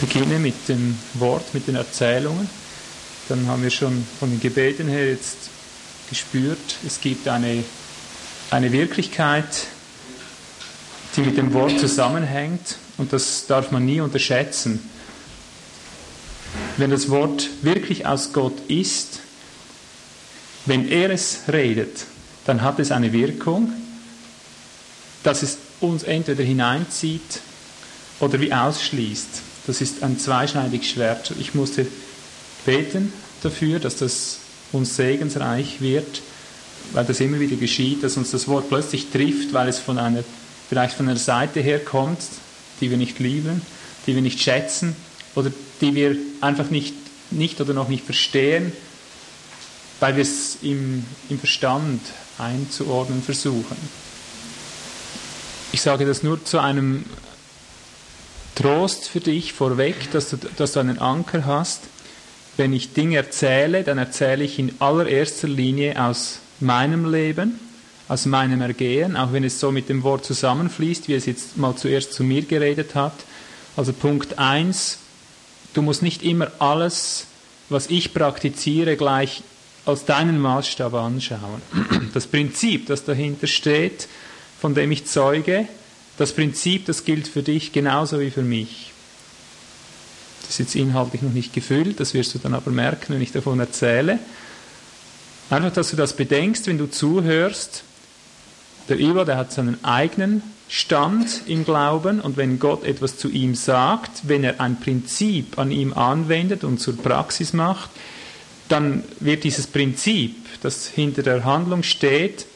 beginne mit dem Wort, mit den Erzählungen, dann haben wir schon von den Gebeten her jetzt gespürt, es gibt eine, eine Wirklichkeit, die mit dem Wort zusammenhängt und das darf man nie unterschätzen. Wenn das Wort wirklich aus Gott ist, wenn er es redet, dann hat es eine Wirkung, dass es uns entweder hineinzieht oder wie ausschließt. Das ist ein zweischneidiges Schwert. Ich musste beten dafür, dass das uns segensreich wird, weil das immer wieder geschieht, dass uns das Wort plötzlich trifft, weil es von einer, vielleicht von einer Seite her kommt, die wir nicht lieben, die wir nicht schätzen oder die wir einfach nicht, nicht oder noch nicht verstehen, weil wir es im, im Verstand einzuordnen versuchen. Ich sage das nur zu einem Trost für dich vorweg, dass du, dass du einen Anker hast. Wenn ich Dinge erzähle, dann erzähle ich in allererster Linie aus meinem Leben, aus meinem Ergehen, auch wenn es so mit dem Wort zusammenfließt, wie es jetzt mal zuerst zu mir geredet hat. Also Punkt 1, du musst nicht immer alles, was ich praktiziere, gleich als deinen Maßstab anschauen. Das Prinzip, das dahinter steht, von dem ich zeuge, das Prinzip, das gilt für dich genauso wie für mich. Das ist jetzt inhaltlich noch nicht gefüllt, das wirst du dann aber merken, wenn ich davon erzähle. Einfach, dass du das bedenkst, wenn du zuhörst. Der Ivo, der hat seinen eigenen Stand im Glauben und wenn Gott etwas zu ihm sagt, wenn er ein Prinzip an ihm anwendet und zur Praxis macht, dann wird dieses Prinzip, das hinter der Handlung steht,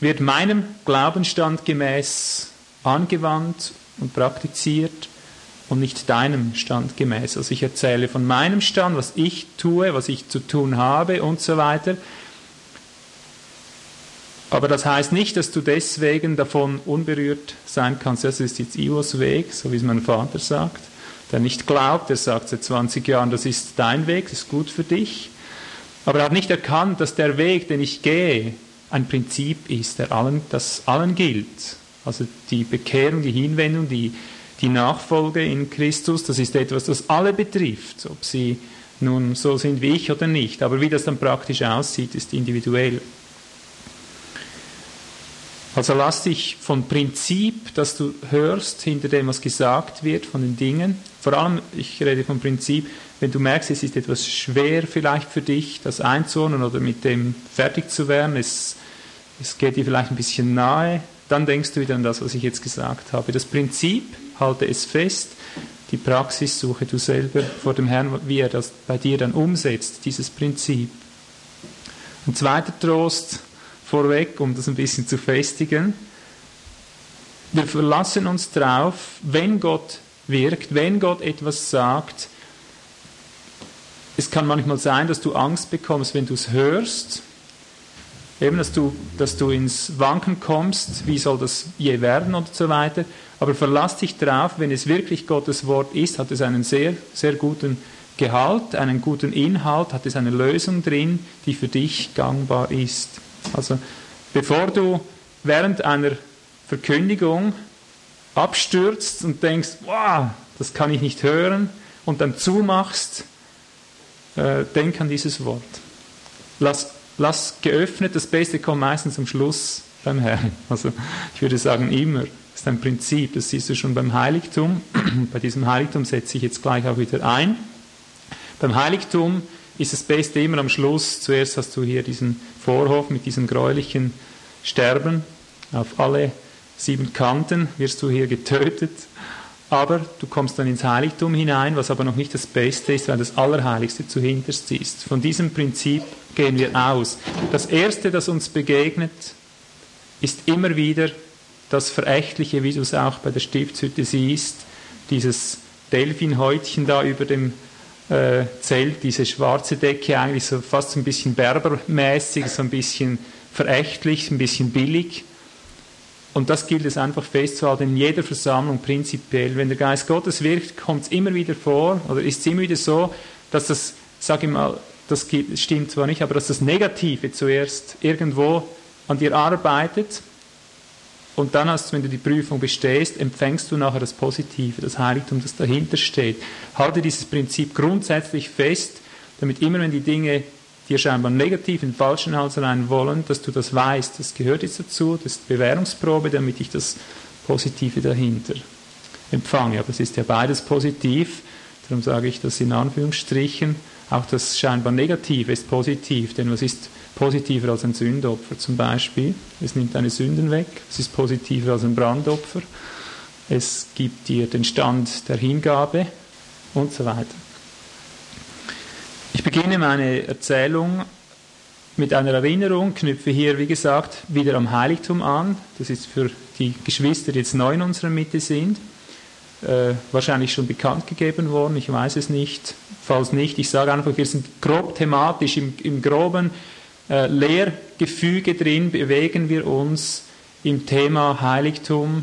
wird meinem Glaubensstand gemäß angewandt und praktiziert und nicht deinem Stand gemäß. Also ich erzähle von meinem Stand, was ich tue, was ich zu tun habe und so weiter. Aber das heißt nicht, dass du deswegen davon unberührt sein kannst. Das ist jetzt Ios Weg, so wie es mein Vater sagt. Der nicht glaubt, der sagt seit 20 Jahren, das ist dein Weg, das ist gut für dich. Aber er hat nicht erkannt, dass der Weg, den ich gehe, ein Prinzip ist, der allen, das allen gilt. Also die Bekehrung, die Hinwendung, die, die Nachfolge in Christus, das ist etwas, das alle betrifft, ob sie nun so sind wie ich oder nicht. Aber wie das dann praktisch aussieht, ist individuell. Also lass dich vom Prinzip, das du hörst, hinter dem, was gesagt wird, von den Dingen, vor allem, ich rede vom Prinzip, wenn du merkst, es ist etwas schwer vielleicht für dich, das einzuordnen oder mit dem fertig zu werden, es, es geht dir vielleicht ein bisschen nahe, dann denkst du wieder an das, was ich jetzt gesagt habe. Das Prinzip, halte es fest, die Praxis suche du selber vor dem Herrn, wie er das bei dir dann umsetzt, dieses Prinzip. Ein zweiter Trost vorweg, um das ein bisschen zu festigen. Wir verlassen uns darauf, wenn Gott wirkt, wenn Gott etwas sagt. Es kann manchmal sein, dass du Angst bekommst, wenn du es hörst, eben, dass du, dass du ins Wanken kommst, wie soll das je werden und so weiter. Aber verlass dich darauf, wenn es wirklich Gottes Wort ist, hat es einen sehr, sehr guten Gehalt, einen guten Inhalt, hat es eine Lösung drin, die für dich gangbar ist. Also bevor du während einer Verkündigung abstürzt und denkst, wow, das kann ich nicht hören, und dann zumachst, äh, denk an dieses Wort. Lass lass geöffnet, das Beste kommt meistens am Schluss beim Herrn. Also ich würde sagen immer. Das ist ein Prinzip, das siehst du schon beim Heiligtum. Bei diesem Heiligtum setze ich jetzt gleich auch wieder ein. Beim Heiligtum ist das Beste immer am Schluss. Zuerst hast du hier diesen Vorhof mit diesem gräulichen Sterben. Auf alle sieben Kanten wirst du hier getötet aber du kommst dann ins Heiligtum hinein, was aber noch nicht das Beste ist, weil das Allerheiligste zu hinterst ist. Von diesem Prinzip gehen wir aus. Das Erste, das uns begegnet, ist immer wieder das Verächtliche, wie du es auch bei der Stiftshütte siehst, dieses Delfinhäutchen da über dem äh, Zelt, diese schwarze Decke, eigentlich so fast ein bisschen berbermäßig, so ein bisschen verächtlich, ein bisschen billig. Und das gilt es einfach festzuhalten in jeder Versammlung prinzipiell. Wenn der Geist Gottes wirkt, kommt es immer wieder vor, oder ist es immer wieder so, dass das, sage ich mal, das stimmt zwar nicht, aber dass das Negative zuerst irgendwo an dir arbeitet und dann hast, wenn du die Prüfung bestehst, empfängst du nachher das Positive, das Heiligtum, das dahinter steht. Halte dieses Prinzip grundsätzlich fest, damit immer, wenn die Dinge dir scheinbar negativ in den falschen Hals rein wollen, dass du das weißt. Das gehört jetzt dazu, das ist Bewährungsprobe, damit ich das Positive dahinter empfange. Aber es ist ja beides positiv, darum sage ich das in Anführungsstrichen. Auch das scheinbar Negative ist positiv, denn was ist positiver als ein Sündopfer zum Beispiel? Es nimmt deine Sünden weg. Es ist positiver als ein Brandopfer. Es gibt dir den Stand der Hingabe und so weiter. Ich beginne meine Erzählung mit einer Erinnerung, knüpfe hier, wie gesagt, wieder am Heiligtum an. Das ist für die Geschwister, die jetzt neu in unserer Mitte sind äh, wahrscheinlich schon bekannt gegeben worden, ich weiß es nicht. Falls nicht, ich sage einfach, wir sind grob thematisch im, im groben äh, Lehrgefüge drin, bewegen wir uns im Thema Heiligtum.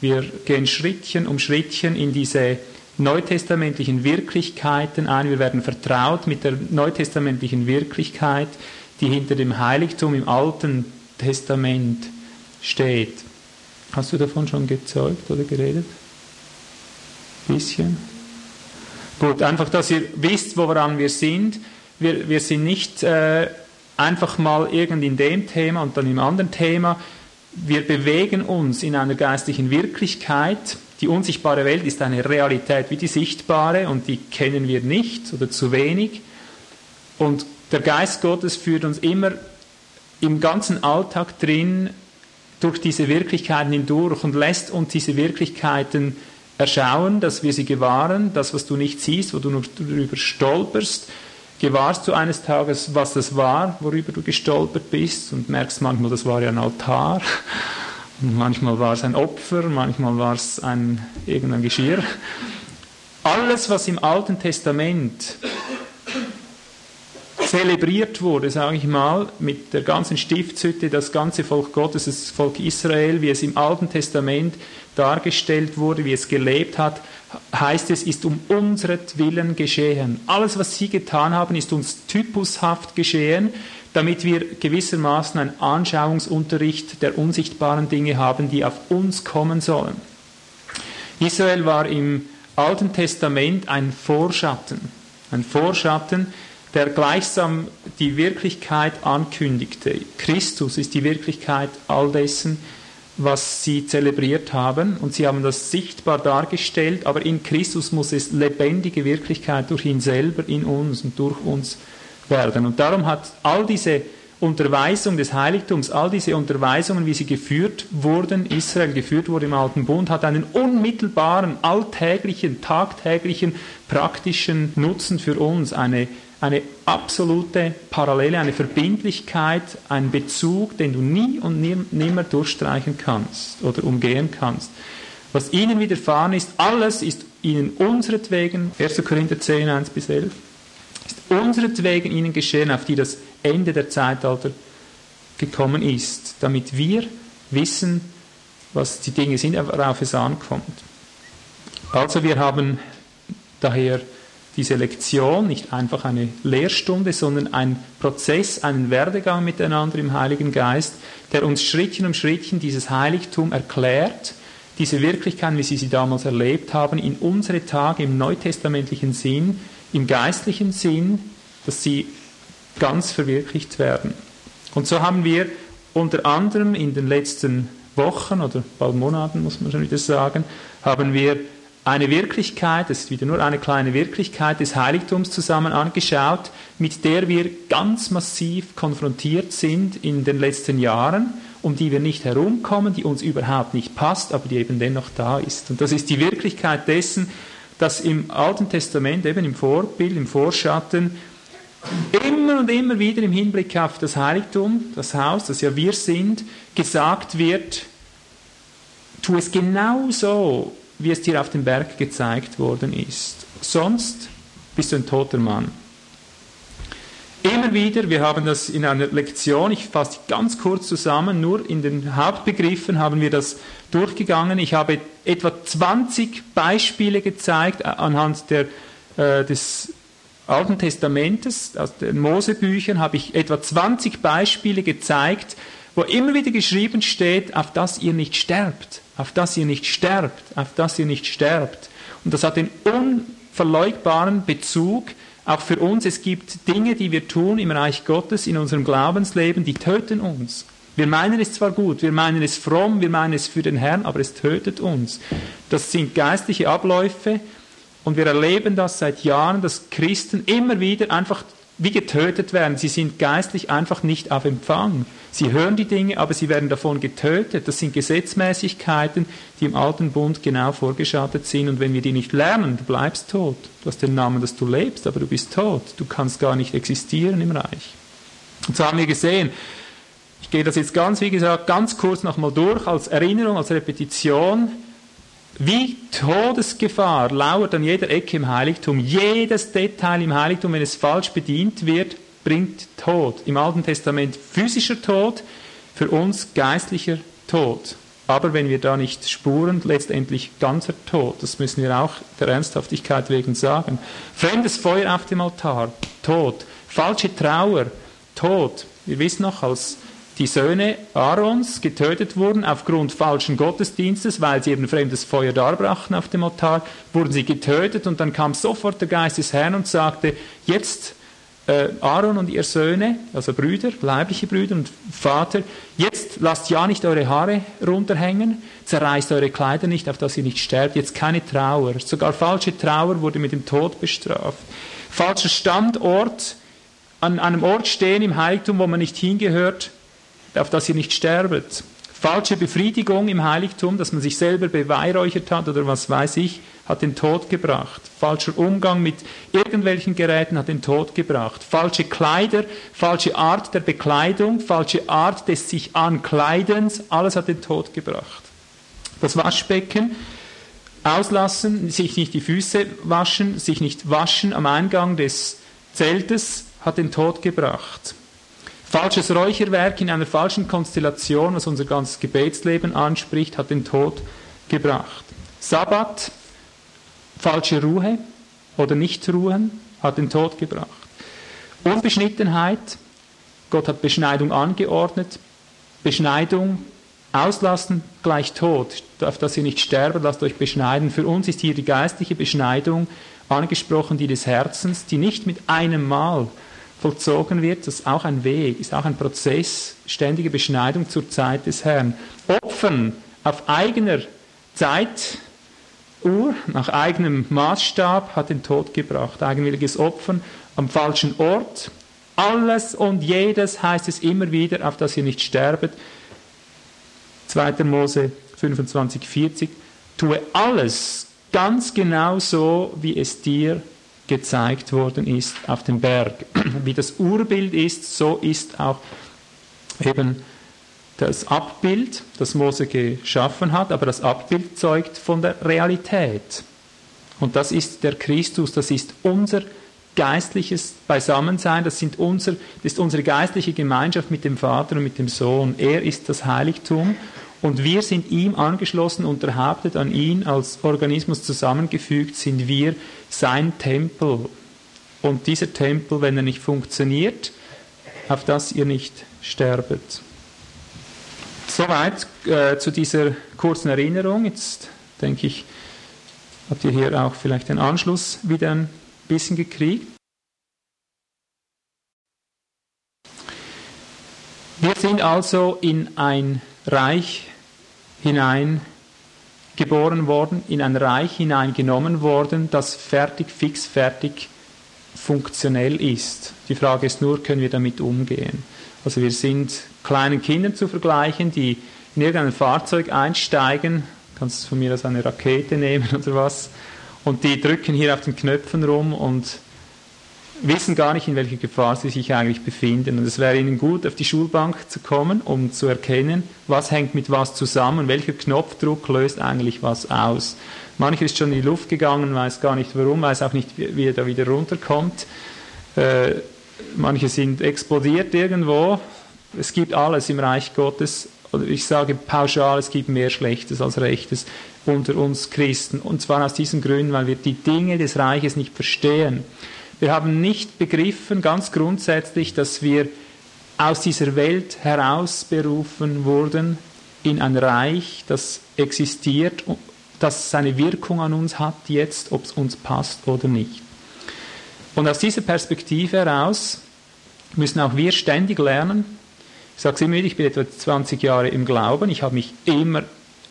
Wir gehen Schrittchen um Schrittchen in diese neutestamentlichen Wirklichkeiten ein. Wir werden vertraut mit der neutestamentlichen Wirklichkeit, die hinter dem Heiligtum im Alten Testament steht. Hast du davon schon gezeugt oder geredet? Bisschen. Gut, einfach, dass ihr wisst, woran wir sind. Wir, wir sind nicht äh, einfach mal irgend in dem Thema und dann im anderen Thema. Wir bewegen uns in einer geistlichen Wirklichkeit. Die unsichtbare Welt ist eine Realität wie die sichtbare und die kennen wir nicht oder zu wenig. Und der Geist Gottes führt uns immer im ganzen Alltag drin durch diese Wirklichkeiten hindurch und lässt uns diese Wirklichkeiten erschauen, dass wir sie gewahren, das, was du nicht siehst, wo du nur darüber stolperst, gewahrst du eines Tages, was das war, worüber du gestolpert bist und merkst manchmal, das war ja ein Altar, manchmal war es ein Opfer, manchmal war es ein irgendein Geschirr. Alles, was im Alten Testament zelebriert wurde, sage ich mal, mit der ganzen Stiftshütte, das ganze Volk Gottes, das Volk Israel, wie es im Alten Testament dargestellt wurde, wie es gelebt hat, heißt es, ist um unseren geschehen. Alles, was sie getan haben, ist uns typushaft geschehen, damit wir gewissermaßen einen Anschauungsunterricht der unsichtbaren Dinge haben, die auf uns kommen sollen. Israel war im Alten Testament ein Vorschatten, ein Vorschatten der gleichsam die Wirklichkeit ankündigte. Christus ist die Wirklichkeit all dessen, was sie zelebriert haben. Und sie haben das sichtbar dargestellt, aber in Christus muss es lebendige Wirklichkeit durch ihn selber, in uns und durch uns werden. Und darum hat all diese Unterweisung des Heiligtums, all diese Unterweisungen, wie sie geführt wurden, Israel geführt wurde im Alten Bund, hat einen unmittelbaren, alltäglichen, tagtäglichen, praktischen Nutzen für uns, eine eine absolute Parallele, eine Verbindlichkeit, ein Bezug, den du nie und nimmer durchstreichen kannst oder umgehen kannst. Was ihnen widerfahren ist, alles ist ihnen unseretwegen, 1. Korinther 10, 1 bis 11, ist unseretwegen ihnen geschehen, auf die das Ende der Zeitalter gekommen ist, damit wir wissen, was die Dinge sind, worauf es ankommt. Also wir haben daher diese Lektion nicht einfach eine Lehrstunde, sondern ein Prozess, einen Werdegang miteinander im Heiligen Geist, der uns Schrittchen um Schrittchen dieses Heiligtum erklärt, diese Wirklichkeit, wie sie sie damals erlebt haben, in unsere Tage im neutestamentlichen Sinn, im geistlichen Sinn, dass sie ganz verwirklicht werden. Und so haben wir unter anderem in den letzten Wochen oder bald Monaten, muss man schon wieder sagen, haben wir eine Wirklichkeit, das ist wieder nur eine kleine Wirklichkeit des Heiligtums zusammen angeschaut, mit der wir ganz massiv konfrontiert sind in den letzten Jahren, um die wir nicht herumkommen, die uns überhaupt nicht passt, aber die eben dennoch da ist. Und das ist die Wirklichkeit dessen, dass im Alten Testament, eben im Vorbild, im Vorschatten, immer und immer wieder im Hinblick auf das Heiligtum, das Haus, das ja wir sind, gesagt wird, tu es genau so, wie es dir auf dem Berg gezeigt worden ist. Sonst bist du ein toter Mann. Immer wieder, wir haben das in einer Lektion, ich fasse ganz kurz zusammen, nur in den Hauptbegriffen haben wir das durchgegangen. Ich habe etwa 20 Beispiele gezeigt anhand der, äh, des Alten Testamentes, aus den Mosebüchern habe ich etwa 20 Beispiele gezeigt, wo immer wieder geschrieben steht, auf dass ihr nicht sterbt, auf dass ihr nicht sterbt, auf dass ihr nicht sterbt. Und das hat den unverleugbaren Bezug auch für uns. Es gibt Dinge, die wir tun im Reich Gottes, in unserem Glaubensleben, die töten uns. Wir meinen es zwar gut, wir meinen es fromm, wir meinen es für den Herrn, aber es tötet uns. Das sind geistliche Abläufe und wir erleben das seit Jahren, dass Christen immer wieder einfach wie getötet werden. Sie sind geistlich einfach nicht auf Empfang. Sie hören die Dinge, aber sie werden davon getötet. Das sind Gesetzmäßigkeiten, die im alten Bund genau vorgeschattet sind. Und wenn wir die nicht lernen, du bleibst tot. Du hast den Namen, dass du lebst, aber du bist tot. Du kannst gar nicht existieren im Reich. Und so haben wir gesehen, ich gehe das jetzt ganz, wie gesagt, ganz kurz nochmal durch, als Erinnerung, als Repetition, wie Todesgefahr lauert an jeder Ecke im Heiligtum. Jedes Detail im Heiligtum, wenn es falsch bedient wird, bringt Tod. Im Alten Testament physischer Tod, für uns geistlicher Tod. Aber wenn wir da nicht spuren, letztendlich ganzer Tod. Das müssen wir auch der Ernsthaftigkeit wegen sagen. Fremdes Feuer auf dem Altar, Tod. Falsche Trauer, Tod. Wir wissen noch, als die Söhne Aarons getötet wurden aufgrund falschen Gottesdienstes, weil sie eben fremdes Feuer darbrachten auf dem Altar, wurden sie getötet und dann kam sofort der Geist des Herrn und sagte, jetzt Aaron und ihr Söhne, also Brüder, leibliche Brüder und Vater, jetzt lasst ja nicht eure Haare runterhängen, zerreißt eure Kleider nicht, auf dass ihr nicht sterbt, jetzt keine Trauer. Sogar falsche Trauer wurde mit dem Tod bestraft. Falscher Standort, an einem Ort stehen im Heiligtum, wo man nicht hingehört, auf dass ihr nicht sterbet. Falsche Befriedigung im Heiligtum, dass man sich selber beweihräuchert hat oder was weiß ich, hat den Tod gebracht. Falscher Umgang mit irgendwelchen Geräten hat den Tod gebracht. Falsche Kleider, falsche Art der Bekleidung, falsche Art des sich Ankleidens, alles hat den Tod gebracht. Das Waschbecken, auslassen, sich nicht die Füße waschen, sich nicht waschen am Eingang des Zeltes, hat den Tod gebracht. Falsches Räucherwerk in einer falschen Konstellation, was unser ganzes Gebetsleben anspricht, hat den Tod gebracht. Sabbat, falsche Ruhe oder Nichtruhen, hat den Tod gebracht. Unbeschnittenheit, Gott hat Beschneidung angeordnet. Beschneidung auslassen gleich Tod, auf dass ihr nicht sterben, lasst euch beschneiden. Für uns ist hier die geistliche Beschneidung angesprochen, die des Herzens, die nicht mit einem Mal vollzogen wird, das ist auch ein Weg, ist auch ein Prozess, ständige Beschneidung zur Zeit des Herrn. Opfern auf eigener Zeituhr, nach eigenem Maßstab hat den Tod gebracht. Eigenwilliges Opfern am falschen Ort. Alles und jedes heißt es immer wieder, auf dass ihr nicht sterbet. 2. Mose 25, 40. Tue alles ganz genau so, wie es dir gezeigt worden ist auf dem Berg. Wie das Urbild ist, so ist auch eben das Abbild, das Mose geschaffen hat, aber das Abbild zeugt von der Realität. Und das ist der Christus, das ist unser geistliches Beisammensein, das, sind unser, das ist unsere geistliche Gemeinschaft mit dem Vater und mit dem Sohn. Er ist das Heiligtum und wir sind ihm angeschlossen, unterhauptet an ihn als Organismus zusammengefügt, sind wir sein Tempel. Und dieser Tempel, wenn er nicht funktioniert, auf das ihr nicht sterbet. Soweit äh, zu dieser kurzen Erinnerung. Jetzt denke ich, habt ihr hier auch vielleicht den Anschluss wieder ein bisschen gekriegt. Wir sind also in ein Reich hinein geboren worden, in ein Reich hineingenommen worden, das fertig, fix, fertig, funktionell ist. Die Frage ist nur, können wir damit umgehen? Also wir sind kleinen Kindern zu vergleichen, die in irgendein Fahrzeug einsteigen, kannst du von mir als eine Rakete nehmen oder was, und die drücken hier auf den Knöpfen rum und wissen gar nicht, in welcher Gefahr sie sich eigentlich befinden. Und es wäre ihnen gut, auf die Schulbank zu kommen, um zu erkennen, was hängt mit was zusammen, welcher Knopfdruck löst eigentlich was aus. Mancher ist schon in die Luft gegangen, weiß gar nicht warum, weiß auch nicht, wie er da wieder runterkommt. Äh, manche sind explodiert irgendwo. Es gibt alles im Reich Gottes. Ich sage pauschal, es gibt mehr Schlechtes als Rechtes unter uns Christen. Und zwar aus diesen Gründen, weil wir die Dinge des Reiches nicht verstehen. Wir haben nicht begriffen, ganz grundsätzlich, dass wir aus dieser Welt herausberufen wurden in ein Reich, das existiert, das seine Wirkung an uns hat jetzt, ob es uns passt oder nicht. Und aus dieser Perspektive heraus müssen auch wir ständig lernen. Ich sage es immer wieder, ich bin etwa 20 Jahre im Glauben, ich habe mich immer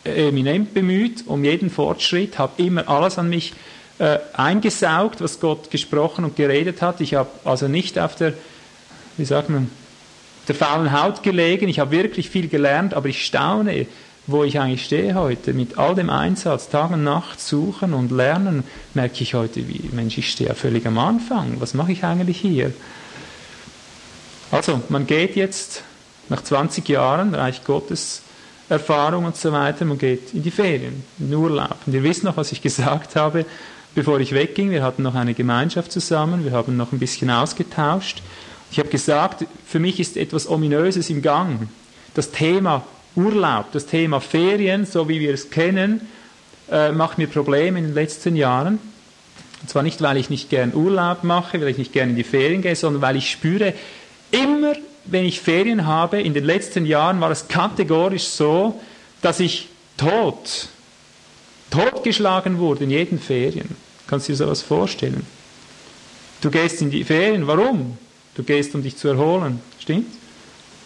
eminent bemüht um jeden Fortschritt, habe immer alles an mich äh, eingesaugt, was Gott gesprochen und geredet hat. Ich habe also nicht auf der, wie sagt man, der faulen Haut gelegen. Ich habe wirklich viel gelernt, aber ich staune, wo ich eigentlich stehe heute. Mit all dem Einsatz, Tag und Nacht suchen und lernen, merke ich heute, wie, Mensch, ich stehe ja völlig am Anfang. Was mache ich eigentlich hier? Also, man geht jetzt nach 20 Jahren, Reich Gottes, Erfahrung und so weiter, man geht in die Ferien, in den Urlaub. Und ihr wisst noch, was ich gesagt habe, bevor ich wegging. Wir hatten noch eine Gemeinschaft zusammen, wir haben noch ein bisschen ausgetauscht. Ich habe gesagt, für mich ist etwas Ominöses im Gang. Das Thema Urlaub, das Thema Ferien, so wie wir es kennen, äh, macht mir Probleme in den letzten Jahren. Und zwar nicht, weil ich nicht gern Urlaub mache, weil ich nicht gern in die Ferien gehe, sondern weil ich spüre, immer wenn ich Ferien habe, in den letzten Jahren war es kategorisch so, dass ich tot, totgeschlagen wurde in jeden Ferien. Kannst du dir sowas vorstellen? Du gehst in die Ferien, warum? Du gehst, um dich zu erholen, stimmt?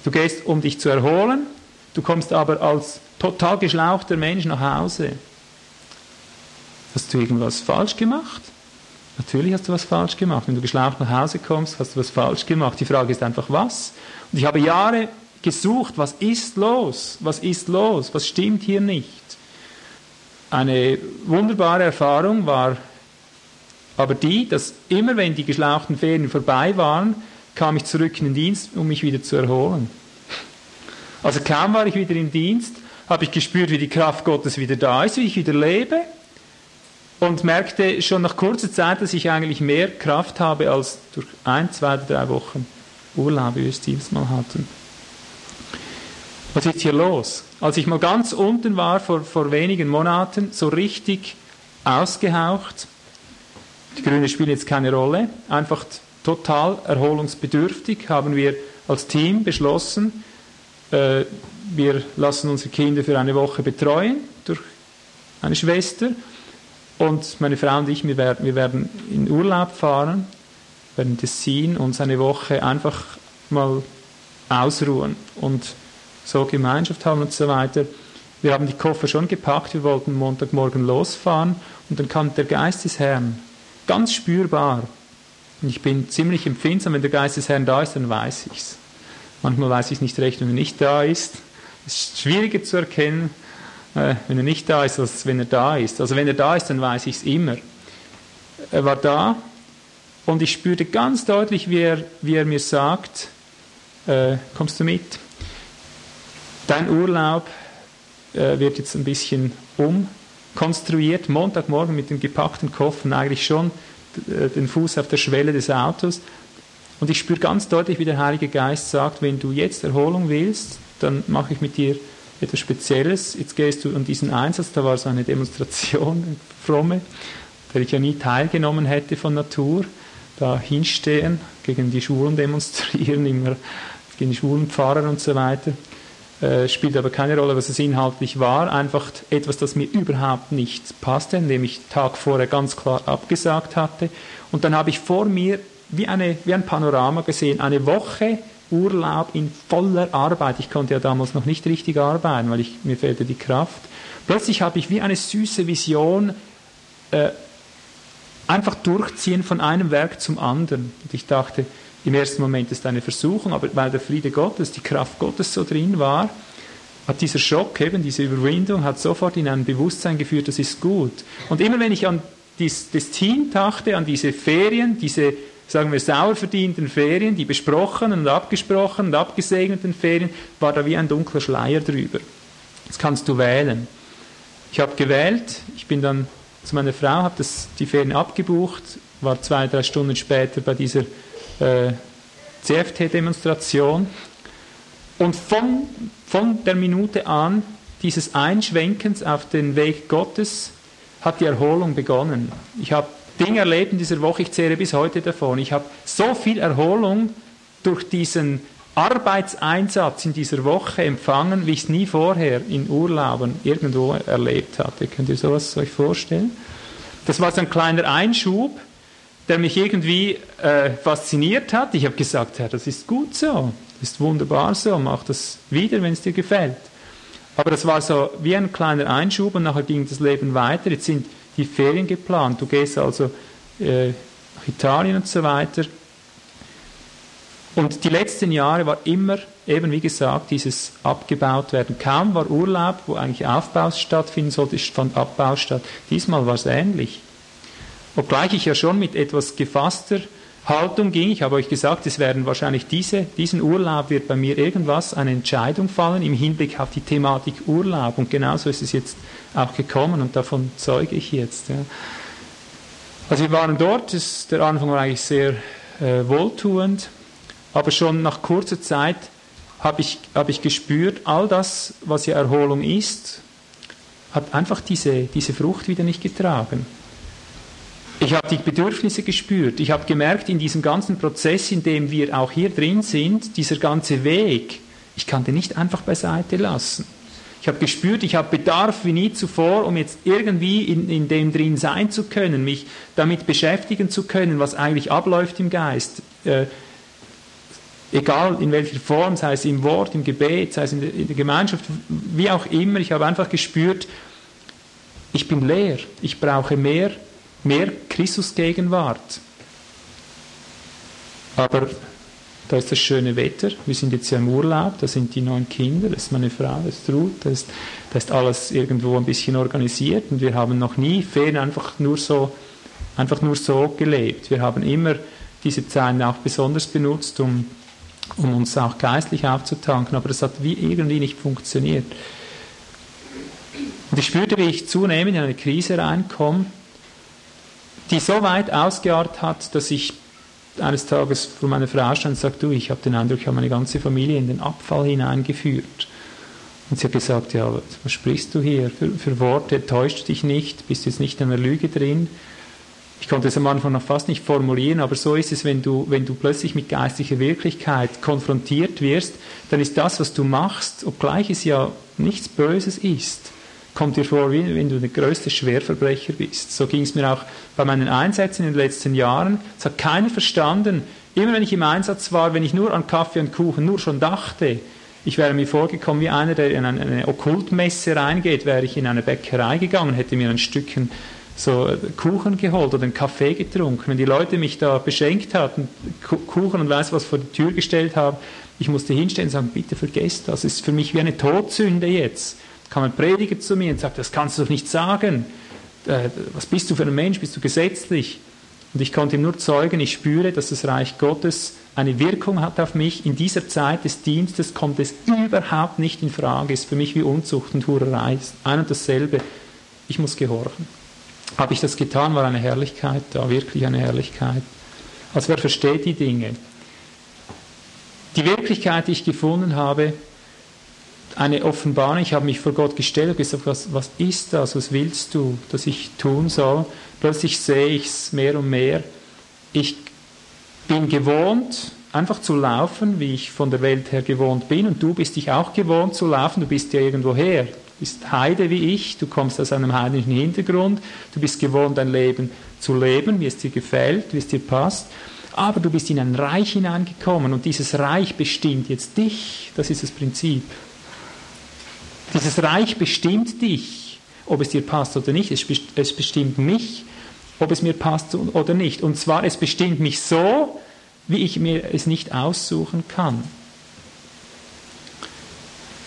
Du gehst, um dich zu erholen, du kommst aber als total geschlauchter Mensch nach Hause. Hast du irgendwas falsch gemacht? Natürlich hast du was falsch gemacht. Wenn du geschlaucht nach Hause kommst, hast du was falsch gemacht. Die Frage ist einfach, was? Und ich habe Jahre gesucht, was ist los? Was ist los? Was stimmt hier nicht? Eine wunderbare Erfahrung war aber die, dass immer wenn die geschlauchten Ferien vorbei waren, kam ich zurück in den Dienst, um mich wieder zu erholen. Also kaum war ich wieder im Dienst, habe ich gespürt, wie die Kraft Gottes wieder da ist, wie ich wieder lebe und merkte schon nach kurzer Zeit, dass ich eigentlich mehr Kraft habe als durch ein, zwei, drei Wochen Urlaub, wie wir es dieses Mal hatten. Was ist hier los? Als ich mal ganz unten war, vor, vor wenigen Monaten, so richtig ausgehaucht, die Grünen spielen jetzt keine Rolle, einfach total erholungsbedürftig, haben wir als Team beschlossen, äh, wir lassen unsere Kinder für eine Woche betreuen durch eine Schwester und meine Frau und ich, wir werden, wir werden in Urlaub fahren, werden Tessin uns eine Woche einfach mal ausruhen und so Gemeinschaft haben und so weiter. Wir haben die Koffer schon gepackt, wir wollten Montagmorgen losfahren und dann kam der Geist des Herrn, ganz spürbar. Und ich bin ziemlich empfindsam, wenn der Geist des Herrn da ist, dann weiß ich es. Manchmal weiß ich nicht recht, wenn er nicht da ist. Es ist schwieriger zu erkennen, äh, wenn er nicht da ist, als wenn er da ist. Also wenn er da ist, dann weiß ich es immer. Er war da und ich spürte ganz deutlich, wie er, wie er mir sagt, äh, kommst du mit? Dein Urlaub äh, wird jetzt ein bisschen umkonstruiert. Montagmorgen mit dem gepackten Koffer eigentlich schon äh, den Fuß auf der Schwelle des Autos. Und ich spüre ganz deutlich, wie der Heilige Geist sagt, wenn du jetzt Erholung willst, dann mache ich mit dir etwas Spezielles. Jetzt gehst du an diesen Einsatz, da war so eine Demonstration, eine fromme, der ich ja nie teilgenommen hätte von Natur. Da hinstehen, gegen die Schulen demonstrieren, immer gegen die Schulenpfarrer und so weiter. Äh, spielt aber keine Rolle, was es inhaltlich war. Einfach etwas, das mir überhaupt nicht passte, indem ich Tag vorher ganz klar abgesagt hatte. Und dann habe ich vor mir wie, eine, wie ein Panorama gesehen, eine Woche Urlaub in voller Arbeit. Ich konnte ja damals noch nicht richtig arbeiten, weil ich, mir fehlte die Kraft. Plötzlich habe ich wie eine süße Vision äh, einfach durchziehen von einem Werk zum anderen. Und ich dachte, im ersten Moment ist eine Versuchung, aber weil der Friede Gottes, die Kraft Gottes so drin war, hat dieser Schock, eben diese Überwindung, hat sofort in ein Bewusstsein geführt, das ist gut. Und immer wenn ich an dies, das Team dachte, an diese Ferien, diese sagen wir, sauer verdienten Ferien, die besprochenen und abgesprochenen und abgesegneten Ferien, war da wie ein dunkler Schleier drüber. Jetzt kannst du wählen. Ich habe gewählt, ich bin dann zu meiner Frau, habe die Ferien abgebucht, war zwei, drei Stunden später bei dieser äh, CFT-Demonstration und von, von der Minute an dieses Einschwenkens auf den Weg Gottes hat die Erholung begonnen. Ich habe Dinge erlebt in dieser Woche, ich zehre bis heute davon. Ich habe so viel Erholung durch diesen Arbeitseinsatz in dieser Woche empfangen, wie ich es nie vorher in Urlauben irgendwo erlebt hatte. Könnt ihr sowas euch vorstellen? Das war so ein kleiner Einschub, der mich irgendwie äh, fasziniert hat. Ich habe gesagt, Herr, das ist gut so, das ist wunderbar so, mach das wieder, wenn es dir gefällt. Aber das war so wie ein kleiner Einschub und nachher ging das Leben weiter. Jetzt sind die Ferien geplant. Du gehst also äh, nach Italien und so weiter. Und die letzten Jahre war immer, eben wie gesagt, dieses abgebaut werden. Kaum war Urlaub, wo eigentlich Aufbau stattfinden sollte, fand Abbau statt. Diesmal war es ähnlich. Obgleich ich ja schon mit etwas gefasster Haltung ging, ich habe euch gesagt, es werden wahrscheinlich diese, diesen Urlaub wird bei mir irgendwas, eine Entscheidung fallen im Hinblick auf die Thematik Urlaub. Und genauso ist es jetzt auch gekommen und davon zeuge ich jetzt. Ja. Also wir waren dort, das, der Anfang war eigentlich sehr äh, wohltuend. Aber schon nach kurzer Zeit habe ich, hab ich gespürt, all das, was ja Erholung ist, hat einfach diese, diese Frucht wieder nicht getragen. Ich habe die Bedürfnisse gespürt. Ich habe gemerkt, in diesem ganzen Prozess, in dem wir auch hier drin sind, dieser ganze Weg, ich kann den nicht einfach beiseite lassen. Ich habe gespürt, ich habe Bedarf wie nie zuvor, um jetzt irgendwie in, in dem drin sein zu können, mich damit beschäftigen zu können, was eigentlich abläuft im Geist. Äh, egal in welcher Form, sei es im Wort, im Gebet, sei es in der, in der Gemeinschaft, wie auch immer, ich habe einfach gespürt, ich bin leer, ich brauche mehr, mehr Christusgegenwart. Aber da ist das schöne Wetter, wir sind jetzt ja im Urlaub, da sind die neun Kinder, das ist meine Frau, das ist Ruth, da ist, da ist alles irgendwo ein bisschen organisiert und wir haben noch nie Ferien einfach nur so, einfach nur so gelebt. Wir haben immer diese Zeiten auch besonders benutzt, um um uns auch geistlich aufzutanken, aber das hat wie irgendwie nicht funktioniert. Und ich spürte, wie ich zunehmend in eine Krise reinkomme, die so weit ausgeartet hat, dass ich eines Tages vor meiner Frau stand und sagte, du, ich habe den Eindruck, ich habe meine ganze Familie in den Abfall hineingeführt. Und sie hat gesagt, ja, was sprichst du hier für, für Worte? Täuscht dich nicht? Bist du jetzt nicht in einer Lüge drin? ich konnte es am Anfang noch fast nicht formulieren, aber so ist es, wenn du, wenn du plötzlich mit geistlicher Wirklichkeit konfrontiert wirst, dann ist das, was du machst, obgleich es ja nichts Böses ist, kommt dir vor, wie wenn du der größte Schwerverbrecher bist. So ging es mir auch bei meinen Einsätzen in den letzten Jahren. Es hat keiner verstanden. Immer wenn ich im Einsatz war, wenn ich nur an Kaffee und Kuchen nur schon dachte, ich wäre mir vorgekommen wie einer, der in eine, Okkultmesse reingeht, wäre ich in eine Bäckerei gegangen, hätte mir ein Stückchen so Kuchen geholt oder einen Kaffee getrunken. Wenn die Leute mich da beschenkt hatten, Kuchen und weiß was vor die Tür gestellt haben, ich musste hinstellen und sagen, bitte vergesst das. Ist für mich wie eine Todsünde jetzt. Kam ein Prediger zu mir und sagt, das kannst du doch nicht sagen. Äh, was bist du für ein Mensch? Bist du gesetzlich? Und ich konnte ihm nur zeugen, ich spüre, dass das Reich Gottes eine Wirkung hat auf mich. In dieser Zeit des Dienstes kommt es überhaupt nicht in Frage. Ist für mich wie Unzucht und Hurerei. Ein und dasselbe. Ich muss gehorchen habe ich das getan, war eine Herrlichkeit da, wirklich eine Herrlichkeit. Also wer versteht die Dinge? Die Wirklichkeit, die ich gefunden habe, eine Offenbarung, ich habe mich vor Gott gestellt und gesagt, was, was ist das, was willst du, dass ich tun soll? Plötzlich sehe ich es mehr und mehr. Ich bin gewohnt, einfach zu laufen, wie ich von der Welt her gewohnt bin. Und du bist dich auch gewohnt zu laufen, du bist ja irgendwo her. Bist Heide wie ich, du kommst aus einem heidnischen Hintergrund, du bist gewohnt, dein Leben zu leben, wie es dir gefällt, wie es dir passt, aber du bist in ein Reich hineingekommen. Und dieses Reich bestimmt jetzt dich, das ist das Prinzip. Dieses Reich bestimmt dich, ob es dir passt oder nicht, es bestimmt mich, ob es mir passt oder nicht. Und zwar, es bestimmt mich so, wie ich mir es nicht aussuchen kann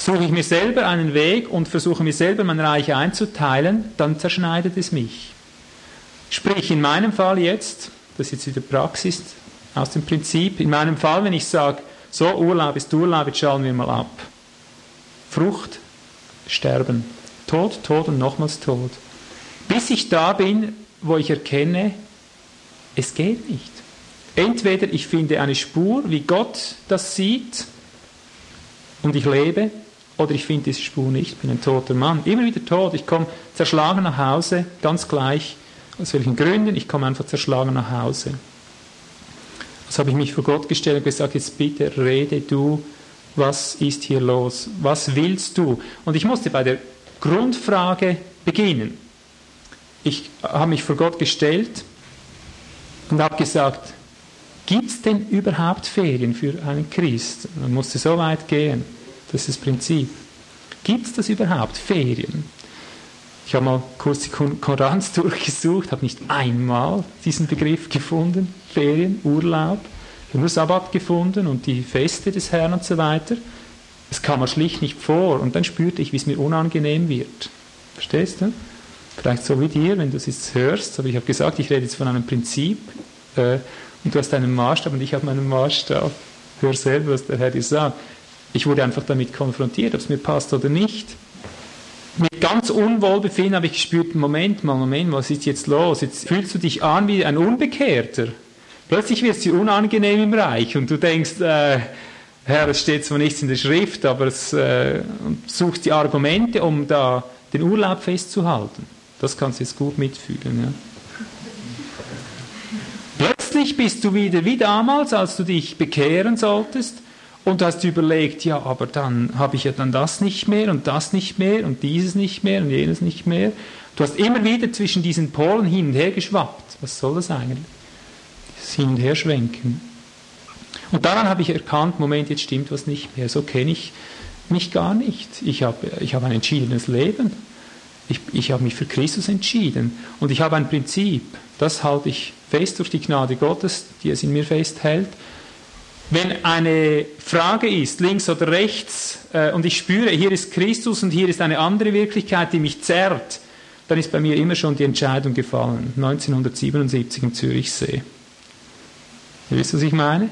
suche ich mir selber einen Weg und versuche mir selber mein Reich einzuteilen, dann zerschneidet es mich. Sprich, in meinem Fall jetzt, das ist jetzt wieder Praxis aus dem Prinzip, in meinem Fall, wenn ich sage, so Urlaub ist Urlaub, jetzt schauen wir mal ab. Frucht, Sterben. Tod, Tod und nochmals Tod. Bis ich da bin, wo ich erkenne, es geht nicht. Entweder ich finde eine Spur, wie Gott das sieht, und ich lebe, oder ich finde diese Spur nicht, ich bin ein toter Mann. Immer wieder tot. Ich komme zerschlagen nach Hause, ganz gleich aus welchen Gründen, ich komme einfach zerschlagen nach Hause. Also habe ich mich vor Gott gestellt und gesagt, jetzt bitte rede du, was ist hier los? Was willst du? Und ich musste bei der Grundfrage beginnen. Ich habe mich vor Gott gestellt und habe gesagt, gibt es denn überhaupt Ferien für einen Christ? Man musste so weit gehen. Das ist das Prinzip. Gibt es das überhaupt, Ferien? Ich habe mal kurz die Konkurrenz durchgesucht, habe nicht einmal diesen Begriff gefunden, Ferien, Urlaub. Nur Sabbat gefunden und die Feste des Herrn und so weiter. Es kam mir schlicht nicht vor und dann spürte ich, wie es mir unangenehm wird. Verstehst du? Vielleicht so wie dir, wenn du es jetzt hörst, aber ich habe gesagt, ich rede jetzt von einem Prinzip äh, und du hast einen Maßstab und ich habe meinen Maßstab. Hör selber, was der Herr dir sagt. Ich wurde einfach damit konfrontiert, ob es mir passt oder nicht. Mit ganz Unwohlbefinden habe ich gespürt, Moment mal, Moment, was ist jetzt los? Jetzt fühlst du dich an wie ein Unbekehrter. Plötzlich wird es dir unangenehm im Reich und du denkst, äh, Herr, es steht zwar nichts in der Schrift, aber es äh, suchst die Argumente, um da den Urlaub festzuhalten. Das kannst du jetzt gut mitfühlen. Ja. Plötzlich bist du wieder wie damals, als du dich bekehren solltest und du hast überlegt, ja, aber dann habe ich ja dann das nicht mehr und das nicht mehr und dieses nicht mehr und jenes nicht mehr. Du hast immer wieder zwischen diesen Polen hin und her geschwappt. Was soll das eigentlich? Hin und Her schwenken. Und daran habe ich erkannt, Moment, jetzt stimmt was nicht mehr. So kenne ich mich gar nicht. Ich habe, ich habe ein entschiedenes Leben. Ich, ich habe mich für Christus entschieden. Und ich habe ein Prinzip. Das halte ich fest durch die Gnade Gottes, die es in mir festhält. Wenn eine Frage ist, links oder rechts, äh, und ich spüre, hier ist Christus und hier ist eine andere Wirklichkeit, die mich zerrt, dann ist bei mir immer schon die Entscheidung gefallen. 1977 im Zürichsee. Ihr wisst, was ich meine?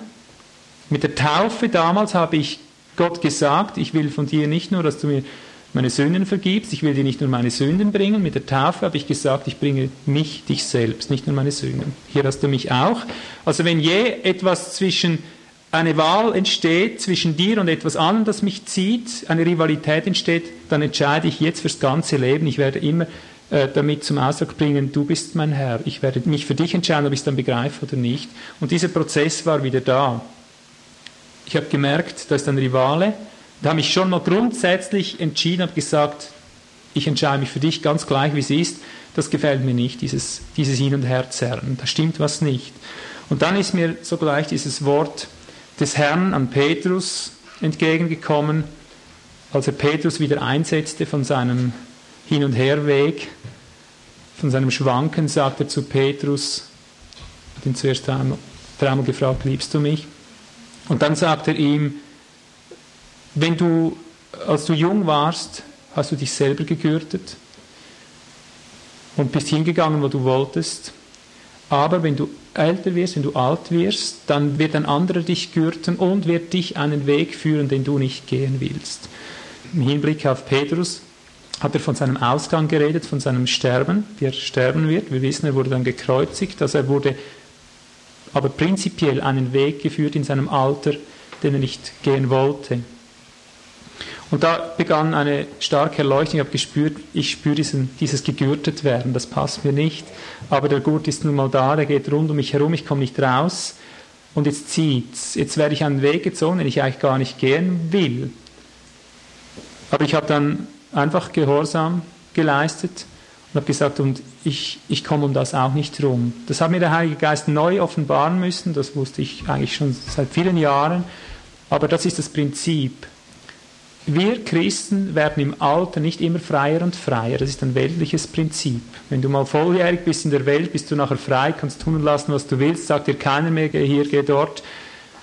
Mit der Taufe damals habe ich Gott gesagt, ich will von dir nicht nur, dass du mir meine Sünden vergibst, ich will dir nicht nur meine Sünden bringen, mit der Taufe habe ich gesagt, ich bringe mich, dich selbst, nicht nur meine Sünden. Hier hast du mich auch. Also wenn je etwas zwischen, eine Wahl entsteht zwischen dir und etwas anderem, das mich zieht, eine Rivalität entsteht, dann entscheide ich jetzt fürs ganze Leben, ich werde immer damit zum Ausdruck bringen, du bist mein Herr, ich werde mich für dich entscheiden, ob ich es dann begreife oder nicht. Und dieser Prozess war wieder da. Ich habe gemerkt, da ist ein Rivale, da habe ich schon mal grundsätzlich entschieden, habe gesagt, ich entscheide mich für dich ganz gleich, wie es ist. Das gefällt mir nicht, dieses, dieses Hin- und Herzerren. Da stimmt was nicht. Und dann ist mir sogleich dieses Wort des Herrn an Petrus entgegengekommen, als er Petrus wieder einsetzte von seinem Hin- und Herweg, von seinem Schwanken, sagt er zu Petrus, hat ihn zuerst dreimal, dreimal gefragt, liebst du mich? Und dann sagt er ihm, wenn du, als du jung warst, hast du dich selber gegürtet und bist hingegangen, wo du wolltest. Aber wenn du älter wirst, wenn du alt wirst, dann wird ein anderer dich gürten und wird dich einen Weg führen, den du nicht gehen willst. Im Hinblick auf Petrus hat er von seinem Ausgang geredet, von seinem Sterben, wie er sterben wird. Wir wissen, er wurde dann gekreuzigt, also er wurde aber prinzipiell einen Weg geführt in seinem Alter, den er nicht gehen wollte. Und da begann eine starke Erleuchtung. Ich habe gespürt, ich spüre diesen, dieses gegürtet werden. Das passt mir nicht. Aber der Gurt ist nun mal da, der geht rund um mich herum, ich komme nicht raus. Und jetzt zieht's. Jetzt werde ich einen Weg gezogen, den ich eigentlich gar nicht gehen will. Aber ich habe dann einfach Gehorsam geleistet und habe gesagt, und ich, ich komme um das auch nicht rum. Das hat mir der Heilige Geist neu offenbaren müssen, das wusste ich eigentlich schon seit vielen Jahren. Aber das ist das Prinzip wir Christen werden im Alter nicht immer freier und freier. Das ist ein weltliches Prinzip. Wenn du mal volljährig bist in der Welt, bist du nachher frei, kannst tun und lassen, was du willst, sagt dir keiner mehr, geh hier, geh dort,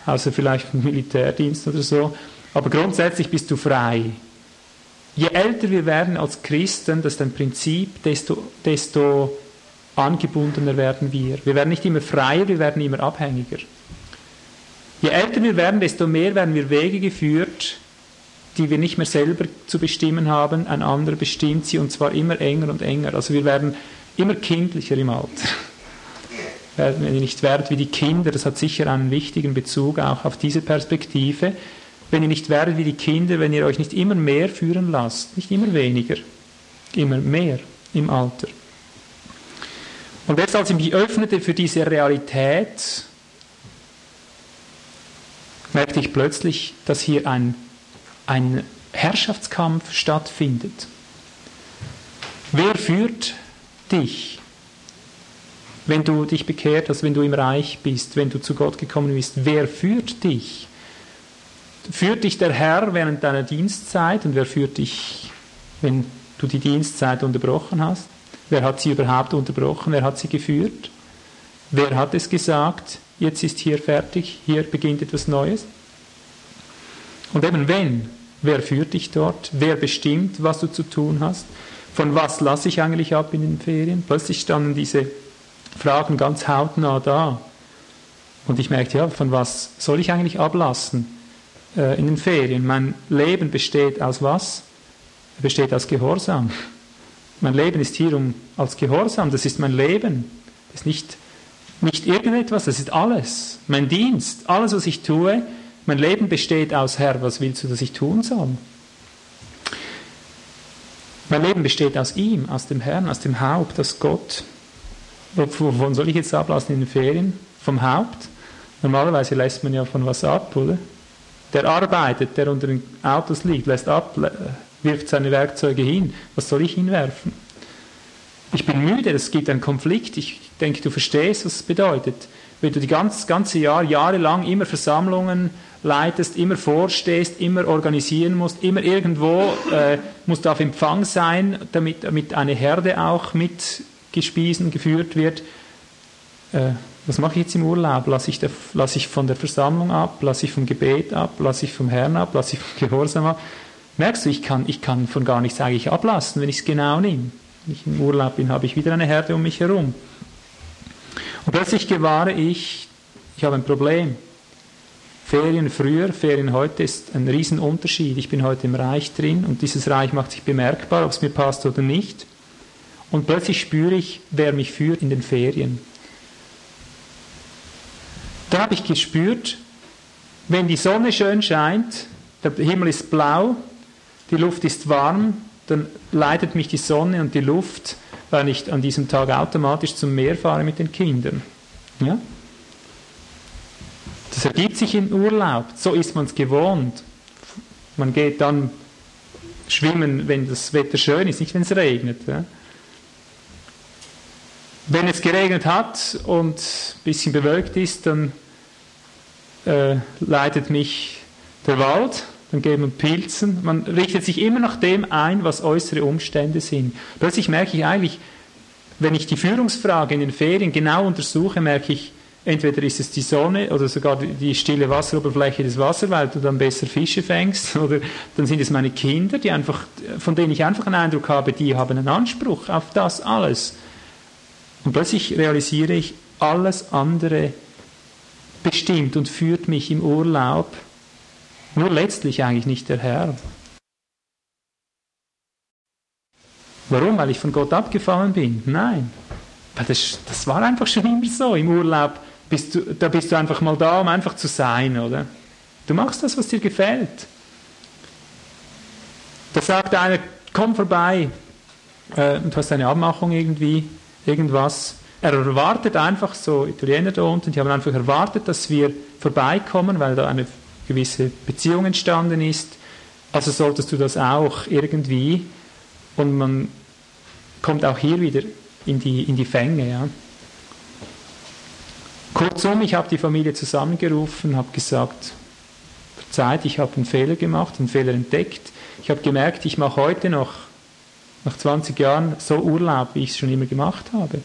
außer vielleicht im Militärdienst oder so. Aber grundsätzlich bist du frei. Je älter wir werden als Christen, das ist ein Prinzip, desto, desto angebundener werden wir. Wir werden nicht immer freier, wir werden immer abhängiger. Je älter wir werden, desto mehr werden wir Wege geführt, die wir nicht mehr selber zu bestimmen haben, ein anderer bestimmt sie und zwar immer enger und enger. Also wir werden immer kindlicher im Alter. Werden wir nicht werdet wie die Kinder, das hat sicher einen wichtigen Bezug auch auf diese Perspektive. Wenn ihr nicht werdet wie die Kinder, wenn ihr euch nicht immer mehr führen lasst, nicht immer weniger, immer mehr im Alter. Und jetzt, als ich mich öffnete für diese Realität, merkte ich plötzlich, dass hier ein, ein Herrschaftskampf stattfindet. Wer führt dich, wenn du dich bekehrt hast, wenn du im Reich bist, wenn du zu Gott gekommen bist? Wer führt dich? Führt dich der Herr während deiner Dienstzeit und wer führt dich, wenn du die Dienstzeit unterbrochen hast? Wer hat sie überhaupt unterbrochen? Wer hat sie geführt? Wer hat es gesagt? Jetzt ist hier fertig, hier beginnt etwas Neues. Und eben wenn, wer führt dich dort? Wer bestimmt, was du zu tun hast? Von was lasse ich eigentlich ab in den Ferien? Plötzlich standen diese Fragen ganz hautnah da. Und ich merkte, ja, von was soll ich eigentlich ablassen äh, in den Ferien? Mein Leben besteht aus was? Besteht aus Gehorsam. Mein Leben ist hier um, als Gehorsam, das ist mein Leben. Das ist nicht, nicht irgendetwas, das ist alles. Mein Dienst, alles, was ich tue, mein Leben besteht aus Herr, was willst du, dass ich tun soll? Mein Leben besteht aus ihm, aus dem Herrn, aus dem Haupt, aus Gott. Wovon soll ich jetzt ablassen in den Ferien? Vom Haupt? Normalerweise lässt man ja von was ab, oder? Der arbeitet, der unter den Autos liegt, lässt ab, wirft seine Werkzeuge hin. Was soll ich hinwerfen? Ich bin müde, es gibt einen Konflikt. Ich denke, du verstehst, was es bedeutet. Wenn du die ganze, ganze Jahr, jahrelang immer Versammlungen leitest, immer vorstehst, immer organisieren musst, immer irgendwo äh, musst du auf Empfang sein, damit, damit eine Herde auch mitgespiesen, geführt wird. Äh, was mache ich jetzt im Urlaub? Lasse ich, der, ich von der Versammlung ab? Lasse ich vom Gebet ab? Lasse ich vom Herrn ab? Lasse ich vom Gehorsam ab? Merkst du, ich kann, ich kann von gar nichts eigentlich ablassen, wenn ich es genau nehme. Wenn ich im Urlaub bin, habe ich wieder eine Herde um mich herum. Und plötzlich gewahre ich, ich habe ein Problem. Ferien früher, Ferien heute ist ein Riesenunterschied. Ich bin heute im Reich drin und dieses Reich macht sich bemerkbar, ob es mir passt oder nicht. Und plötzlich spüre ich, wer mich führt in den Ferien. Da habe ich gespürt, wenn die Sonne schön scheint, der Himmel ist blau, die Luft ist warm, dann leitet mich die Sonne und die Luft, weil ich an diesem Tag automatisch zum Meer fahre mit den Kindern. Ja? Das ergibt sich im Urlaub. So ist man es gewohnt. Man geht dann schwimmen, wenn das Wetter schön ist, nicht wenn es regnet. Ja? Wenn es geregnet hat und ein bisschen bewölkt ist, dann äh, leitet mich der Wald dann geht man pilzen. Man richtet sich immer nach dem ein, was äußere Umstände sind. Plötzlich merke ich eigentlich, wenn ich die Führungsfrage in den Ferien genau untersuche, merke ich, entweder ist es die Sonne oder sogar die stille Wasseroberfläche des Wassers, weil du dann besser Fische fängst, oder dann sind es meine Kinder, die einfach, von denen ich einfach einen Eindruck habe, die haben einen Anspruch auf das alles. Und plötzlich realisiere ich, alles andere bestimmt und führt mich im Urlaub nur letztlich eigentlich nicht der Herr. Warum? Weil ich von Gott abgefallen bin? Nein. Das, das war einfach schon immer so. Im Urlaub bist du, da bist du einfach mal da, um einfach zu sein, oder? Du machst das, was dir gefällt. Da sagt einer, komm vorbei äh, und du hast eine Abmachung irgendwie, irgendwas. Er erwartet einfach, so Italiener da unten, die haben einfach erwartet, dass wir vorbeikommen, weil da eine gewisse Beziehung entstanden ist. Also solltest du das auch irgendwie und man kommt auch hier wieder in die, in die Fänge. Ja. Kurzum, ich habe die Familie zusammengerufen, habe gesagt, verzeiht, ich habe einen Fehler gemacht, einen Fehler entdeckt. Ich habe gemerkt, ich mache heute noch, nach 20 Jahren, so Urlaub, wie ich es schon immer gemacht habe.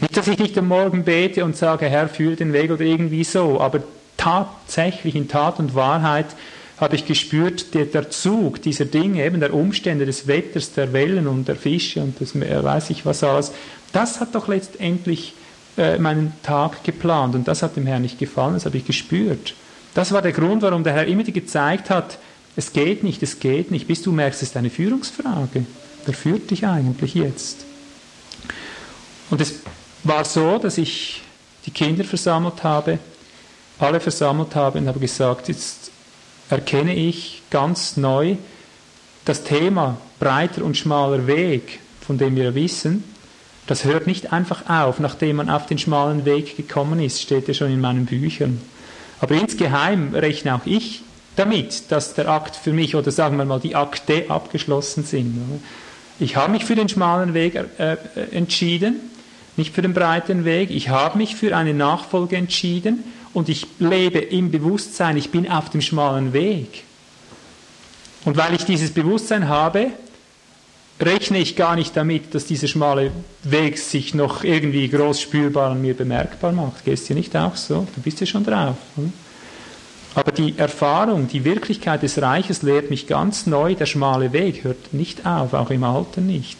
Nicht, dass ich nicht am Morgen bete und sage, Herr, führe den Weg oder irgendwie so, aber tatsächlich in Tat und Wahrheit habe ich gespürt, der, der Zug dieser Dinge, eben der Umstände des Wetters, der Wellen und der Fische und das weiß ich was alles, das hat doch letztendlich äh, meinen Tag geplant und das hat dem Herrn nicht gefallen, das habe ich gespürt. Das war der Grund, warum der Herr immer gezeigt hat, es geht nicht, es geht nicht, bis du merkst, es ist eine Führungsfrage. Wer führt dich eigentlich jetzt? Und es war so, dass ich die Kinder versammelt habe alle versammelt habe und habe gesagt, jetzt erkenne ich ganz neu das Thema breiter und schmaler Weg, von dem wir wissen, das hört nicht einfach auf, nachdem man auf den schmalen Weg gekommen ist, steht ja schon in meinen Büchern. Aber insgeheim rechne auch ich damit, dass der Akt für mich oder sagen wir mal die Akte abgeschlossen sind. Ich habe mich für den schmalen Weg äh, entschieden, nicht für den breiten Weg. Ich habe mich für eine Nachfolge entschieden und ich lebe im Bewusstsein, ich bin auf dem schmalen Weg. Und weil ich dieses Bewusstsein habe, rechne ich gar nicht damit, dass dieser schmale Weg sich noch irgendwie groß spürbar an mir bemerkbar macht. Gehst du nicht auch so? Du bist ja schon drauf. Oder? Aber die Erfahrung, die Wirklichkeit des Reiches lehrt mich ganz neu, der schmale Weg hört nicht auf, auch im Alter nicht.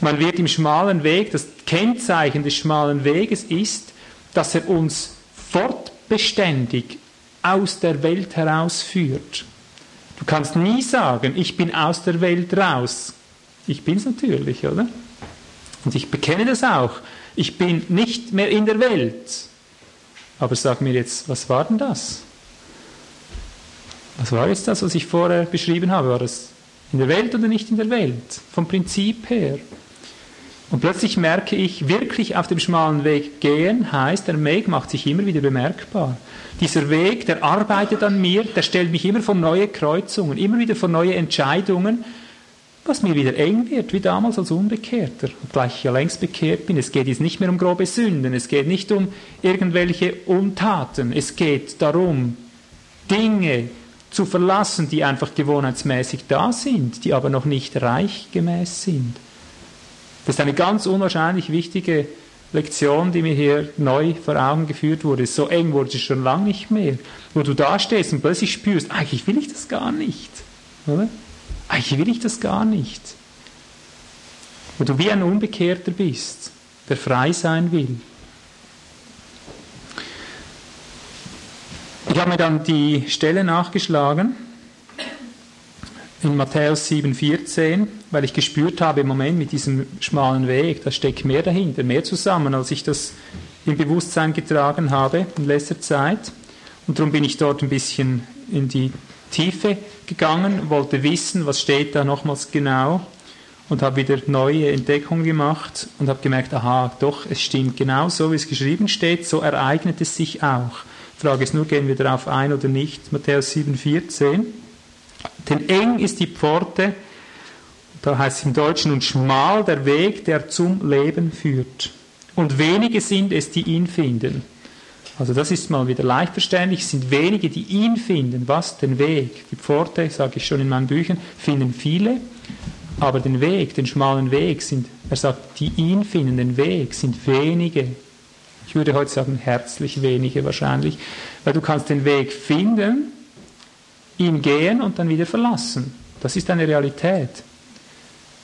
Man wird im schmalen Weg, das Kennzeichen des schmalen Weges ist, dass er uns fortbeständig aus der Welt herausführt. Du kannst nie sagen, ich bin aus der Welt raus. Ich bin es natürlich, oder? Und ich bekenne das auch. Ich bin nicht mehr in der Welt. Aber sag mir jetzt, was war denn das? Was war jetzt das, was ich vorher beschrieben habe? War das in der Welt oder nicht in der Welt? Vom Prinzip her. Und plötzlich merke ich, wirklich auf dem schmalen Weg gehen heißt, der Weg macht sich immer wieder bemerkbar. Dieser Weg, der arbeitet an mir, der stellt mich immer vor neue Kreuzungen, immer wieder vor neue Entscheidungen, was mir wieder eng wird, wie damals als Unbekehrter, obgleich ich ja längst bekehrt bin. Es geht jetzt nicht mehr um grobe Sünden, es geht nicht um irgendwelche Untaten, es geht darum, Dinge zu verlassen, die einfach gewohnheitsmäßig da sind, die aber noch nicht reichgemäß sind. Das ist eine ganz unwahrscheinlich wichtige Lektion, die mir hier neu vor Augen geführt wurde. So eng wurde es schon lange nicht mehr. Wo du da stehst und plötzlich spürst, eigentlich will ich das gar nicht. Oder? Eigentlich will ich das gar nicht. Wo du wie ein Unbekehrter bist, der frei sein will. Ich habe mir dann die Stelle nachgeschlagen in Matthäus 7,14, weil ich gespürt habe, im Moment mit diesem schmalen Weg, da steckt mehr dahinter, mehr zusammen, als ich das im Bewusstsein getragen habe in letzter Zeit. Und darum bin ich dort ein bisschen in die Tiefe gegangen, wollte wissen, was steht da nochmals genau und habe wieder neue Entdeckungen gemacht und habe gemerkt, aha, doch, es stimmt genau so, wie es geschrieben steht, so ereignet es sich auch. Die Frage ist nur, gehen wir darauf ein oder nicht? Matthäus 7,14. Denn eng ist die Pforte, da heißt es im Deutschen, und schmal der Weg, der zum Leben führt. Und wenige sind es, die ihn finden. Also das ist mal wieder leicht verständlich. Es sind wenige, die ihn finden. Was? Den Weg. Die Pforte, sage ich schon in meinen Büchern, finden viele. Aber den Weg, den schmalen Weg sind, er sagt, die ihn finden, den Weg sind wenige. Ich würde heute sagen, herzlich wenige wahrscheinlich, weil du kannst den Weg finden, ihn gehen und dann wieder verlassen. Das ist eine Realität.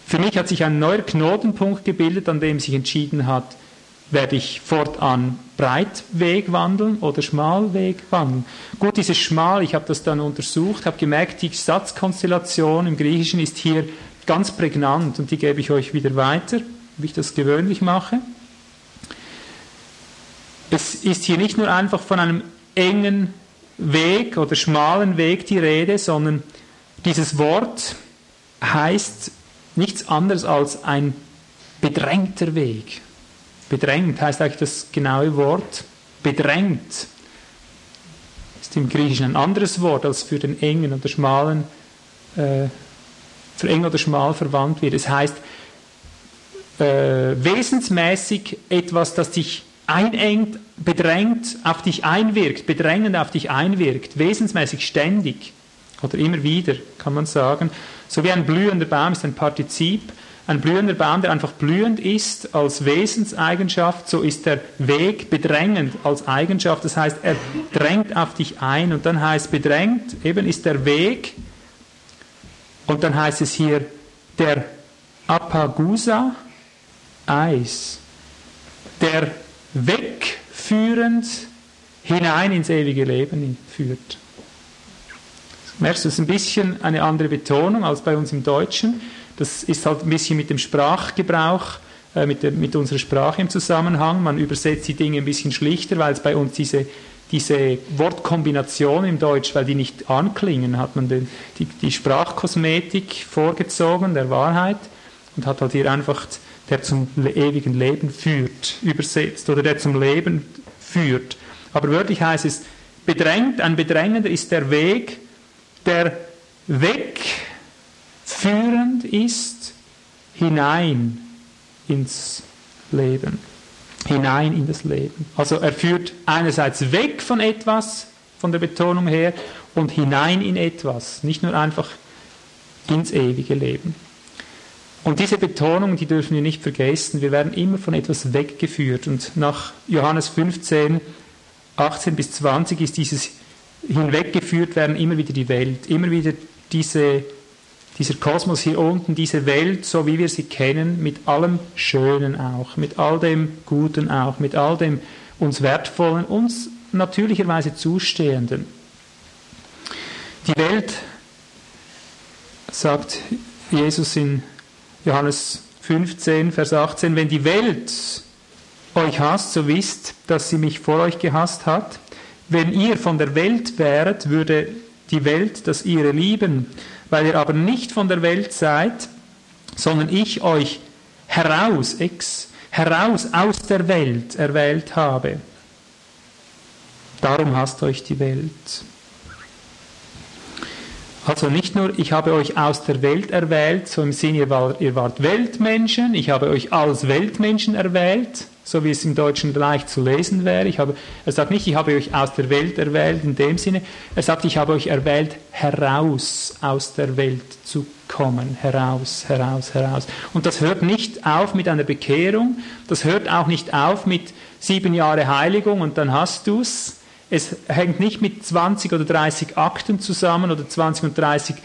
Für mich hat sich ein neuer Knotenpunkt gebildet, an dem sich entschieden hat, werde ich fortan Breitweg wandeln oder Schmalweg wandeln. Gut, dieses Schmal, ich habe das dann untersucht, habe gemerkt, die Satzkonstellation im Griechischen ist hier ganz prägnant und die gebe ich euch wieder weiter, wie ich das gewöhnlich mache. Es ist hier nicht nur einfach von einem engen Weg oder schmalen Weg die Rede, sondern dieses Wort heißt nichts anderes als ein bedrängter Weg. Bedrängt heißt eigentlich das genaue Wort. Bedrängt ist im Griechischen ein anderes Wort als für den engen oder schmalen, äh, für eng oder schmal verwandt wird. Es heißt äh, wesensmäßig etwas, das dich einengt, bedrängt, auf dich einwirkt, bedrängend auf dich einwirkt, wesensmäßig ständig oder immer wieder, kann man sagen. So wie ein blühender Baum ist ein Partizip, ein blühender Baum, der einfach blühend ist als Wesenseigenschaft, so ist der Weg bedrängend als Eigenschaft. Das heißt, er drängt auf dich ein und dann heißt bedrängt, eben ist der Weg und dann heißt es hier der Apagusa Eis, der wegführend hinein ins ewige Leben führt. Merkst du, das ist ein bisschen eine andere Betonung als bei uns im Deutschen. Das ist halt ein bisschen mit dem Sprachgebrauch, äh, mit, der, mit unserer Sprache im Zusammenhang. Man übersetzt die Dinge ein bisschen schlichter, weil es bei uns diese, diese Wortkombination im Deutsch, weil die nicht anklingen, hat man den, die, die Sprachkosmetik vorgezogen, der Wahrheit, und hat halt hier einfach der zum ewigen Leben führt, übersetzt, oder der zum Leben führt. Aber wörtlich heißt es, bedrängt, ein bedrängender ist der Weg, der wegführend ist hinein ins Leben. Hinein in das Leben. Also er führt einerseits weg von etwas, von der Betonung her, und hinein in etwas. Nicht nur einfach ins ewige Leben. Und diese Betonung, die dürfen wir nicht vergessen. Wir werden immer von etwas weggeführt. Und nach Johannes 15, 18 bis 20 ist dieses hinweggeführt werden immer wieder die Welt, immer wieder diese, dieser Kosmos hier unten, diese Welt, so wie wir sie kennen, mit allem Schönen auch, mit all dem Guten auch, mit all dem uns Wertvollen, uns natürlicherweise Zustehenden. Die Welt, sagt Jesus in Johannes 15, Vers 18, wenn die Welt euch hasst, so wisst, dass sie mich vor euch gehasst hat. Wenn ihr von der Welt wäret, würde die Welt das ihre lieben. Weil ihr aber nicht von der Welt seid, sondern ich euch heraus, ex, heraus aus der Welt erwählt habe. Darum hasst euch die Welt. Also nicht nur, ich habe euch aus der Welt erwählt, so im Sinne, ihr wart, ihr wart Weltmenschen, ich habe euch als Weltmenschen erwählt, so wie es im Deutschen leicht zu lesen wäre. Ich habe, er sagt nicht, ich habe euch aus der Welt erwählt in dem Sinne, er sagt, ich habe euch erwählt, heraus aus der Welt zu kommen, heraus, heraus, heraus. Und das hört nicht auf mit einer Bekehrung, das hört auch nicht auf mit sieben Jahre Heiligung und dann hast du's, es hängt nicht mit 20 oder 30 Akten zusammen oder 20 und 30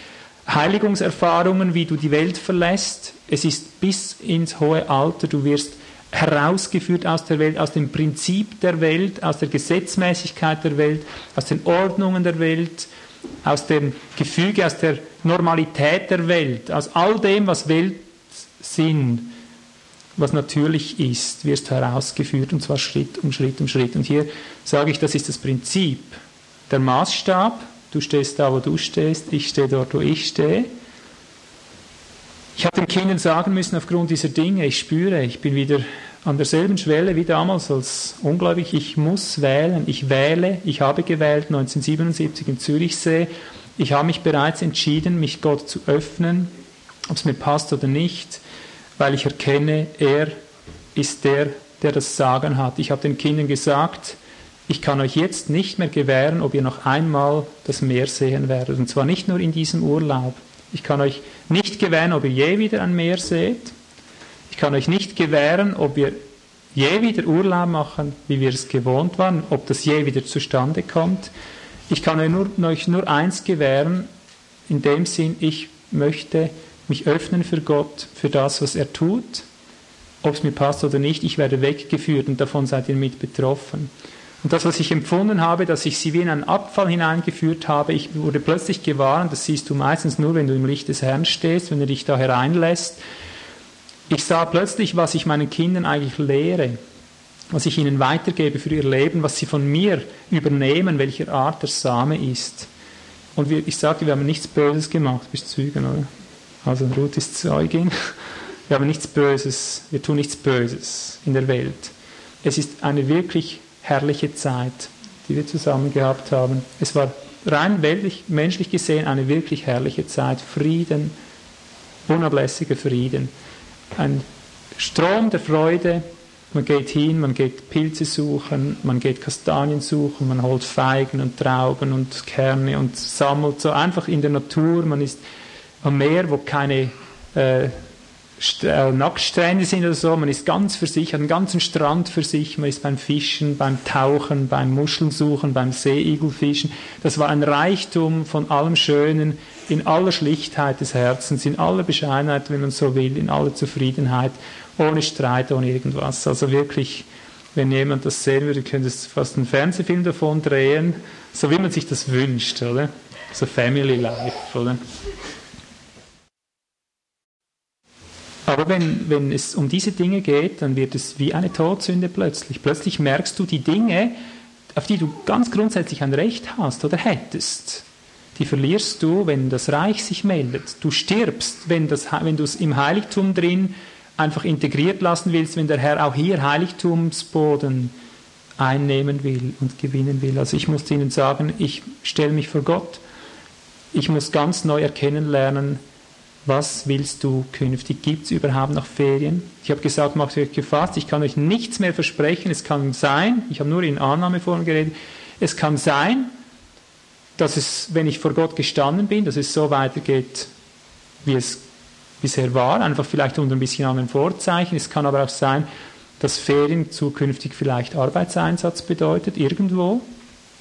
Heiligungserfahrungen, wie du die Welt verlässt. Es ist bis ins hohe Alter, du wirst herausgeführt aus der Welt, aus dem Prinzip der Welt, aus der Gesetzmäßigkeit der Welt, aus den Ordnungen der Welt, aus dem Gefüge, aus der Normalität der Welt, aus all dem, was Weltsinn was natürlich ist, wirst herausgeführt und zwar Schritt um Schritt um Schritt. Und hier sage ich, das ist das Prinzip. Der Maßstab, du stehst da, wo du stehst, ich stehe dort, wo ich stehe. Ich habe den Kindern sagen müssen, aufgrund dieser Dinge, ich spüre, ich bin wieder an derselben Schwelle wie damals als ungläubig. Ich muss wählen, ich wähle, ich habe gewählt 1977 in Zürichsee. Ich habe mich bereits entschieden, mich Gott zu öffnen, ob es mir passt oder nicht weil ich erkenne, er ist der, der das Sagen hat. Ich habe den Kindern gesagt, ich kann euch jetzt nicht mehr gewähren, ob ihr noch einmal das Meer sehen werdet. Und zwar nicht nur in diesem Urlaub. Ich kann euch nicht gewähren, ob ihr je wieder ein Meer seht. Ich kann euch nicht gewähren, ob wir je wieder Urlaub machen, wie wir es gewohnt waren, ob das je wieder zustande kommt. Ich kann euch nur, euch nur eins gewähren, in dem Sinn, ich möchte mich öffnen für Gott, für das, was er tut, ob es mir passt oder nicht, ich werde weggeführt und davon seid ihr mit betroffen. Und das, was ich empfunden habe, dass ich sie wie in einen Abfall hineingeführt habe, ich wurde plötzlich gewarnt, das siehst du meistens nur, wenn du im Licht des Herrn stehst, wenn er dich da hereinlässt. Ich sah plötzlich, was ich meinen Kindern eigentlich lehre, was ich ihnen weitergebe für ihr Leben, was sie von mir übernehmen, welcher Art der Same ist. Und ich sagte, wir haben nichts Böses gemacht, bis Zügen, oder? Also Ruth ist Zeugin. Wir haben nichts Böses, wir tun nichts Böses in der Welt. Es ist eine wirklich herrliche Zeit, die wir zusammen gehabt haben. Es war rein weltlich, menschlich gesehen eine wirklich herrliche Zeit. Frieden, unablässiger Frieden. Ein Strom der Freude. Man geht hin, man geht Pilze suchen, man geht Kastanien suchen, man holt Feigen und Trauben und Kerne und sammelt so einfach in der Natur. Man ist am Meer, wo keine äh, äh, Nacktstrände sind oder so. Man ist ganz für sich, hat einen ganzen Strand für sich. Man ist beim Fischen, beim Tauchen, beim Muschelsuchen, beim Seeigelfischen. Das war ein Reichtum von allem Schönen, in aller Schlichtheit des Herzens, in aller Bescheidenheit, wenn man so will, in aller Zufriedenheit, ohne Streit, ohne irgendwas. Also wirklich, wenn jemand das sehen würde, könnte es fast einen Fernsehfilm davon drehen, so wie man sich das wünscht, oder? So Family Life, oder? Aber wenn, wenn es um diese Dinge geht, dann wird es wie eine Todsünde plötzlich. Plötzlich merkst du die Dinge, auf die du ganz grundsätzlich ein Recht hast oder hättest. Die verlierst du, wenn das Reich sich meldet. Du stirbst, wenn, das, wenn du es im Heiligtum drin einfach integriert lassen willst, wenn der Herr auch hier Heiligtumsboden einnehmen will und gewinnen will. Also ich muss ihnen sagen, ich stelle mich vor Gott, ich muss ganz neu erkennen lernen, was willst du künftig? Gibt es überhaupt noch Ferien? Ich habe gesagt, macht euch gefasst, ich kann euch nichts mehr versprechen. Es kann sein, ich habe nur in Annahmeform geredet, es kann sein, dass es, wenn ich vor Gott gestanden bin, dass es so weitergeht, wie es bisher war, einfach vielleicht unter ein bisschen anderen Vorzeichen. Es kann aber auch sein, dass Ferien zukünftig vielleicht Arbeitseinsatz bedeutet, irgendwo.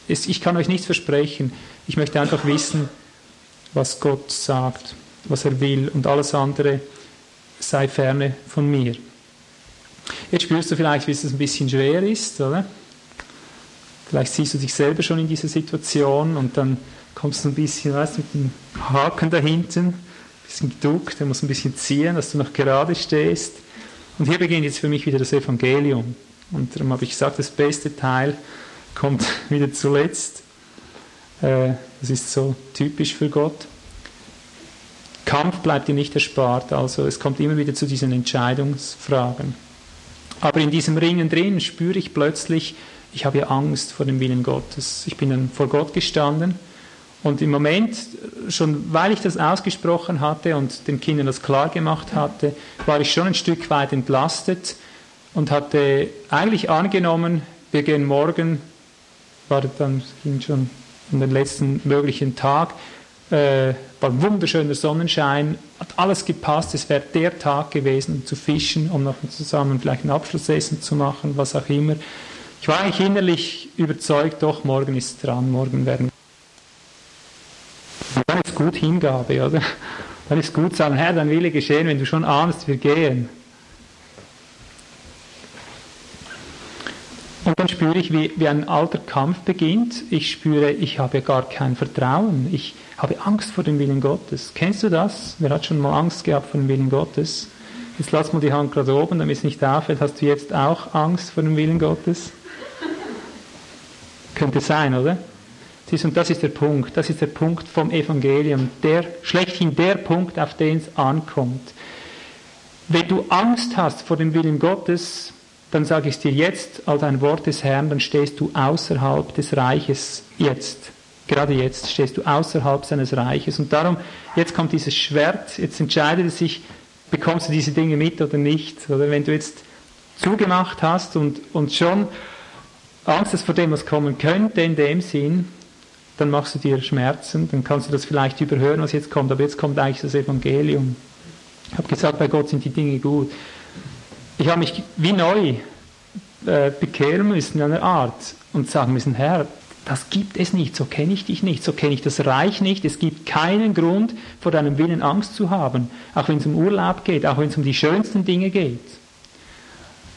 Ich kann euch nichts versprechen. Ich möchte einfach wissen, was Gott sagt was er will und alles andere sei ferne von mir. Jetzt spürst du vielleicht, wie es ein bisschen schwer ist, oder? Vielleicht siehst du dich selber schon in dieser Situation und dann kommst du ein bisschen, weißt mit dem Haken da hinten, ein bisschen geduckt, der muss ein bisschen ziehen, dass du noch gerade stehst. Und hier beginnt jetzt für mich wieder das Evangelium. Und darum habe ich gesagt, das beste Teil kommt wieder zuletzt. Äh, das ist so typisch für Gott. Kampf bleibt ihm nicht erspart, also es kommt immer wieder zu diesen Entscheidungsfragen. Aber in diesem Ringen drin spüre ich plötzlich, ich habe ja Angst vor dem Willen Gottes. Ich bin dann vor Gott gestanden und im Moment, schon weil ich das ausgesprochen hatte und den Kindern das klar gemacht hatte, war ich schon ein Stück weit entlastet und hatte eigentlich angenommen, wir gehen morgen, war dann ging schon an den letzten möglichen Tag, äh, war wunderschöner Sonnenschein, hat alles gepasst, es wäre der Tag gewesen, um zu fischen, um noch zusammen vielleicht ein Abschlussessen zu machen, was auch immer. Ich war eigentlich innerlich überzeugt, doch, morgen ist dran, morgen werden. Dann ist gut Hingabe, oder? Dann ist gut sagen, Herr, dein Wille geschehen, wenn du schon ahnst, wir gehen. Und dann spüre ich, wie, wie ein alter Kampf beginnt. Ich spüre, ich habe gar kein Vertrauen. Ich, habe Angst vor dem Willen Gottes. Kennst du das? Wer hat schon mal Angst gehabt vor dem Willen Gottes? Jetzt lass mal die Hand gerade oben, damit es nicht auffällt. Hast du jetzt auch Angst vor dem Willen Gottes? Könnte sein, oder? Siehst, und das ist der Punkt. Das ist der Punkt vom Evangelium. Der, schlechthin der Punkt, auf den es ankommt. Wenn du Angst hast vor dem Willen Gottes, dann sage ich es dir jetzt als ein Wort des Herrn, dann stehst du außerhalb des Reiches jetzt. Gerade jetzt stehst du außerhalb seines Reiches. Und darum, jetzt kommt dieses Schwert, jetzt entscheidet es sich, bekommst du diese Dinge mit oder nicht. Oder wenn du jetzt zugemacht hast und, und schon Angst hast vor dem, was kommen könnte, in dem Sinn, dann machst du dir Schmerzen, dann kannst du das vielleicht überhören, was jetzt kommt. Aber jetzt kommt eigentlich das Evangelium. Ich habe gesagt, bei Gott sind die Dinge gut. Ich habe mich wie neu äh, bekehren müssen in einer Art und sagen müssen, Herr, das gibt es nicht, so kenne ich dich nicht, so kenne ich das Reich nicht. Es gibt keinen Grund, vor deinem Willen Angst zu haben, auch wenn es um Urlaub geht, auch wenn es um die schönsten Dinge geht.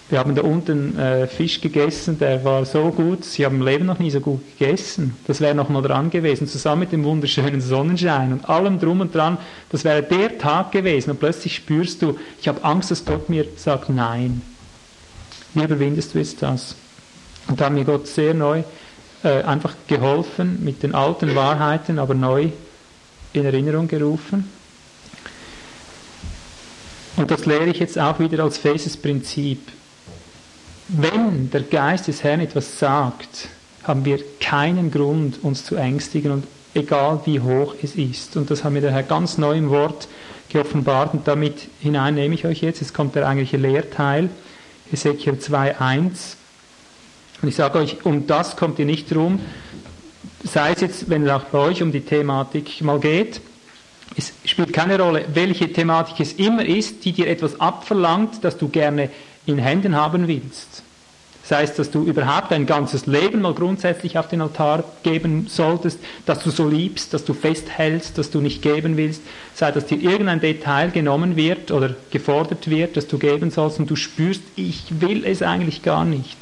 Wir haben da unten äh, Fisch gegessen, der war so gut, sie haben im Leben noch nie so gut gegessen. Das wäre noch mal dran gewesen, zusammen mit dem wunderschönen Sonnenschein und allem drum und dran. Das wäre der Tag gewesen und plötzlich spürst du, ich habe Angst, dass Gott mir sagt Nein. Wie überwindest du jetzt das? Und da hat mir Gott sehr neu äh, einfach geholfen, mit den alten Wahrheiten, aber neu in Erinnerung gerufen. Und das lehre ich jetzt auch wieder als festes Prinzip. Wenn der Geist des Herrn etwas sagt, haben wir keinen Grund, uns zu ängstigen und egal wie hoch es ist. Und das haben wir der Herr ganz neu im Wort geoffenbart und damit hinein nehme ich euch jetzt. Jetzt kommt der eigentliche Lehrteil, Ezekiel 2.1. Und ich sage euch, um das kommt ihr nicht drum. Sei es jetzt, wenn es auch bei euch um die Thematik mal geht, es spielt keine Rolle, welche Thematik es immer ist, die dir etwas abverlangt, das du gerne in Händen haben willst. Das heißt, dass du überhaupt dein ganzes Leben mal grundsätzlich auf den Altar geben solltest, dass du so liebst, dass du festhältst, dass du nicht geben willst, sei dass dir irgendein Detail genommen wird oder gefordert wird, dass du geben sollst und du spürst, ich will es eigentlich gar nicht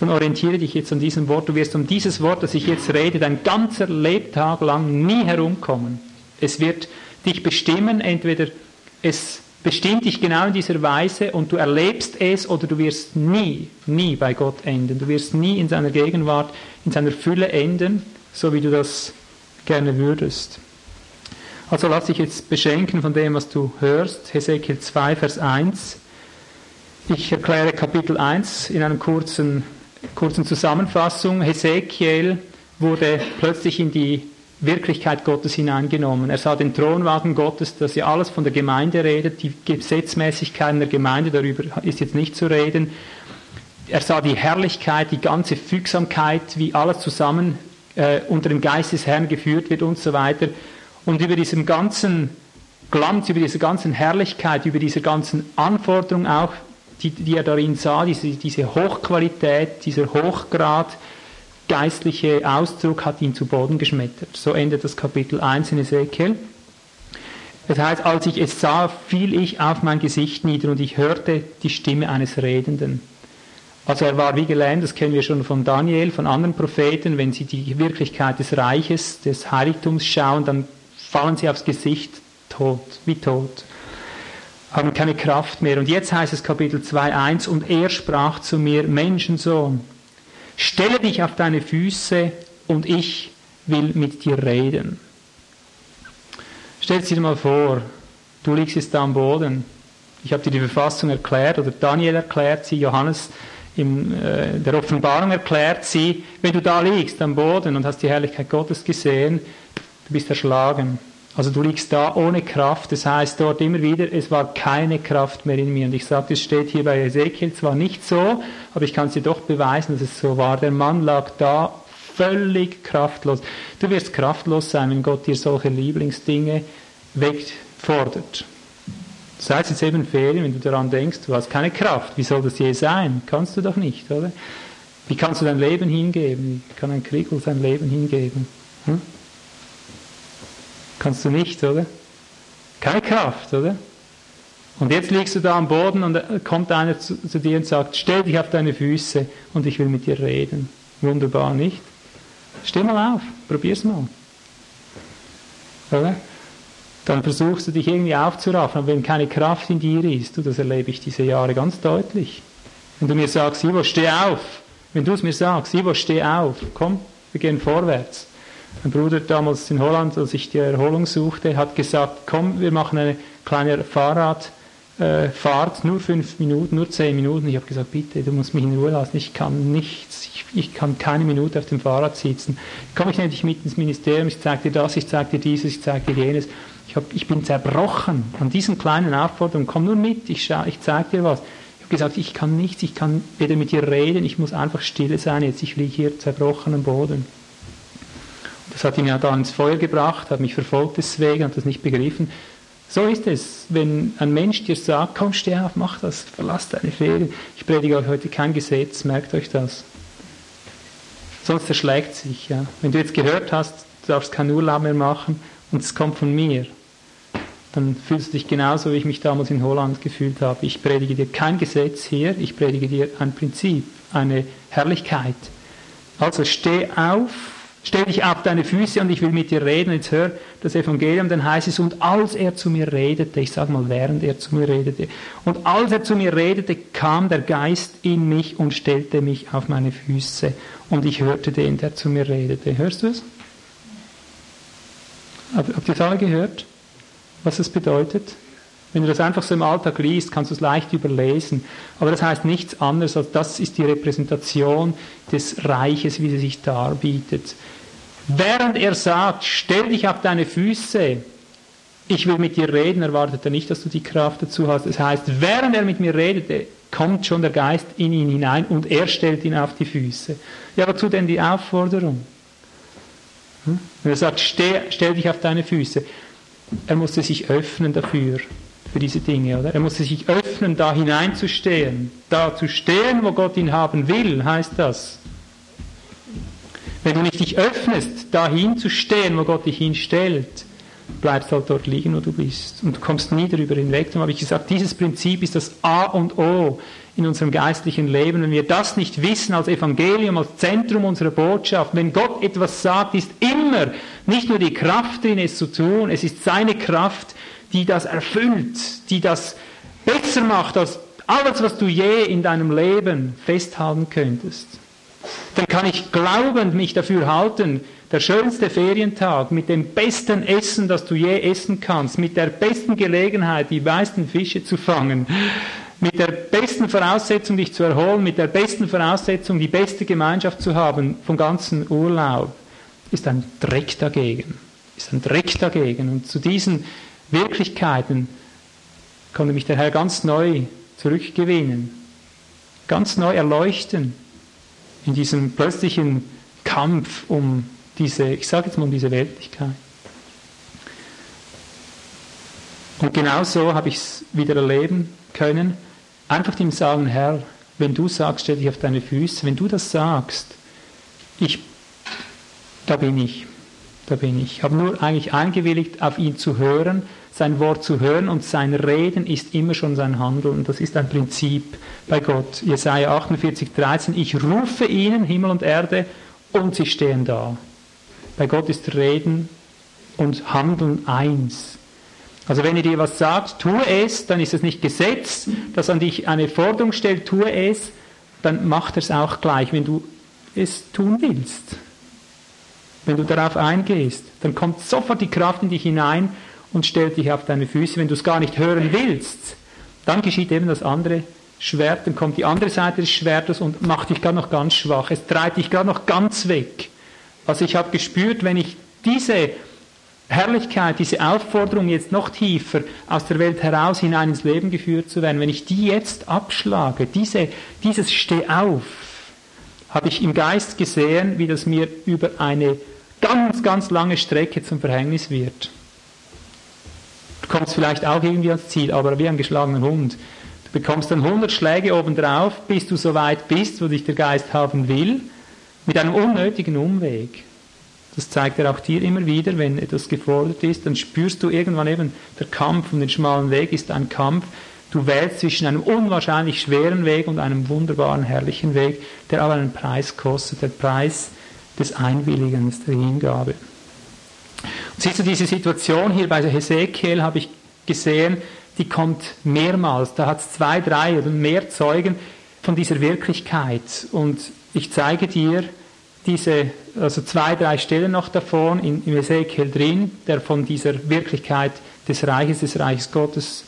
dann orientiere dich jetzt an diesem Wort. Du wirst um dieses Wort, das ich jetzt rede, dein ganzer Lebtag lang nie herumkommen. Es wird dich bestimmen, entweder es bestimmt dich genau in dieser Weise und du erlebst es oder du wirst nie, nie bei Gott enden. Du wirst nie in seiner Gegenwart, in seiner Fülle enden, so wie du das gerne würdest. Also lass dich jetzt beschenken von dem, was du hörst. Hesekiel 2, Vers 1. Ich erkläre Kapitel 1 in einem kurzen kurzen Zusammenfassung, Hesekiel wurde plötzlich in die Wirklichkeit Gottes hineingenommen. Er sah den Thronwagen Gottes, dass ja alles von der Gemeinde redet, die Gesetzmäßigkeiten der Gemeinde, darüber ist jetzt nicht zu reden. Er sah die Herrlichkeit, die ganze Fügsamkeit, wie alles zusammen äh, unter dem Geist des Herrn geführt wird und so weiter. Und über diesem ganzen Glanz, über diese ganzen Herrlichkeit, über diese ganzen Anforderungen auch, die, die er darin sah, diese, diese Hochqualität, dieser Hochgrad, geistliche Ausdruck hat ihn zu Boden geschmettert. So endet das Kapitel 1 in Ezekiel. Das heißt, als ich es sah, fiel ich auf mein Gesicht nieder und ich hörte die Stimme eines Redenden. Also er war wie gelähmt, das kennen wir schon von Daniel, von anderen Propheten, wenn sie die Wirklichkeit des Reiches, des Heiligtums schauen, dann fallen sie aufs Gesicht tot, wie tot, haben keine Kraft mehr. Und jetzt heißt es Kapitel 2.1, und er sprach zu mir, Menschensohn, Stelle dich auf deine Füße und ich will mit dir reden. Stell dir mal vor, du liegst jetzt da am Boden. Ich habe dir die Verfassung erklärt oder Daniel erklärt sie, Johannes in äh, der Offenbarung erklärt sie, wenn du da liegst am Boden und hast die Herrlichkeit Gottes gesehen, du bist erschlagen. Also du liegst da ohne Kraft. Das heißt dort immer wieder, es war keine Kraft mehr in mir. Und ich sage, es steht hier bei Ezekiel zwar nicht so, aber ich kann es dir doch beweisen, dass es so war. Der Mann lag da völlig kraftlos. Du wirst kraftlos sein, wenn Gott dir solche Lieblingsdinge wegfordert. Das heißt jetzt eben Ferien, wenn du daran denkst, du hast keine Kraft. Wie soll das je sein? Kannst du doch nicht, oder? Wie kannst du dein Leben hingeben? Wie kann ein Kriegel sein Leben hingeben? Hm? Kannst du nicht, oder? Keine Kraft, oder? Und jetzt liegst du da am Boden und kommt einer zu, zu, dir und sagt, stell dich auf deine Füße und ich will mit dir reden. Wunderbar, nicht? Steh mal auf, probier's mal. Oder? Dann versuchst du dich irgendwie aufzuraffen, aber wenn keine Kraft in dir ist, du, das erlebe ich diese Jahre ganz deutlich. Wenn du mir sagst, Ivo, steh auf. Wenn du es mir sagst, Ivo, steh auf. Komm, wir gehen vorwärts. Mein Bruder damals in Holland, als ich die Erholung suchte, hat gesagt, komm, wir machen eine kleine Fahrradfahrt, nur fünf Minuten, nur zehn Minuten. Ich habe gesagt, bitte, du musst mich in Ruhe lassen, ich kann nichts, ich, ich kann keine Minute auf dem Fahrrad sitzen. Komm, ich nehme mit ins Ministerium, ich zeige dir das, ich zeige dir dieses, ich zeige dir jenes. Ich, hab, ich bin zerbrochen an diesen kleinen Aufforderungen, komm nur mit, ich, ich zeige dir was. Ich habe gesagt, ich kann nichts, ich kann weder mit dir reden, ich muss einfach stille sein jetzt, ich liege hier zerbrochen am Boden. Das hat ihn ja da ins Feuer gebracht, hat mich verfolgt deswegen, hat das nicht begriffen. So ist es, wenn ein Mensch dir sagt, komm, steh auf, mach das, verlass deine Ferien. Ich predige euch heute kein Gesetz, merkt euch das. Sonst erschlägt sich. Ja. Wenn du jetzt gehört hast, du darfst keinen Urlaub mehr machen und es kommt von mir, dann fühlst du dich genauso, wie ich mich damals in Holland gefühlt habe. Ich predige dir kein Gesetz hier, ich predige dir ein Prinzip, eine Herrlichkeit. Also steh auf, Stell dich auf deine Füße und ich will mit dir reden. Jetzt hör das Evangelium, dann heißt es, und als er zu mir redete, ich sage mal, während er zu mir redete, und als er zu mir redete, kam der Geist in mich und stellte mich auf meine Füße. Und ich hörte den, der zu mir redete. Hörst du es? Habt ihr es alle gehört, was es bedeutet? Wenn du das einfach so im Alltag liest, kannst du es leicht überlesen. Aber das heißt nichts anderes als das ist die Repräsentation des Reiches, wie sie sich darbietet. Während er sagt, stell dich auf deine Füße, ich will mit dir reden, erwartet er nicht, dass du die Kraft dazu hast. Das heißt, während er mit mir redet, kommt schon der Geist in ihn hinein und er stellt ihn auf die Füße. Ja, wozu denn die Aufforderung? Hm? Er sagt, stell, stell dich auf deine Füße, er musste sich öffnen dafür für diese Dinge, oder? Er musste sich öffnen, da hineinzustehen. Da zu stehen, wo Gott ihn haben will, heißt das. Wenn du nicht dich öffnest, dahin zu stehen, wo Gott dich hinstellt, bleibst halt dort liegen, wo du bist. Und du kommst nie darüber hinweg. Darum habe ich gesagt, dieses Prinzip ist das A und O in unserem geistlichen Leben. Wenn wir das nicht wissen als Evangelium, als Zentrum unserer Botschaft, wenn Gott etwas sagt, ist immer nicht nur die Kraft drin, es zu tun, es ist seine Kraft, die das erfüllt, die das besser macht als alles, was du je in deinem Leben festhalten könntest. Dann kann ich glaubend mich dafür halten, der schönste Ferientag mit dem besten Essen, das du je essen kannst, mit der besten Gelegenheit, die meisten Fische zu fangen, mit der besten Voraussetzung, dich zu erholen, mit der besten Voraussetzung, die beste Gemeinschaft zu haben vom ganzen Urlaub, ist ein Dreck dagegen. Ist ein Dreck dagegen. Und zu diesen Wirklichkeiten konnte mich der Herr ganz neu zurückgewinnen, ganz neu erleuchten in diesem plötzlichen Kampf um diese, ich sage jetzt mal um diese Weltlichkeit. Und genau so habe ich es wieder erleben können. Einfach dem sagen, Herr, wenn du sagst, stell dich auf deine Füße, wenn du das sagst, ich, da bin ich, da bin ich. Ich habe nur eigentlich eingewilligt, auf ihn zu hören, sein Wort zu hören und sein Reden ist immer schon sein Handeln. Das ist ein Prinzip bei Gott. Jesaja 48, 13. Ich rufe ihnen, Himmel und Erde, und sie stehen da. Bei Gott ist Reden und Handeln eins. Also wenn er dir was sagt, tue es, dann ist es nicht Gesetz, das an dich eine Forderung stellt, tue es, dann macht es auch gleich, wenn du es tun willst. Wenn du darauf eingehst, dann kommt sofort die Kraft in dich hinein und stellt dich auf deine Füße. Wenn du es gar nicht hören willst, dann geschieht eben das andere Schwert, dann kommt die andere Seite des Schwertes und macht dich gar noch ganz schwach. Es treibt dich gar noch ganz weg. Also ich habe gespürt, wenn ich diese Herrlichkeit, diese Aufforderung, jetzt noch tiefer aus der Welt heraus hinein ins Leben geführt zu werden, wenn ich die jetzt abschlage, diese, dieses Steh auf, habe ich im Geist gesehen, wie das mir über eine ganz, ganz lange Strecke zum Verhängnis wird. Du kommst vielleicht auch irgendwie ans Ziel, aber wie ein geschlagener Hund. Du bekommst dann 100 Schläge obendrauf, bis du so weit bist, wo dich der Geist haben will, mit einem unnötigen Umweg. Das zeigt er auch dir immer wieder, wenn etwas gefordert ist, dann spürst du irgendwann eben, der Kampf um den schmalen Weg ist ein Kampf. Du wählst zwischen einem unwahrscheinlich schweren Weg und einem wunderbaren, herrlichen Weg, der aber einen Preis kostet, der Preis des Einwilligens, der Hingabe. Siehst du, diese Situation hier bei Hesekiel habe ich gesehen, die kommt mehrmals. Da hat es zwei, drei oder mehr Zeugen von dieser Wirklichkeit. Und ich zeige dir, diese, also zwei, drei Stellen noch davon in, im Ezekiel drin, der von dieser Wirklichkeit des Reiches, des Reiches Gottes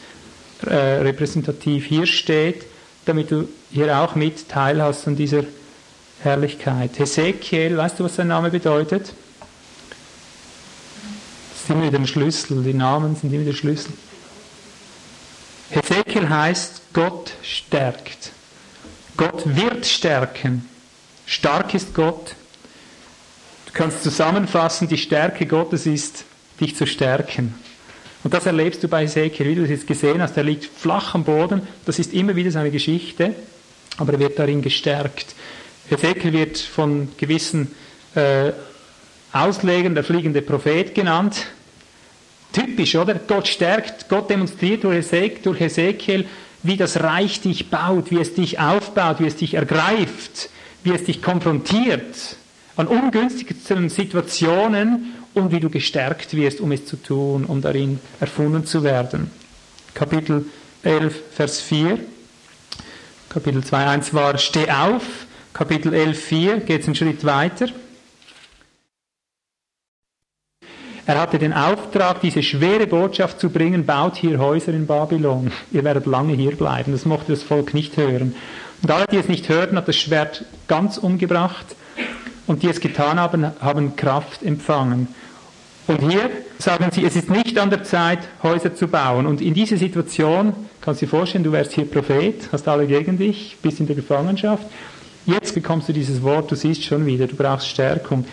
äh, repräsentativ hier steht, damit du hier auch mit Teil hast an dieser Herrlichkeit. Ezekiel, weißt du, was sein Name bedeutet? Immer wieder ein Schlüssel, die Namen sind immer der Schlüssel. Ezekiel heißt, Gott stärkt. Gott wird stärken. Stark ist Gott, kannst zusammenfassen, die Stärke Gottes ist, dich zu stärken. Und das erlebst du bei Ezekiel, wie du es jetzt gesehen hast. Er liegt flach am Boden. Das ist immer wieder seine Geschichte, aber er wird darin gestärkt. Ezekiel wird von gewissen äh, Auslegern der fliegende Prophet genannt. Typisch, oder? Gott stärkt, Gott demonstriert durch Ezekiel, wie das Reich dich baut, wie es dich aufbaut, wie es dich ergreift, wie es dich konfrontiert an ungünstigsten Situationen und wie du gestärkt wirst, um es zu tun, um darin erfunden zu werden. Kapitel 11, Vers 4. Kapitel 2, 1 war, steh auf. Kapitel 11, 4 geht es einen Schritt weiter. Er hatte den Auftrag, diese schwere Botschaft zu bringen, baut hier Häuser in Babylon. Ihr werdet lange hier bleiben. Das mochte das Volk nicht hören. Und alle, die es nicht hörten, hat das Schwert ganz umgebracht und die es getan haben, haben Kraft empfangen. Und hier sagen sie, es ist nicht an der Zeit, Häuser zu bauen. Und in dieser Situation, kannst du dir vorstellen, du wärst hier Prophet, hast alle gegen dich, bist in der Gefangenschaft. Jetzt bekommst du dieses Wort, du siehst schon wieder, du brauchst Stärkung.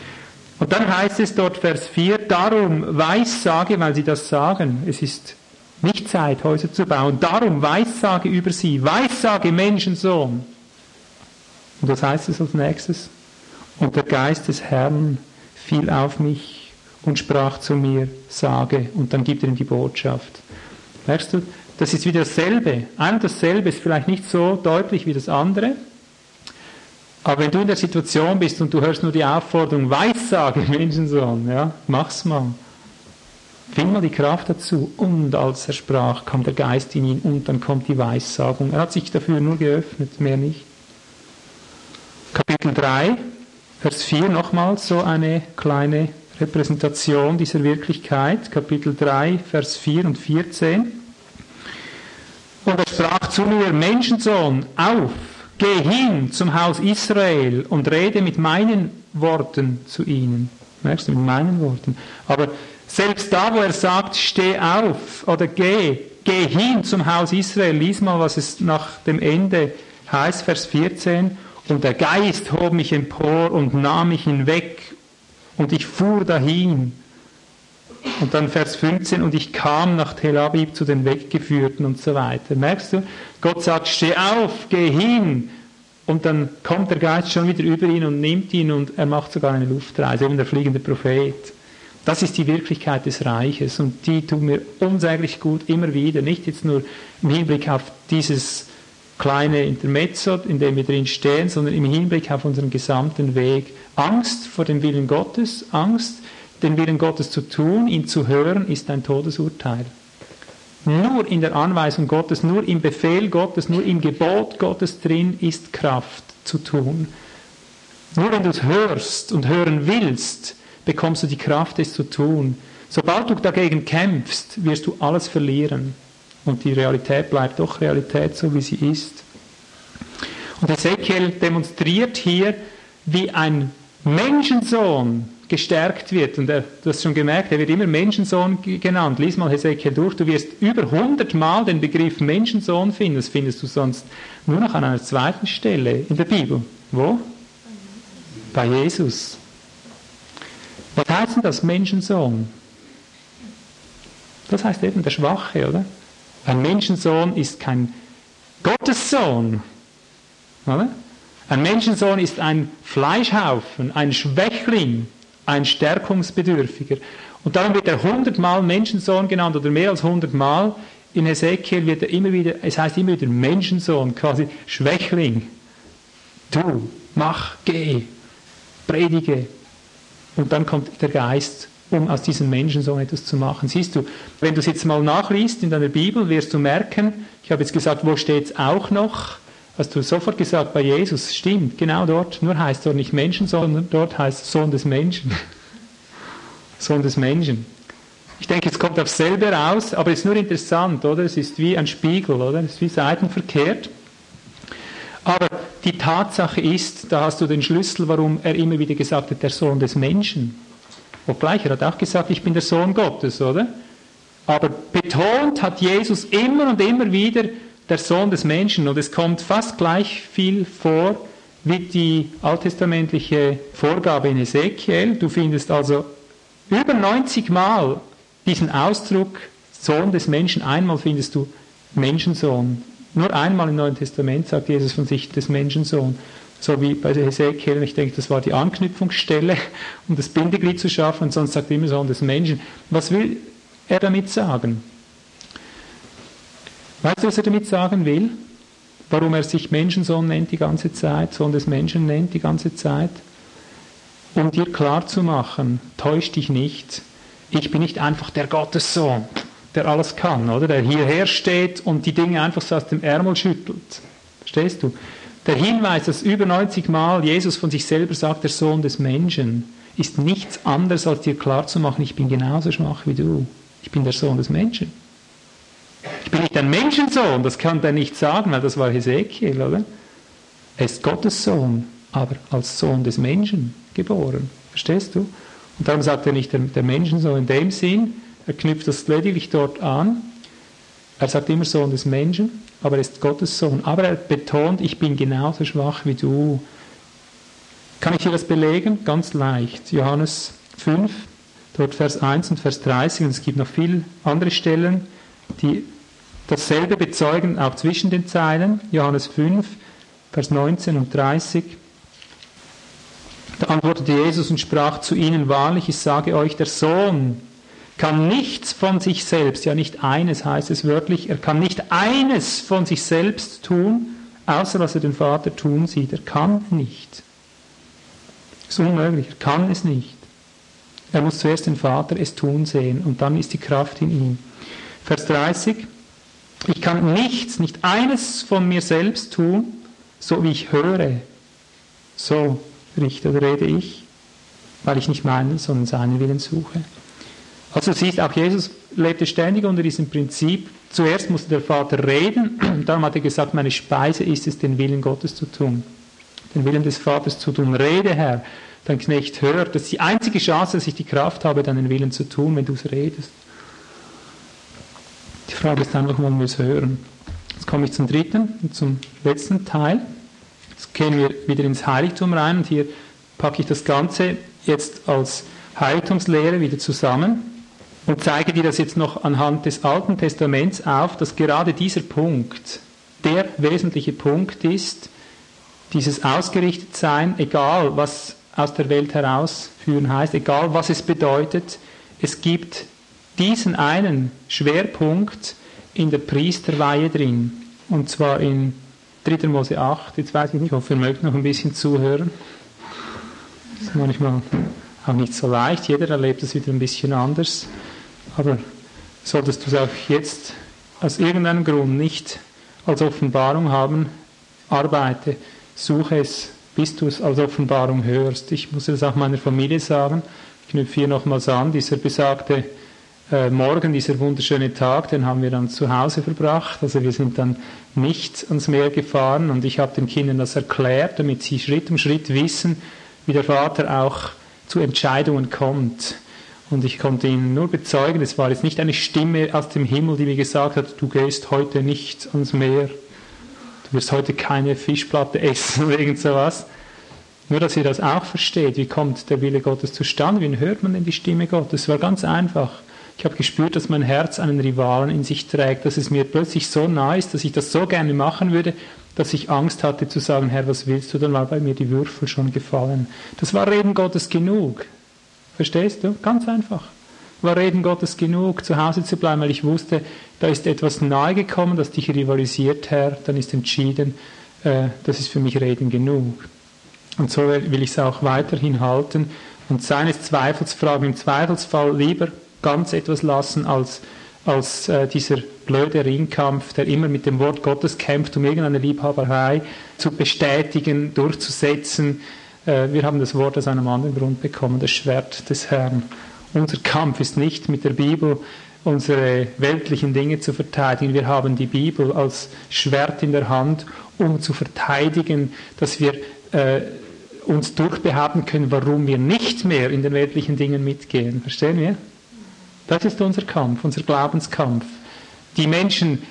Und dann heißt es dort Vers 4, darum Weissage, weil sie das sagen, es ist nicht Zeit, Häuser zu bauen, darum Weissage über sie, Weissage Menschensohn. Und was heißt es als nächstes? Und der Geist des Herrn fiel auf mich und sprach zu mir, sage, und dann gibt er ihm die Botschaft. Merkst du, das ist wieder dasselbe. Ein und dasselbe ist vielleicht nicht so deutlich wie das andere, aber wenn du in der Situation bist und du hörst nur die Aufforderung, Weissage, Menschensohn, ja, mach's mal. Find mal die Kraft dazu. Und als er sprach, kam der Geist in ihn und dann kommt die Weissagung. Er hat sich dafür nur geöffnet, mehr nicht. Kapitel 3, Vers 4 nochmals so eine kleine Repräsentation dieser Wirklichkeit, Kapitel 3, Vers 4 und 14. Und er sprach zu mir, Menschensohn, auf, geh hin zum Haus Israel und rede mit meinen Worten zu ihnen. Merkst du, mit meinen Worten. Aber selbst da, wo er sagt, steh auf oder geh, geh hin zum Haus Israel, lies mal, was es nach dem Ende heißt, Vers 14. Und der Geist hob mich empor und nahm mich hinweg und ich fuhr dahin. Und dann Vers 15, und ich kam nach Tel Aviv zu den Weggeführten und so weiter. Merkst du? Gott sagt, steh auf, geh hin. Und dann kommt der Geist schon wieder über ihn und nimmt ihn und er macht sogar eine Luftreise, eben der fliegende Prophet. Das ist die Wirklichkeit des Reiches und die tut mir unsäglich gut immer wieder, nicht jetzt nur im Hinblick auf dieses kleine Intermezzo, in dem wir drin stehen, sondern im Hinblick auf unseren gesamten Weg. Angst vor dem Willen Gottes, Angst, den Willen Gottes zu tun, ihn zu hören, ist ein Todesurteil. Nur in der Anweisung Gottes, nur im Befehl Gottes, nur im Gebot Gottes drin ist Kraft zu tun. Nur wenn du es hörst und hören willst, bekommst du die Kraft, es zu tun. Sobald du dagegen kämpfst, wirst du alles verlieren. Und die Realität bleibt doch Realität, so wie sie ist. Und Ezekiel demonstriert hier, wie ein Menschensohn gestärkt wird. Und er, du hast schon gemerkt, er wird immer Menschensohn genannt. Lies mal Hesekiel durch. Du wirst über 100 Mal den Begriff Menschensohn finden. Das findest du sonst nur noch an einer zweiten Stelle in der Bibel. Wo? Bei Jesus. Was heißt denn das Menschensohn? Das heißt eben der Schwache, oder? Ein Menschensohn ist kein Gottessohn. Oder? Ein Menschensohn ist ein Fleischhaufen, ein Schwächling, ein Stärkungsbedürftiger. Und darum wird er hundertmal Menschensohn genannt oder mehr als hundertmal. In Ezekiel wird er immer wieder, es heißt immer wieder Menschensohn, quasi Schwächling. Du, mach, geh, predige. Und dann kommt der Geist um aus diesem Menschen so etwas zu machen. Siehst du, wenn du es jetzt mal nachliest in deiner Bibel, wirst du merken, ich habe jetzt gesagt, wo steht es auch noch? Hast du sofort gesagt, bei Jesus, stimmt, genau dort, nur heißt dort nicht Menschen, sondern dort heißt Sohn des Menschen. Sohn des Menschen. Ich denke, es kommt aufs selbe raus, aber es ist nur interessant, oder? Es ist wie ein Spiegel, oder? Es ist wie seitenverkehrt. Aber die Tatsache ist, da hast du den Schlüssel, warum er immer wieder gesagt hat, der Sohn des Menschen. Obgleich, er hat auch gesagt, ich bin der Sohn Gottes, oder? Aber betont hat Jesus immer und immer wieder der Sohn des Menschen. Und es kommt fast gleich viel vor wie die alttestamentliche Vorgabe in Ezekiel. Du findest also über 90 Mal diesen Ausdruck Sohn des Menschen. Einmal findest du Menschensohn. Nur einmal im Neuen Testament sagt Jesus von sich des Menschensohn so wie bei Hesekiel, ich denke, das war die Anknüpfungsstelle, um das Bindeglied zu schaffen, und sonst sagt er immer so des Menschen. Was will er damit sagen? Weißt du, was er damit sagen will? Warum er sich Menschensohn nennt die ganze Zeit, Sohn des Menschen nennt die ganze Zeit? Um dir klarzumachen, täusch dich nicht, ich bin nicht einfach der Gottessohn, der alles kann, oder? Der hierher steht und die Dinge einfach so aus dem Ärmel schüttelt. Verstehst du? Der Hinweis, dass über 90 Mal Jesus von sich selber sagt, der Sohn des Menschen, ist nichts anderes, als dir klarzumachen, ich bin genauso schwach wie du. Ich bin der Sohn des Menschen. Ich bin nicht ein Menschensohn, das kann der nicht sagen, weil das war Hesekiel, oder? Er ist Gottes Sohn, aber als Sohn des Menschen geboren. Verstehst du? Und darum sagt er nicht der, der Menschensohn in dem Sinn, er knüpft das lediglich dort an. Er sagt immer Sohn des Menschen, aber er ist Gottes Sohn. Aber er betont, ich bin genauso schwach wie du. Kann ich dir das belegen? Ganz leicht. Johannes 5, dort Vers 1 und Vers 30, und es gibt noch viele andere Stellen, die dasselbe bezeugen, auch zwischen den Zeilen. Johannes 5, Vers 19 und 30. Da antwortete Jesus und sprach zu ihnen, wahrlich, ich sage euch, der Sohn kann nichts von sich selbst, ja nicht eines heißt es wörtlich, er kann nicht eines von sich selbst tun, außer was er den Vater tun sieht. Er kann nicht. Das ist unmöglich, er kann es nicht. Er muss zuerst den Vater es tun sehen und dann ist die Kraft in ihm. Vers 30. Ich kann nichts, nicht eines von mir selbst tun, so wie ich höre. So richte oder rede ich, weil ich nicht meinen, sondern seinen Willen suche. Also siehst, auch Jesus lebte ständig unter diesem Prinzip. Zuerst musste der Vater reden, und darum hat er gesagt, meine Speise ist es, den Willen Gottes zu tun. Den Willen des Vaters zu tun. Rede, Herr, dein Knecht hört. Das ist die einzige Chance, dass ich die Kraft habe, deinen Willen zu tun, wenn du es redest. Frage ist einfach, wir es hören. Jetzt komme ich zum dritten und zum letzten Teil. Jetzt gehen wir wieder ins Heiligtum rein und hier packe ich das Ganze jetzt als Heiligtumslehre wieder zusammen und zeige dir das jetzt noch anhand des Alten Testaments auf, dass gerade dieser Punkt der wesentliche Punkt ist, dieses Ausgerichtetsein, egal was aus der Welt herausführen heißt, egal was es bedeutet, es gibt diesen einen Schwerpunkt in der Priesterweihe drin. Und zwar in 3. Mose 8. Jetzt weiß ich nicht, ich hoffe, ihr mögt noch ein bisschen zuhören. Das ist manchmal auch nicht so leicht. Jeder erlebt es wieder ein bisschen anders. Aber solltest du es auch jetzt aus irgendeinem Grund nicht als Offenbarung haben, arbeite, suche es, bis du es als Offenbarung hörst. Ich muss das auch meiner Familie sagen. Ich knüpfe hier nochmals an, dieser besagte äh, Morgen, dieser wunderschöne Tag, den haben wir dann zu Hause verbracht. Also wir sind dann nicht ans Meer gefahren und ich habe den Kindern das erklärt, damit sie Schritt um Schritt wissen, wie der Vater auch zu Entscheidungen kommt. Und ich konnte ihnen nur bezeugen, es war jetzt nicht eine Stimme aus dem Himmel, die mir gesagt hat, du gehst heute nicht ans Meer, du wirst heute keine Fischplatte essen oder irgend sowas. Nur, dass ihr das auch versteht, wie kommt der Wille Gottes zustande, wie hört man denn die Stimme Gottes? Es war ganz einfach. Ich habe gespürt, dass mein Herz einen Rivalen in sich trägt, dass es mir plötzlich so nah ist, dass ich das so gerne machen würde, dass ich Angst hatte zu sagen, Herr, was willst du? Dann war bei mir die Würfel schon gefallen. Das war Reden Gottes genug. Verstehst du? Ganz einfach. War Reden Gottes genug, zu Hause zu bleiben, weil ich wusste, da ist etwas nahe gekommen, das dich rivalisiert, Herr. Dann ist entschieden, äh, das ist für mich Reden genug. Und so will ich es auch weiterhin halten und seines Zweifels fragen. Im Zweifelsfall lieber ganz etwas lassen als, als äh, dieser blöde Ringkampf, der immer mit dem Wort Gottes kämpft, um irgendeine Liebhaberei zu bestätigen, durchzusetzen. Äh, wir haben das Wort aus einem anderen Grund bekommen, das Schwert des Herrn. Unser Kampf ist nicht mit der Bibel, unsere weltlichen Dinge zu verteidigen. Wir haben die Bibel als Schwert in der Hand, um zu verteidigen, dass wir äh, uns durchbehaupten können, warum wir nicht mehr in den weltlichen Dingen mitgehen. Verstehen wir? Das ist unser Kampf, unser Glaubenskampf. Die Menschen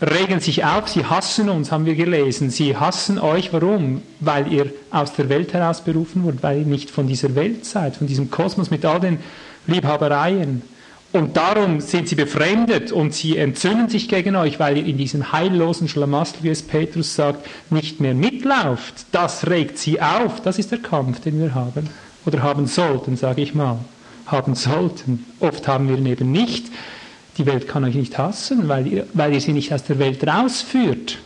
regen sich auf, sie hassen uns, haben wir gelesen. Sie hassen euch, warum? Weil ihr aus der Welt heraus berufen wurdet, weil ihr nicht von dieser Welt seid, von diesem Kosmos mit all den Liebhabereien. Und darum sind sie befremdet und sie entzünden sich gegen euch, weil ihr in diesem heillosen Schlamassel, wie es Petrus sagt, nicht mehr mitlauft. Das regt sie auf. Das ist der Kampf, den wir haben. Oder haben sollten, sage ich mal. Haben sollten. Oft haben wir ihn eben nicht die Welt kann euch nicht hassen, weil ihr, weil ihr sie nicht aus der Welt rausführt.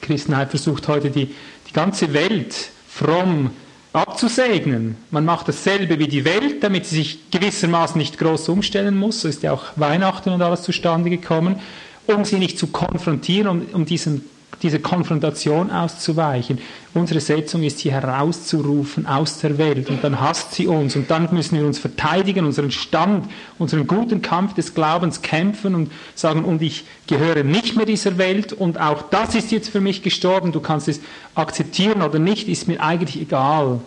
Christenheit versucht heute die, die ganze Welt fromm abzusegnen. Man macht dasselbe wie die Welt, damit sie sich gewissermaßen nicht groß umstellen muss. So ist ja auch Weihnachten und alles zustande gekommen, um sie nicht zu konfrontieren, um, um diesen dieser Konfrontation auszuweichen. Unsere Setzung ist, sie herauszurufen aus der Welt und dann hasst sie uns und dann müssen wir uns verteidigen, unseren Stand, unseren guten Kampf des Glaubens kämpfen und sagen, und ich gehöre nicht mehr dieser Welt und auch das ist jetzt für mich gestorben, du kannst es akzeptieren oder nicht, ist mir eigentlich egal.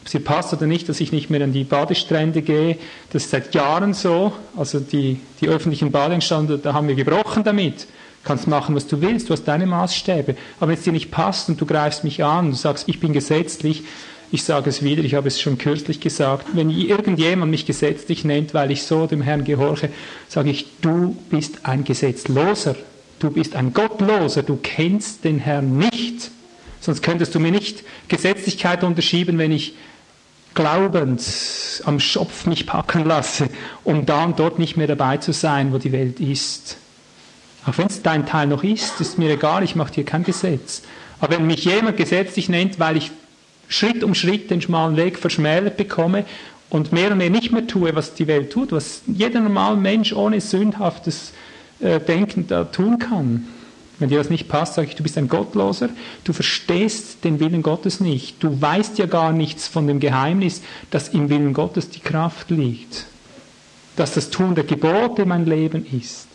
Ob es dir passt oder nicht, dass ich nicht mehr an die Badestrände gehe, das ist seit Jahren so. Also die, die öffentlichen Badestrände, da haben wir gebrochen damit kannst machen, was du willst, du hast deine Maßstäbe. Aber wenn es dir nicht passt und du greifst mich an, du sagst, ich bin gesetzlich, ich sage es wieder, ich habe es schon kürzlich gesagt, wenn irgendjemand mich gesetzlich nennt, weil ich so dem Herrn gehorche, sage ich, du bist ein Gesetzloser, du bist ein Gottloser, du kennst den Herrn nicht. Sonst könntest du mir nicht Gesetzlichkeit unterschieben, wenn ich glaubend am Schopf mich packen lasse, um da und dort nicht mehr dabei zu sein, wo die Welt ist. Auch wenn es dein Teil noch ist, ist mir egal, ich mache dir kein Gesetz. Aber wenn mich jemand gesetzlich nennt, weil ich Schritt um Schritt den schmalen Weg verschmälert bekomme und mehr und mehr nicht mehr tue, was die Welt tut, was jeder normale Mensch ohne sündhaftes äh, Denken da tun kann. Wenn dir das nicht passt, sage ich, du bist ein Gottloser, du verstehst den Willen Gottes nicht, du weißt ja gar nichts von dem Geheimnis, dass im Willen Gottes die Kraft liegt. dass das Tun der Gebote mein Leben ist,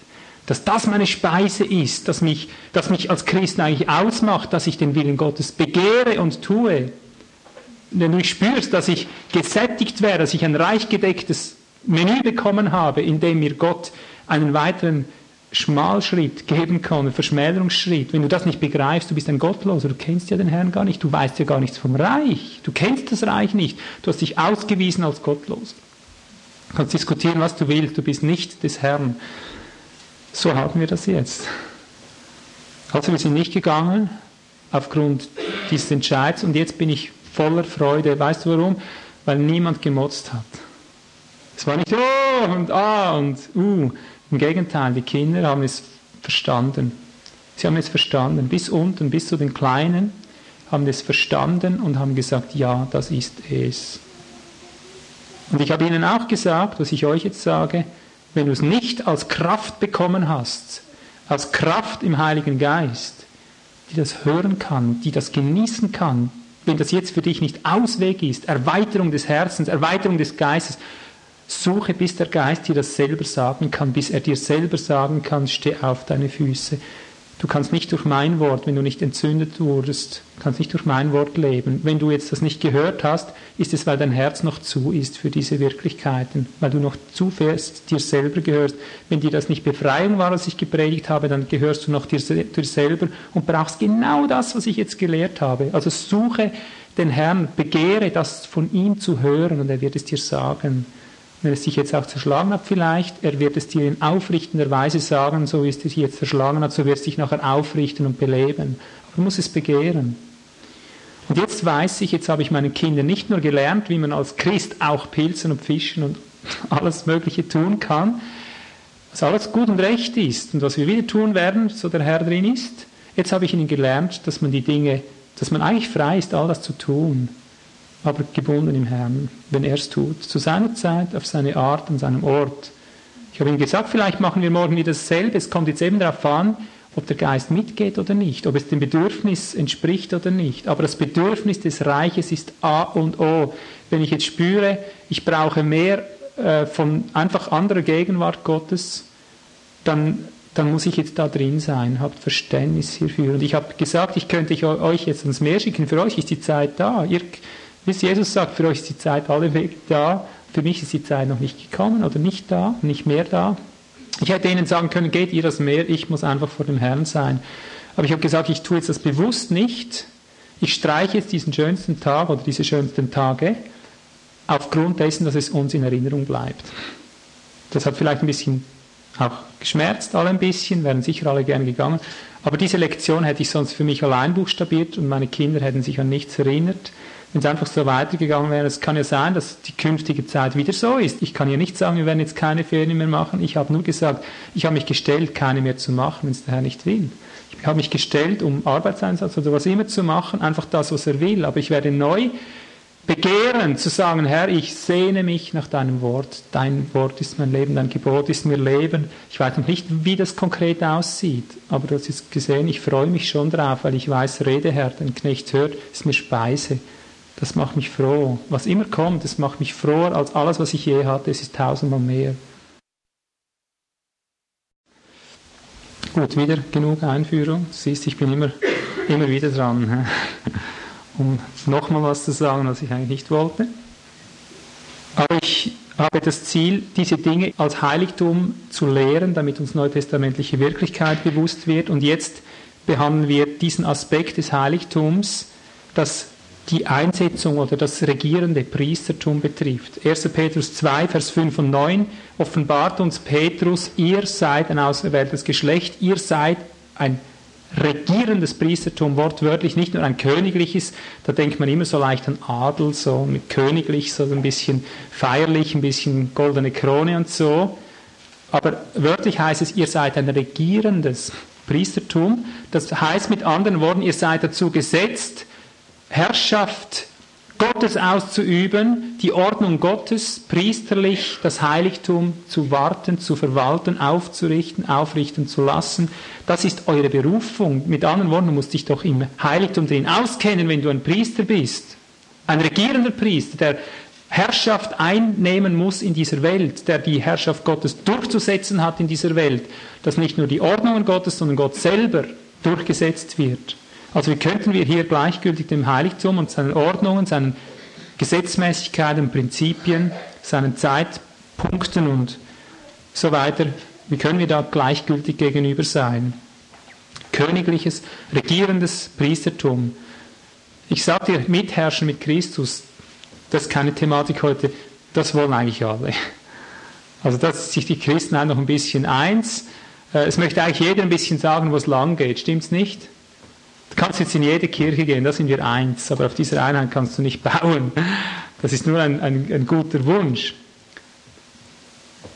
dass das meine Speise ist, dass mich, dass mich als Christen eigentlich ausmacht, dass ich den Willen Gottes begehre und tue. Wenn du spürst, dass ich gesättigt wäre, dass ich ein reich gedecktes Menü bekommen habe, in dem mir Gott einen weiteren Schmalschritt geben kann, einen Verschmälerungsschritt. Wenn du das nicht begreifst, du bist ein Gottloser, du kennst ja den Herrn gar nicht, du weißt ja gar nichts vom Reich, du kennst das Reich nicht, du hast dich ausgewiesen als Gottloser. Du kannst diskutieren, was du willst, du bist nicht des Herrn. So haben wir das jetzt. Also wir sind nicht gegangen aufgrund dieses Entscheids und jetzt bin ich voller Freude. Weißt du warum? Weil niemand gemotzt hat. Es war nicht oh und ah und uh. Im Gegenteil, die Kinder haben es verstanden. Sie haben es verstanden. Bis unten, bis zu den Kleinen haben es verstanden und haben gesagt, ja, das ist es. Und ich habe ihnen auch gesagt, was ich euch jetzt sage, wenn du es nicht als Kraft bekommen hast, als Kraft im Heiligen Geist, die das hören kann, die das genießen kann, wenn das jetzt für dich nicht Ausweg ist, Erweiterung des Herzens, Erweiterung des Geistes, suche, bis der Geist dir das selber sagen kann, bis er dir selber sagen kann, steh auf deine Füße. Du kannst nicht durch mein Wort, wenn du nicht entzündet wurdest, kannst nicht durch mein Wort leben. Wenn du jetzt das nicht gehört hast, ist es, weil dein Herz noch zu ist für diese Wirklichkeiten, weil du noch zu fest dir selber gehörst. Wenn dir das nicht Befreiung war, was ich gepredigt habe, dann gehörst du noch dir, dir selber und brauchst genau das, was ich jetzt gelehrt habe. Also suche den Herrn, begehre das von ihm zu hören und er wird es dir sagen wenn es dich jetzt auch zerschlagen hat vielleicht, er wird es dir in aufrichtender Weise sagen, so wie es dich jetzt zerschlagen hat, so wird es dich nachher aufrichten und beleben. Aber du musst es begehren. Und jetzt weiß ich, jetzt habe ich meinen Kindern nicht nur gelernt, wie man als Christ auch pilzen und fischen und alles Mögliche tun kann, was alles gut und recht ist und was wir wieder tun werden, so der Herr drin ist. Jetzt habe ich ihnen gelernt, dass man die Dinge, dass man eigentlich frei ist, all das zu tun aber gebunden im Herrn, wenn er es tut, zu seiner Zeit, auf seine Art, an seinem Ort. Ich habe ihm gesagt, vielleicht machen wir morgen wieder dasselbe. Es kommt jetzt eben darauf an, ob der Geist mitgeht oder nicht, ob es dem Bedürfnis entspricht oder nicht. Aber das Bedürfnis des Reiches ist A und O. Wenn ich jetzt spüre, ich brauche mehr äh, von einfach anderer Gegenwart Gottes, dann, dann muss ich jetzt da drin sein, habt Verständnis hierfür. Und ich habe gesagt, ich könnte euch jetzt ans Meer schicken, für euch ist die Zeit da. Ihr bis Jesus sagt, für euch ist die Zeit alle Weg da, für mich ist die Zeit noch nicht gekommen oder nicht da, nicht mehr da. Ich hätte ihnen sagen können, geht ihr das Meer, ich muss einfach vor dem Herrn sein. Aber ich habe gesagt, ich tue jetzt das bewusst nicht. Ich streiche jetzt diesen schönsten Tag oder diese schönsten Tage aufgrund dessen, dass es uns in Erinnerung bleibt. Das hat vielleicht ein bisschen auch geschmerzt, alle ein bisschen, wären sicher alle gern gegangen. Aber diese Lektion hätte ich sonst für mich allein buchstabiert und meine Kinder hätten sich an nichts erinnert wenn es einfach so weitergegangen wäre, es kann ja sein, dass die künftige Zeit wieder so ist. Ich kann ja nicht sagen, wir werden jetzt keine Ferien mehr machen. Ich habe nur gesagt, ich habe mich gestellt, keine mehr zu machen, wenn es der Herr nicht will. Ich habe mich gestellt, um Arbeitseinsatz oder was immer zu machen, einfach das, was er will. Aber ich werde neu begehren, zu sagen, Herr, ich sehne mich nach deinem Wort. Dein Wort ist mein Leben, dein Gebot ist mir Leben. Ich weiß noch nicht, wie das konkret aussieht, aber du hast es gesehen, ich freue mich schon drauf, weil ich weiß, Rede, Herr, dein Knecht hört, ist mir Speise. Das macht mich froh. Was immer kommt, das macht mich froher als alles, was ich je hatte. Es ist tausendmal mehr. Gut, wieder genug Einführung. Siehst, ich bin immer, immer wieder dran, um nochmal was zu sagen, was ich eigentlich nicht wollte. Aber ich habe das Ziel, diese Dinge als Heiligtum zu lehren, damit uns neutestamentliche Wirklichkeit bewusst wird. Und jetzt behandeln wir diesen Aspekt des Heiligtums, das die Einsetzung oder das regierende Priestertum betrifft. 1. Petrus 2, Vers 5 und 9 offenbart uns Petrus, ihr seid ein auserwähltes Geschlecht, ihr seid ein regierendes Priestertum, wortwörtlich, nicht nur ein königliches, da denkt man immer so leicht an Adel, so mit königlich, so ein bisschen feierlich, ein bisschen goldene Krone und so. Aber wörtlich heißt es, ihr seid ein regierendes Priestertum. Das heißt mit anderen Worten, ihr seid dazu gesetzt, Herrschaft Gottes auszuüben, die Ordnung Gottes priesterlich, das Heiligtum zu warten, zu verwalten, aufzurichten, aufrichten zu lassen. Das ist eure Berufung. Mit anderen Worten, du musst dich doch im Heiligtum drin auskennen, wenn du ein Priester bist. Ein regierender Priester, der Herrschaft einnehmen muss in dieser Welt, der die Herrschaft Gottes durchzusetzen hat in dieser Welt, dass nicht nur die Ordnungen Gottes, sondern Gott selber durchgesetzt wird. Also wie könnten wir hier gleichgültig dem Heiligtum und seinen Ordnungen, seinen Gesetzmäßigkeiten, Prinzipien, seinen Zeitpunkten und so weiter, wie können wir da gleichgültig gegenüber sein? Königliches, regierendes Priestertum. Ich sage dir, mitherrschen mit Christus, das ist keine Thematik heute, das wollen eigentlich alle. Also das ist sich die Christen noch ein bisschen eins. Äh, es möchte eigentlich jeder ein bisschen sagen, wo es lang geht, stimmt's nicht? Du kannst jetzt in jede Kirche gehen, da sind wir eins, aber auf dieser Einheit kannst du nicht bauen. Das ist nur ein, ein, ein guter Wunsch.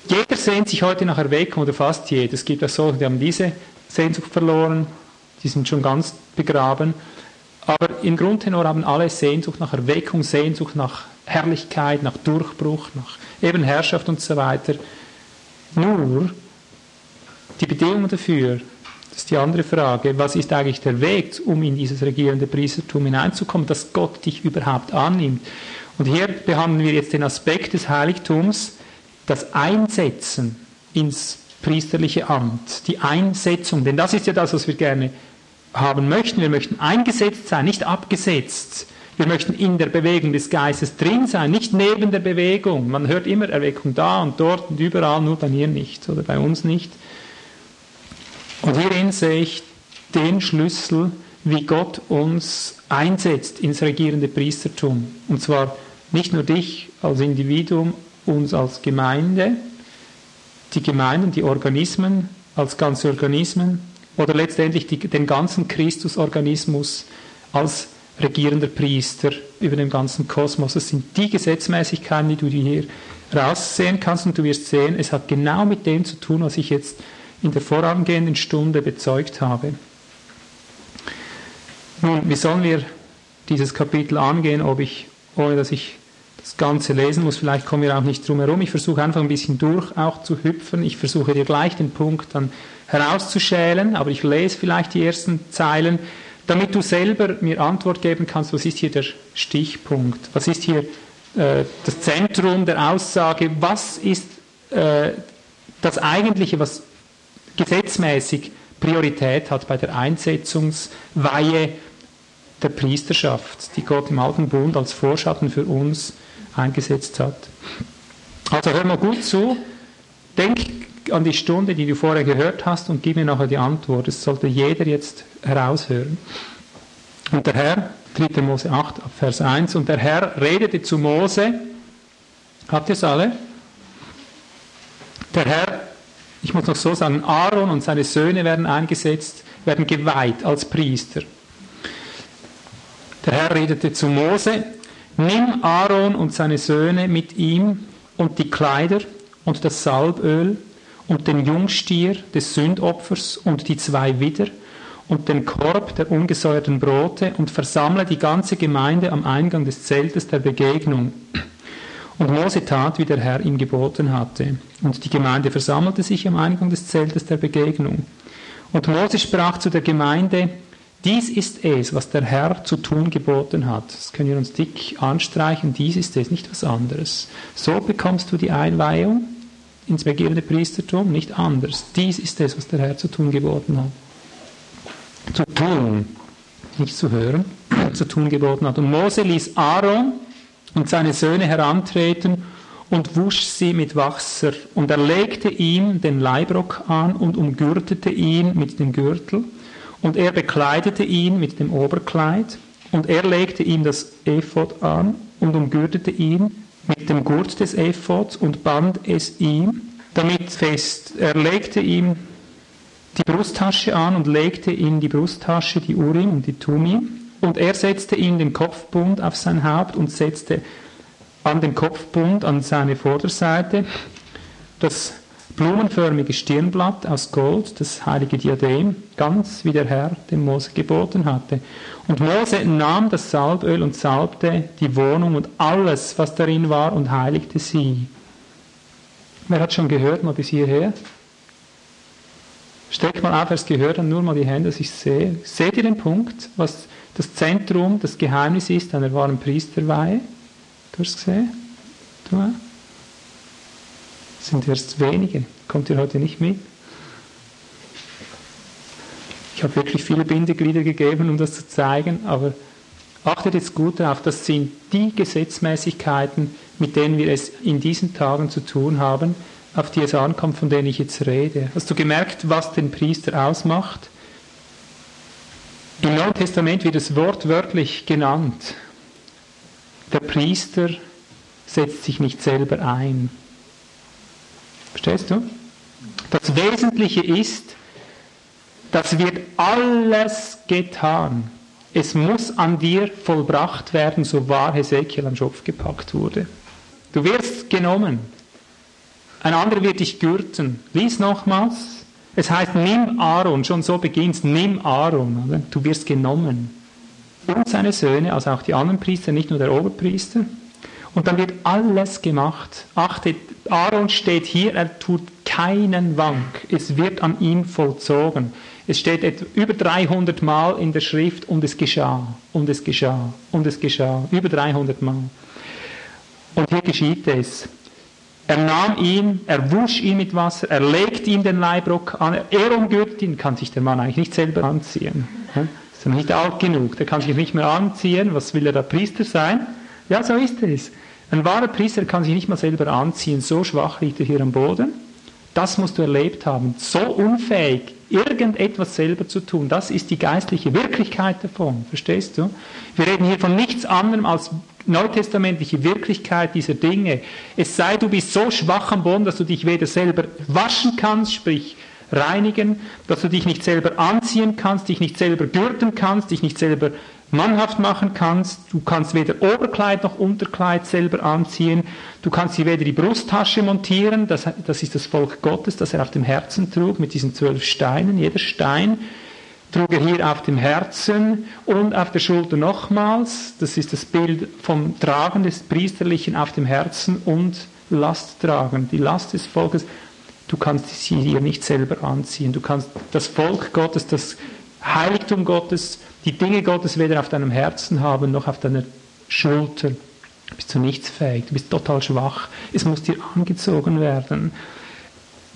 Jeder sehnt sich heute nach Erweckung, oder fast jeder. Es gibt auch so, die haben diese Sehnsucht verloren, die sind schon ganz begraben. Aber im Grundtenor haben alle Sehnsucht nach Erweckung, Sehnsucht nach Herrlichkeit, nach Durchbruch, nach eben Herrschaft und so weiter. Nur die Bedingungen dafür, ist die andere Frage, was ist eigentlich der Weg, um in dieses regierende Priestertum hineinzukommen, dass Gott dich überhaupt annimmt. Und hier behandeln wir jetzt den Aspekt des Heiligtums, das Einsetzen ins priesterliche Amt, die Einsetzung, denn das ist ja das, was wir gerne haben möchten. Wir möchten eingesetzt sein, nicht abgesetzt. Wir möchten in der Bewegung des Geistes drin sein, nicht neben der Bewegung. Man hört immer Erweckung da und dort und überall, nur bei mir nicht oder bei uns nicht. Und hierin sehe ich den Schlüssel, wie Gott uns einsetzt ins regierende Priestertum. Und zwar nicht nur dich als Individuum, uns als Gemeinde, die Gemeinden, die Organismen als ganze Organismen, oder letztendlich die, den ganzen Christusorganismus als regierender Priester über den ganzen Kosmos. Das sind die Gesetzmäßigkeiten, die du hier raussehen kannst und du wirst sehen, es hat genau mit dem zu tun, was ich jetzt in der vorangehenden Stunde bezeugt habe. Nun, wie sollen wir dieses Kapitel angehen, ob ich, ohne dass ich das Ganze lesen muss, vielleicht kommen wir auch nicht drum herum. Ich versuche einfach ein bisschen durch auch zu hüpfen. Ich versuche dir gleich den Punkt dann herauszuschälen, aber ich lese vielleicht die ersten Zeilen, damit du selber mir Antwort geben kannst, was ist hier der Stichpunkt, was ist hier äh, das Zentrum der Aussage, was ist äh, das Eigentliche, was gesetzmäßig Priorität hat bei der Einsetzungsweihe der Priesterschaft, die Gott im Alten Bund als Vorschatten für uns eingesetzt hat. Also hör mal gut zu, denk an die Stunde, die du vorher gehört hast und gib mir nachher die Antwort. Das sollte jeder jetzt heraushören. Und der Herr, 3. Mose 8, Vers 1, und der Herr redete zu Mose, habt ihr es alle? Der Herr, ich muss noch so sagen, Aaron und seine Söhne werden eingesetzt, werden geweiht als Priester. Der Herr redete zu Mose, nimm Aaron und seine Söhne mit ihm und die Kleider und das Salböl und den Jungstier des Sündopfers und die zwei Widder und den Korb der ungesäuerten Brote und versammle die ganze Gemeinde am Eingang des Zeltes der Begegnung. Und Mose tat, wie der Herr ihm geboten hatte. Und die Gemeinde versammelte sich am Eingang des Zeltes der Begegnung. Und Mose sprach zu der Gemeinde, dies ist es, was der Herr zu tun geboten hat. Das können wir uns dick anstreichen. Dies ist es, nicht was anderes. So bekommst du die Einweihung ins begehrende Priestertum, nicht anders. Dies ist es, was der Herr zu tun geboten hat. Zu tun, nicht zu hören, zu tun geboten hat. Und Mose ließ Aaron und seine Söhne herantreten und wusch sie mit Wasser. Und er legte ihm den Leibrock an und umgürtete ihn mit dem Gürtel. Und er bekleidete ihn mit dem Oberkleid. Und er legte ihm das Ephod an und umgürtete ihn mit dem Gurt des Ephods und band es ihm damit fest. Er legte ihm die Brusttasche an und legte in die Brusttasche die Urim und die Tumim. Und er setzte ihm den Kopfbund auf sein Haupt und setzte an den Kopfbund an seine Vorderseite das blumenförmige Stirnblatt aus Gold, das heilige Diadem, ganz wie der Herr dem Mose geboten hatte. Und Mose nahm das Salböl und salbte die Wohnung und alles, was darin war, und heiligte sie. Wer hat schon gehört, mal bis hierher? Streckt mal auf, wer es gehört hat, nur mal die Hände, dass ich sehe. Seht ihr den Punkt, was das Zentrum, das Geheimnis ist einer wahren Priesterweihe? Du hast gesehen? Du? sind erst wenige. Kommt ihr heute nicht mit? Ich habe wirklich viele Bindeglieder gegeben, um das zu zeigen, aber achtet jetzt gut darauf, das sind die Gesetzmäßigkeiten, mit denen wir es in diesen Tagen zu tun haben, auf die es ankommt, von denen ich jetzt rede. Hast du gemerkt, was den Priester ausmacht? Im Neuen Testament wird es wortwörtlich genannt. Der Priester setzt sich nicht selber ein. Verstehst du? Das Wesentliche ist, das wird alles getan. Es muss an dir vollbracht werden, so wahr Hesekiel am Schopf gepackt wurde. Du wirst genommen. Ein anderer wird dich gürten. Lies nochmals. Es heißt, nimm Aaron, schon so beginnt nimm Aaron. Oder? Du wirst genommen. Und seine Söhne, also auch die anderen Priester, nicht nur der Oberpriester. Und dann wird alles gemacht. Achtet, Aaron steht hier, er tut keinen Wank. Es wird an ihm vollzogen. Es steht über 300 Mal in der Schrift und es geschah, und es geschah, und es geschah. Über 300 Mal. Und hier geschieht es. Er nahm ihn, er wusch ihn mit Wasser, er legt ihm den Leibrock an, er umgürtet ihn, kann sich der Mann eigentlich nicht selber anziehen. Ist er nicht alt genug, der kann sich nicht mehr anziehen, was will er da Priester sein? Ja, so ist es. Ein wahrer Priester kann sich nicht mal selber anziehen, so schwach liegt er hier am Boden. Das musst du erlebt haben. So unfähig, irgendetwas selber zu tun. Das ist die geistliche Wirklichkeit davon. Verstehst du? Wir reden hier von nichts anderem als neutestamentliche Wirklichkeit dieser Dinge. Es sei, du bist so schwach am Boden, dass du dich weder selber waschen kannst, sprich reinigen, dass du dich nicht selber anziehen kannst, dich nicht selber gürten kannst, dich nicht selber mannhaft machen kannst. Du kannst weder Oberkleid noch Unterkleid selber anziehen. Du kannst dir weder die Brusttasche montieren, das, das ist das Volk Gottes, das er auf dem Herzen trug mit diesen zwölf Steinen. Jeder Stein trug er hier auf dem Herzen und auf der Schulter nochmals. Das ist das Bild vom Tragen des Priesterlichen auf dem Herzen und Last tragen, die Last des Volkes. Du kannst sie hier nicht selber anziehen. Du kannst das Volk Gottes, das Heiligtum Gottes, die Dinge Gottes weder auf deinem Herzen haben noch auf deiner Schulter. Du bist zu nichts fähig, du bist total schwach. Es muss dir angezogen werden.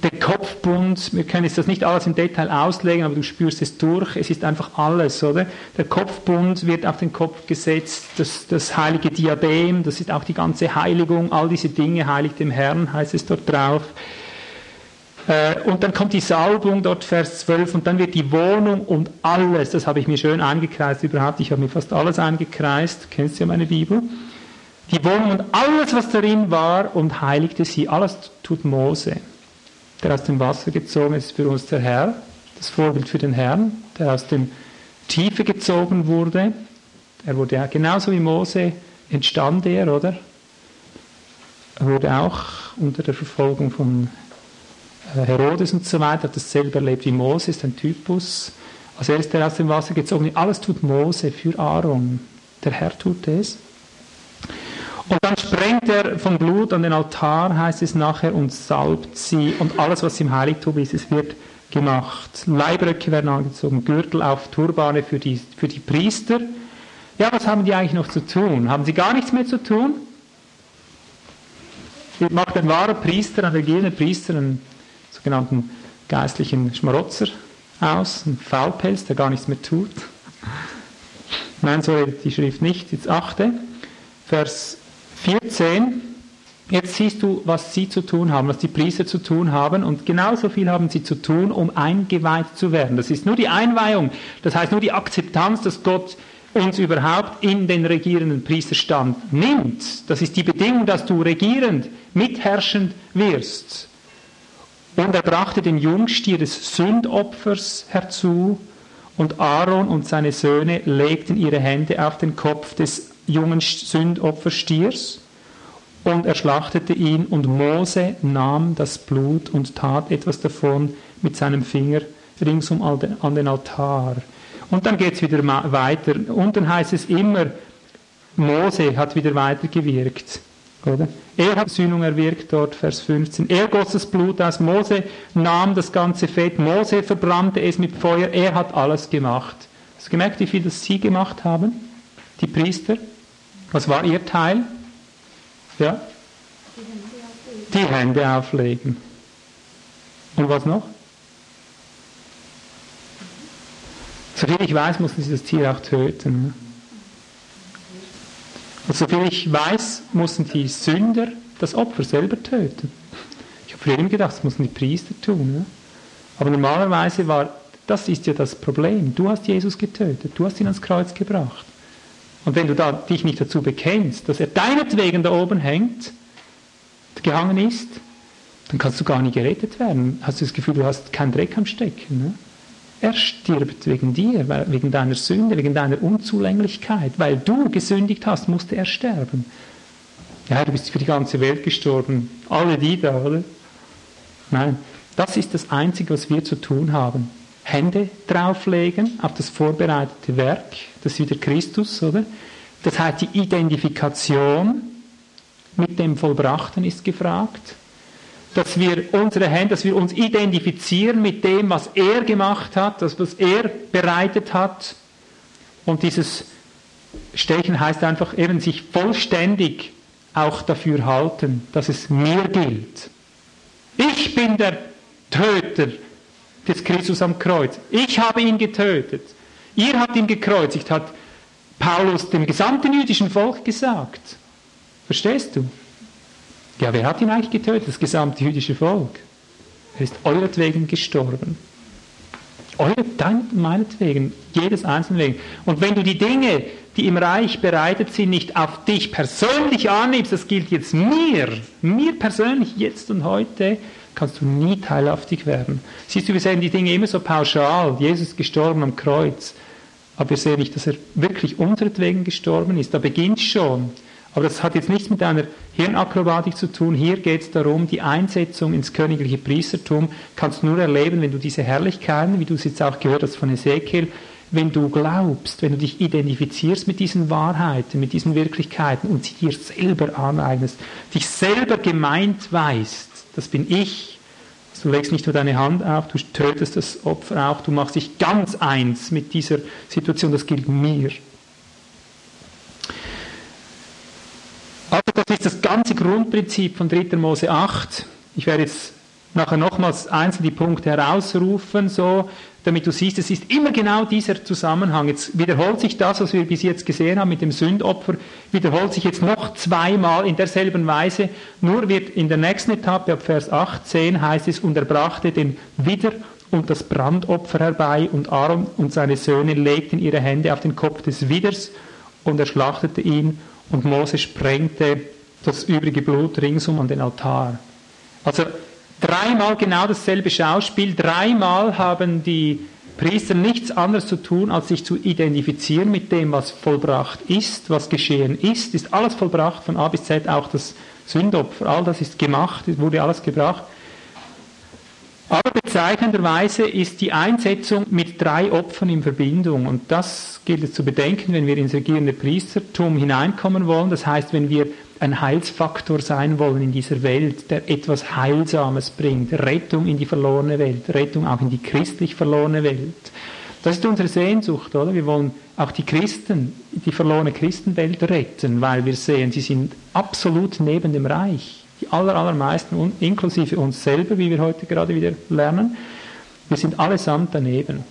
Der Kopfbund, wir können jetzt das nicht alles im Detail auslegen, aber du spürst es durch. Es ist einfach alles, oder? Der Kopfbund wird auf den Kopf gesetzt, das, das heilige Diadem, das ist auch die ganze Heiligung, all diese Dinge, heilig dem Herrn, heißt es dort drauf. Äh, und dann kommt die Salbung, dort Vers 12, und dann wird die Wohnung und alles, das habe ich mir schön eingekreist überhaupt, ich habe mir fast alles eingekreist, kennst du ja meine Bibel, die Wohnung und alles, was darin war, und heiligte sie, alles tut Mose, der aus dem Wasser gezogen ist für uns der Herr, das Vorbild für den Herrn, der aus dem Tiefe gezogen wurde, er wurde ja genauso wie Mose entstand er, oder? Er wurde auch unter der Verfolgung von Herodes und so weiter hat dasselbe erlebt wie Mose, ist ein Typus. Als er ist der aus dem Wasser gezogen. Alles tut Mose für Aaron. Der Herr tut es. Und dann sprengt er vom Blut an den Altar, heißt es nachher, und salbt sie. Und alles, was im Heiligtum ist, es wird gemacht. Leibröcke werden angezogen, Gürtel auf, Turbane für die, für die Priester. Ja, was haben die eigentlich noch zu tun? Haben sie gar nichts mehr zu tun? Macht ein wahrer Priester, ein regierender Priester, ein sogenannten geistlichen Schmarotzer aus, ein Faulpelz, der gar nichts mehr tut. Nein, so redet die Schrift nicht. Jetzt achte, Vers 14. Jetzt siehst du, was sie zu tun haben, was die Priester zu tun haben. Und genauso viel haben sie zu tun, um eingeweiht zu werden. Das ist nur die Einweihung. Das heißt nur die Akzeptanz, dass Gott uns überhaupt in den regierenden Priesterstand nimmt. Das ist die Bedingung, dass du regierend, mitherrschend wirst. Und er brachte den Jungstier des Sündopfers herzu, und Aaron und seine Söhne legten ihre Hände auf den Kopf des jungen Sündopferstiers, und er schlachtete ihn, und Mose nahm das Blut und tat etwas davon mit seinem Finger ringsum an den Altar. Und dann geht es wieder weiter. Und dann heißt es immer, Mose hat wieder weitergewirkt. Oder? Er hat Sühnung erwirkt, dort Vers 15. Er goss das Blut aus. Mose nahm das ganze Fett. Mose verbrannte es mit Feuer. Er hat alles gemacht. Hast du gemerkt, wie viel das sie gemacht haben? Die Priester? Was war ihr Teil? Ja? Die Hände auflegen. Und was noch? Soviel ich weiß, mussten sie das Tier auch töten. Und soviel ich weiß, mussten die Sünder das Opfer selber töten. Ich habe früher immer gedacht, das mussten die Priester tun. Ne? Aber normalerweise war, das ist ja das Problem. Du hast Jesus getötet, du hast ihn ans Kreuz gebracht. Und wenn du da dich nicht dazu bekennst, dass er deinetwegen da oben hängt, gehangen ist, dann kannst du gar nicht gerettet werden. Hast du das Gefühl, du hast keinen Dreck am Stecken. Ne? Er stirbt wegen dir, wegen deiner Sünde, wegen deiner Unzulänglichkeit. Weil du gesündigt hast, musste er sterben. Ja, du bist für die ganze Welt gestorben. Alle die da, oder? Nein, das ist das Einzige, was wir zu tun haben. Hände drauflegen auf das vorbereitete Werk, das ist wieder Christus, oder? Das heißt, die Identifikation mit dem Vollbrachten ist gefragt dass wir unsere Hände, dass wir uns identifizieren mit dem, was er gemacht hat, das, was er bereitet hat. Und dieses Stechen heißt einfach eben sich vollständig auch dafür halten, dass es mir gilt. Ich bin der Töter des Christus am Kreuz. Ich habe ihn getötet. Ihr habt ihn gekreuzigt, hat Paulus dem gesamten jüdischen Volk gesagt. Verstehst du? Ja, wer hat ihn eigentlich getötet? Das gesamte jüdische Volk. Er ist euretwegen gestorben. Eure, dein, meinetwegen, jedes einzelne wegen. Und wenn du die Dinge, die im Reich bereitet sind, nicht auf dich persönlich annimmst, das gilt jetzt mir, mir persönlich, jetzt und heute, kannst du nie teilhaftig werden. Siehst du, wir sehen die Dinge immer so pauschal. Jesus ist gestorben am Kreuz. Aber wir sehen nicht, dass er wirklich unseretwegen gestorben ist. Da beginnt schon. Aber das hat jetzt nichts mit einer Hirnakrobatik zu tun. Hier geht es darum, die Einsetzung ins königliche Priestertum kannst du nur erleben, wenn du diese Herrlichkeiten, wie du es jetzt auch gehört hast von Ezekiel, wenn du glaubst, wenn du dich identifizierst mit diesen Wahrheiten, mit diesen Wirklichkeiten und sie dir selber aneignest, dich selber gemeint weißt, das bin ich. Du legst nicht nur deine Hand auf, du tötest das Opfer auch, du machst dich ganz eins mit dieser Situation, das gilt mir. Also das ist das ganze Grundprinzip von 3. Mose 8. Ich werde jetzt nachher nochmals einzeln die Punkte herausrufen, so, damit du siehst, es ist immer genau dieser Zusammenhang. Jetzt wiederholt sich das, was wir bis jetzt gesehen haben mit dem Sündopfer, wiederholt sich jetzt noch zweimal in derselben Weise, nur wird in der nächsten Etappe, ab Vers 18, heißt es, und er brachte den Wider und das Brandopfer herbei, und Aaron und seine Söhne legten ihre Hände auf den Kopf des Widers, und er schlachtete ihn, und Mose sprengte das übrige Blut ringsum an den Altar. Also dreimal genau dasselbe Schauspiel, dreimal haben die Priester nichts anderes zu tun, als sich zu identifizieren mit dem, was vollbracht ist, was geschehen ist. Ist alles vollbracht von A bis Z, auch das Sündopfer, all das ist gemacht, wurde alles gebracht. Aber bezeichnenderweise ist die Einsetzung mit drei Opfern in Verbindung. Und das gilt es zu bedenken, wenn wir ins regierende Priestertum hineinkommen wollen. Das heißt, wenn wir ein Heilsfaktor sein wollen in dieser Welt, der etwas Heilsames bringt, Rettung in die verlorene Welt, Rettung auch in die christlich verlorene Welt. Das ist unsere Sehnsucht, oder? Wir wollen auch die Christen, die verlorene Christenwelt retten, weil wir sehen, sie sind absolut neben dem Reich die aller, allermeisten, inklusive uns selber, wie wir heute gerade wieder lernen, wir sind allesamt daneben.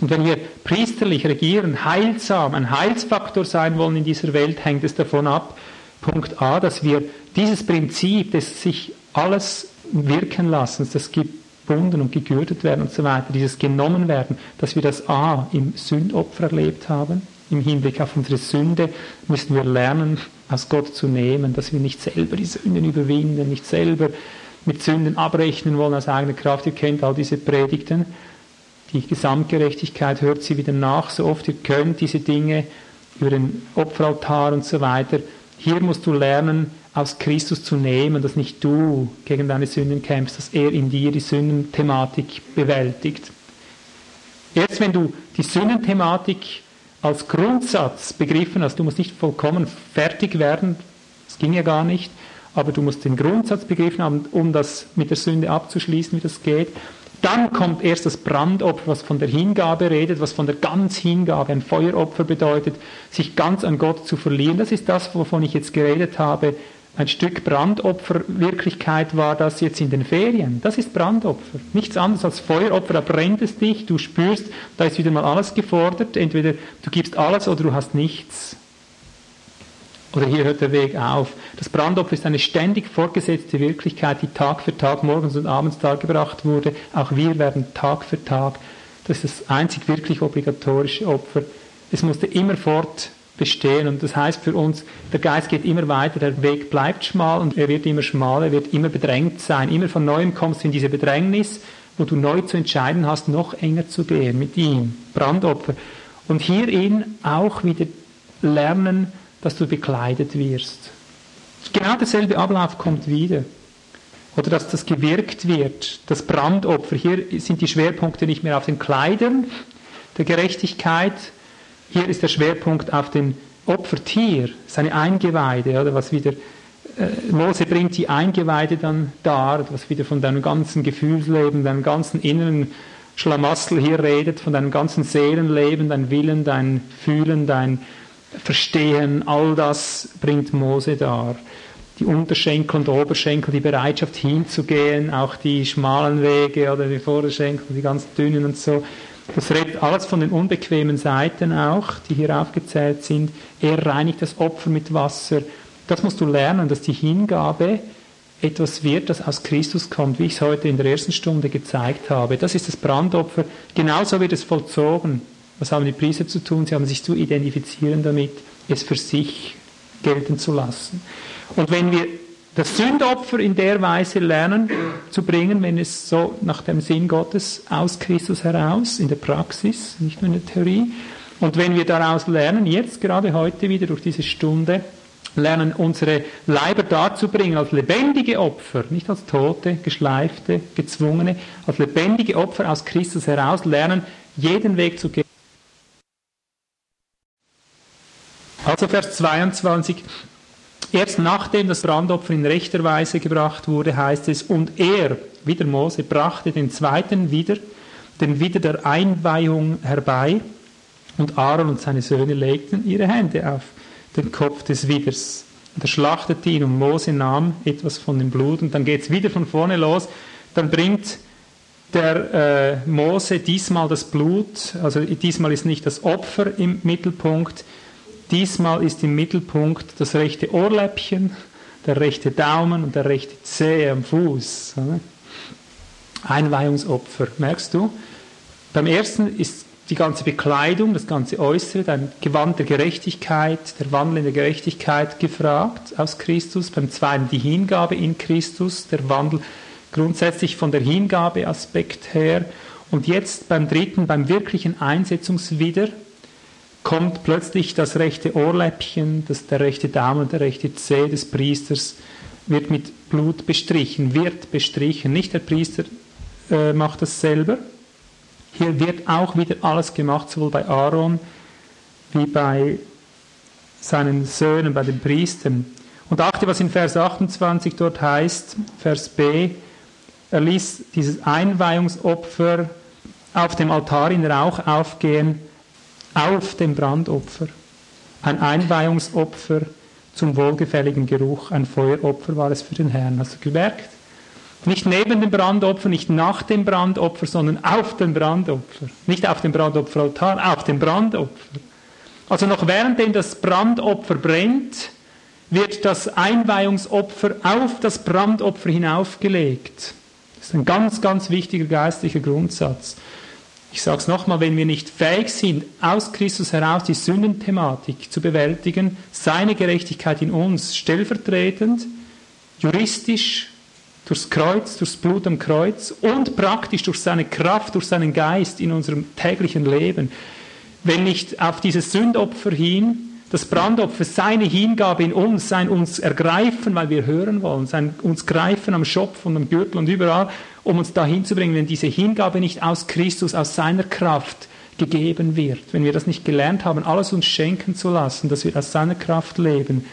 Und wenn wir priesterlich regieren, heilsam, ein Heilsfaktor sein wollen in dieser Welt, hängt es davon ab, Punkt A, dass wir dieses Prinzip des sich alles wirken lassen, das gebunden und gegürtet werden und so weiter, dieses genommen werden, dass wir das A im Sündopfer erlebt haben, im Hinblick auf unsere Sünde müssen wir lernen, aus Gott zu nehmen, dass wir nicht selber die Sünden überwinden, nicht selber mit Sünden abrechnen wollen aus eigener Kraft. Ihr kennt all diese Predigten. Die Gesamtgerechtigkeit hört sie wieder nach, so oft ihr könnt, diese Dinge über den Opferaltar und so weiter. Hier musst du lernen, aus Christus zu nehmen, dass nicht du gegen deine Sünden kämpfst, dass er in dir die Sündenthematik bewältigt. Erst wenn du die Sündenthematik als Grundsatz begriffen hast, du musst nicht vollkommen fertig werden, das ging ja gar nicht, aber du musst den Grundsatz begriffen haben, um das mit der Sünde abzuschließen, wie das geht. Dann kommt erst das Brandopfer, was von der Hingabe redet, was von der ganz Hingabe, ein Feueropfer bedeutet, sich ganz an Gott zu verlieren. Das ist das, wovon ich jetzt geredet habe, ein Stück Brandopferwirklichkeit war das jetzt in den Ferien. Das ist Brandopfer. Nichts anderes als Feueropfer, da brennt es dich, du spürst, da ist wieder mal alles gefordert. Entweder du gibst alles oder du hast nichts. Oder hier hört der Weg auf. Das Brandopfer ist eine ständig fortgesetzte Wirklichkeit, die Tag für Tag, morgens und abends dargebracht wurde. Auch wir werden Tag für Tag. Das ist das einzig wirklich obligatorische Opfer. Es musste immer fort bestehen. Und das heißt für uns, der Geist geht immer weiter, der Weg bleibt schmal und er wird immer schmaler, er wird immer bedrängt sein. Immer von neuem kommst du in diese Bedrängnis, wo du neu zu entscheiden hast, noch enger zu gehen mit ihm. Brandopfer. Und hierin auch wieder lernen, dass du bekleidet wirst. Genau derselbe Ablauf kommt wieder. Oder dass das gewirkt wird, das Brandopfer. Hier sind die Schwerpunkte nicht mehr auf den Kleidern der Gerechtigkeit, hier ist der Schwerpunkt auf den Opfertier, seine Eingeweide, oder was wieder äh, Mose bringt die Eingeweide dann dar, was wieder von deinem ganzen Gefühlsleben, deinem ganzen inneren Schlamassel hier redet, von deinem ganzen Seelenleben, dein Willen, dein Fühlen, dein Verstehen, all das bringt Mose dar. Die Unterschenkel und Oberschenkel, die Bereitschaft hinzugehen, auch die schmalen Wege oder die Vorderschenkel, die ganz dünnen und so. Das redet alles von den unbequemen Seiten auch, die hier aufgezählt sind. Er reinigt das Opfer mit Wasser. Das musst du lernen, dass die Hingabe etwas wird, das aus Christus kommt, wie ich es heute in der ersten Stunde gezeigt habe. Das ist das Brandopfer. Genauso wird es vollzogen. Was haben die Priester zu tun? Sie haben sich zu identifizieren damit, es für sich gelten zu lassen. Und wenn wir das Sündopfer in der Weise lernen zu bringen, wenn es so nach dem Sinn Gottes aus Christus heraus, in der Praxis, nicht nur in der Theorie. Und wenn wir daraus lernen, jetzt gerade heute wieder durch diese Stunde, lernen unsere Leiber darzubringen als lebendige Opfer, nicht als tote, geschleifte, gezwungene, als lebendige Opfer aus Christus heraus, lernen jeden Weg zu gehen. Also Vers 22, Erst nachdem das Brandopfer in rechter Weise gebracht wurde, heißt es, und er, wieder Mose, brachte den zweiten wieder, den wieder der Einweihung herbei, und Aaron und seine Söhne legten ihre Hände auf den Kopf des Widers. Und er schlachtete ihn und Mose nahm etwas von dem Blut und dann geht es wieder von vorne los. Dann bringt der äh, Mose diesmal das Blut, also diesmal ist nicht das Opfer im Mittelpunkt, Diesmal ist im Mittelpunkt das rechte Ohrläppchen, der rechte Daumen und der rechte Zeh am Fuß. Einweihungsopfer, merkst du? Beim ersten ist die ganze Bekleidung, das ganze Äußere, dein Gewand der Gerechtigkeit, der Wandel in der Gerechtigkeit gefragt aus Christus. Beim zweiten die Hingabe in Christus, der Wandel grundsätzlich von der Hingabeaspekt her. Und jetzt beim dritten, beim wirklichen Einsetzungswider, kommt plötzlich das rechte Ohrläppchen, das, der rechte Daumen, der rechte Zeh des Priesters wird mit Blut bestrichen, wird bestrichen. Nicht der Priester äh, macht das selber. Hier wird auch wieder alles gemacht, sowohl bei Aaron wie bei seinen Söhnen, bei den Priestern. Und achte, was in Vers 28 dort heißt, Vers B, er ließ dieses Einweihungsopfer auf dem Altar in Rauch aufgehen auf dem Brandopfer. Ein Einweihungsopfer zum wohlgefälligen Geruch, ein Feueropfer war es für den Herrn. Hast du gemerkt? Nicht neben dem Brandopfer, nicht nach dem Brandopfer, sondern auf dem Brandopfer. Nicht auf dem Brandopferaltar, auf dem Brandopfer. Also noch währenddem das Brandopfer brennt, wird das Einweihungsopfer auf das Brandopfer hinaufgelegt. Das ist ein ganz, ganz wichtiger geistlicher Grundsatz. Ich sage es nochmal, wenn wir nicht fähig sind, aus Christus heraus die Sündenthematik zu bewältigen, seine Gerechtigkeit in uns stellvertretend, juristisch durchs Kreuz, durchs Blut am Kreuz und praktisch durch seine Kraft, durch seinen Geist in unserem täglichen Leben, wenn nicht auf dieses Sündopfer hin, das Brandopfer, seine Hingabe in uns, sein uns ergreifen, weil wir hören wollen, sein uns greifen am Schopf und am Gürtel und überall um uns dahin zu bringen, wenn diese Hingabe nicht aus Christus, aus seiner Kraft gegeben wird, wenn wir das nicht gelernt haben, alles uns schenken zu lassen, dass wir aus seiner Kraft leben,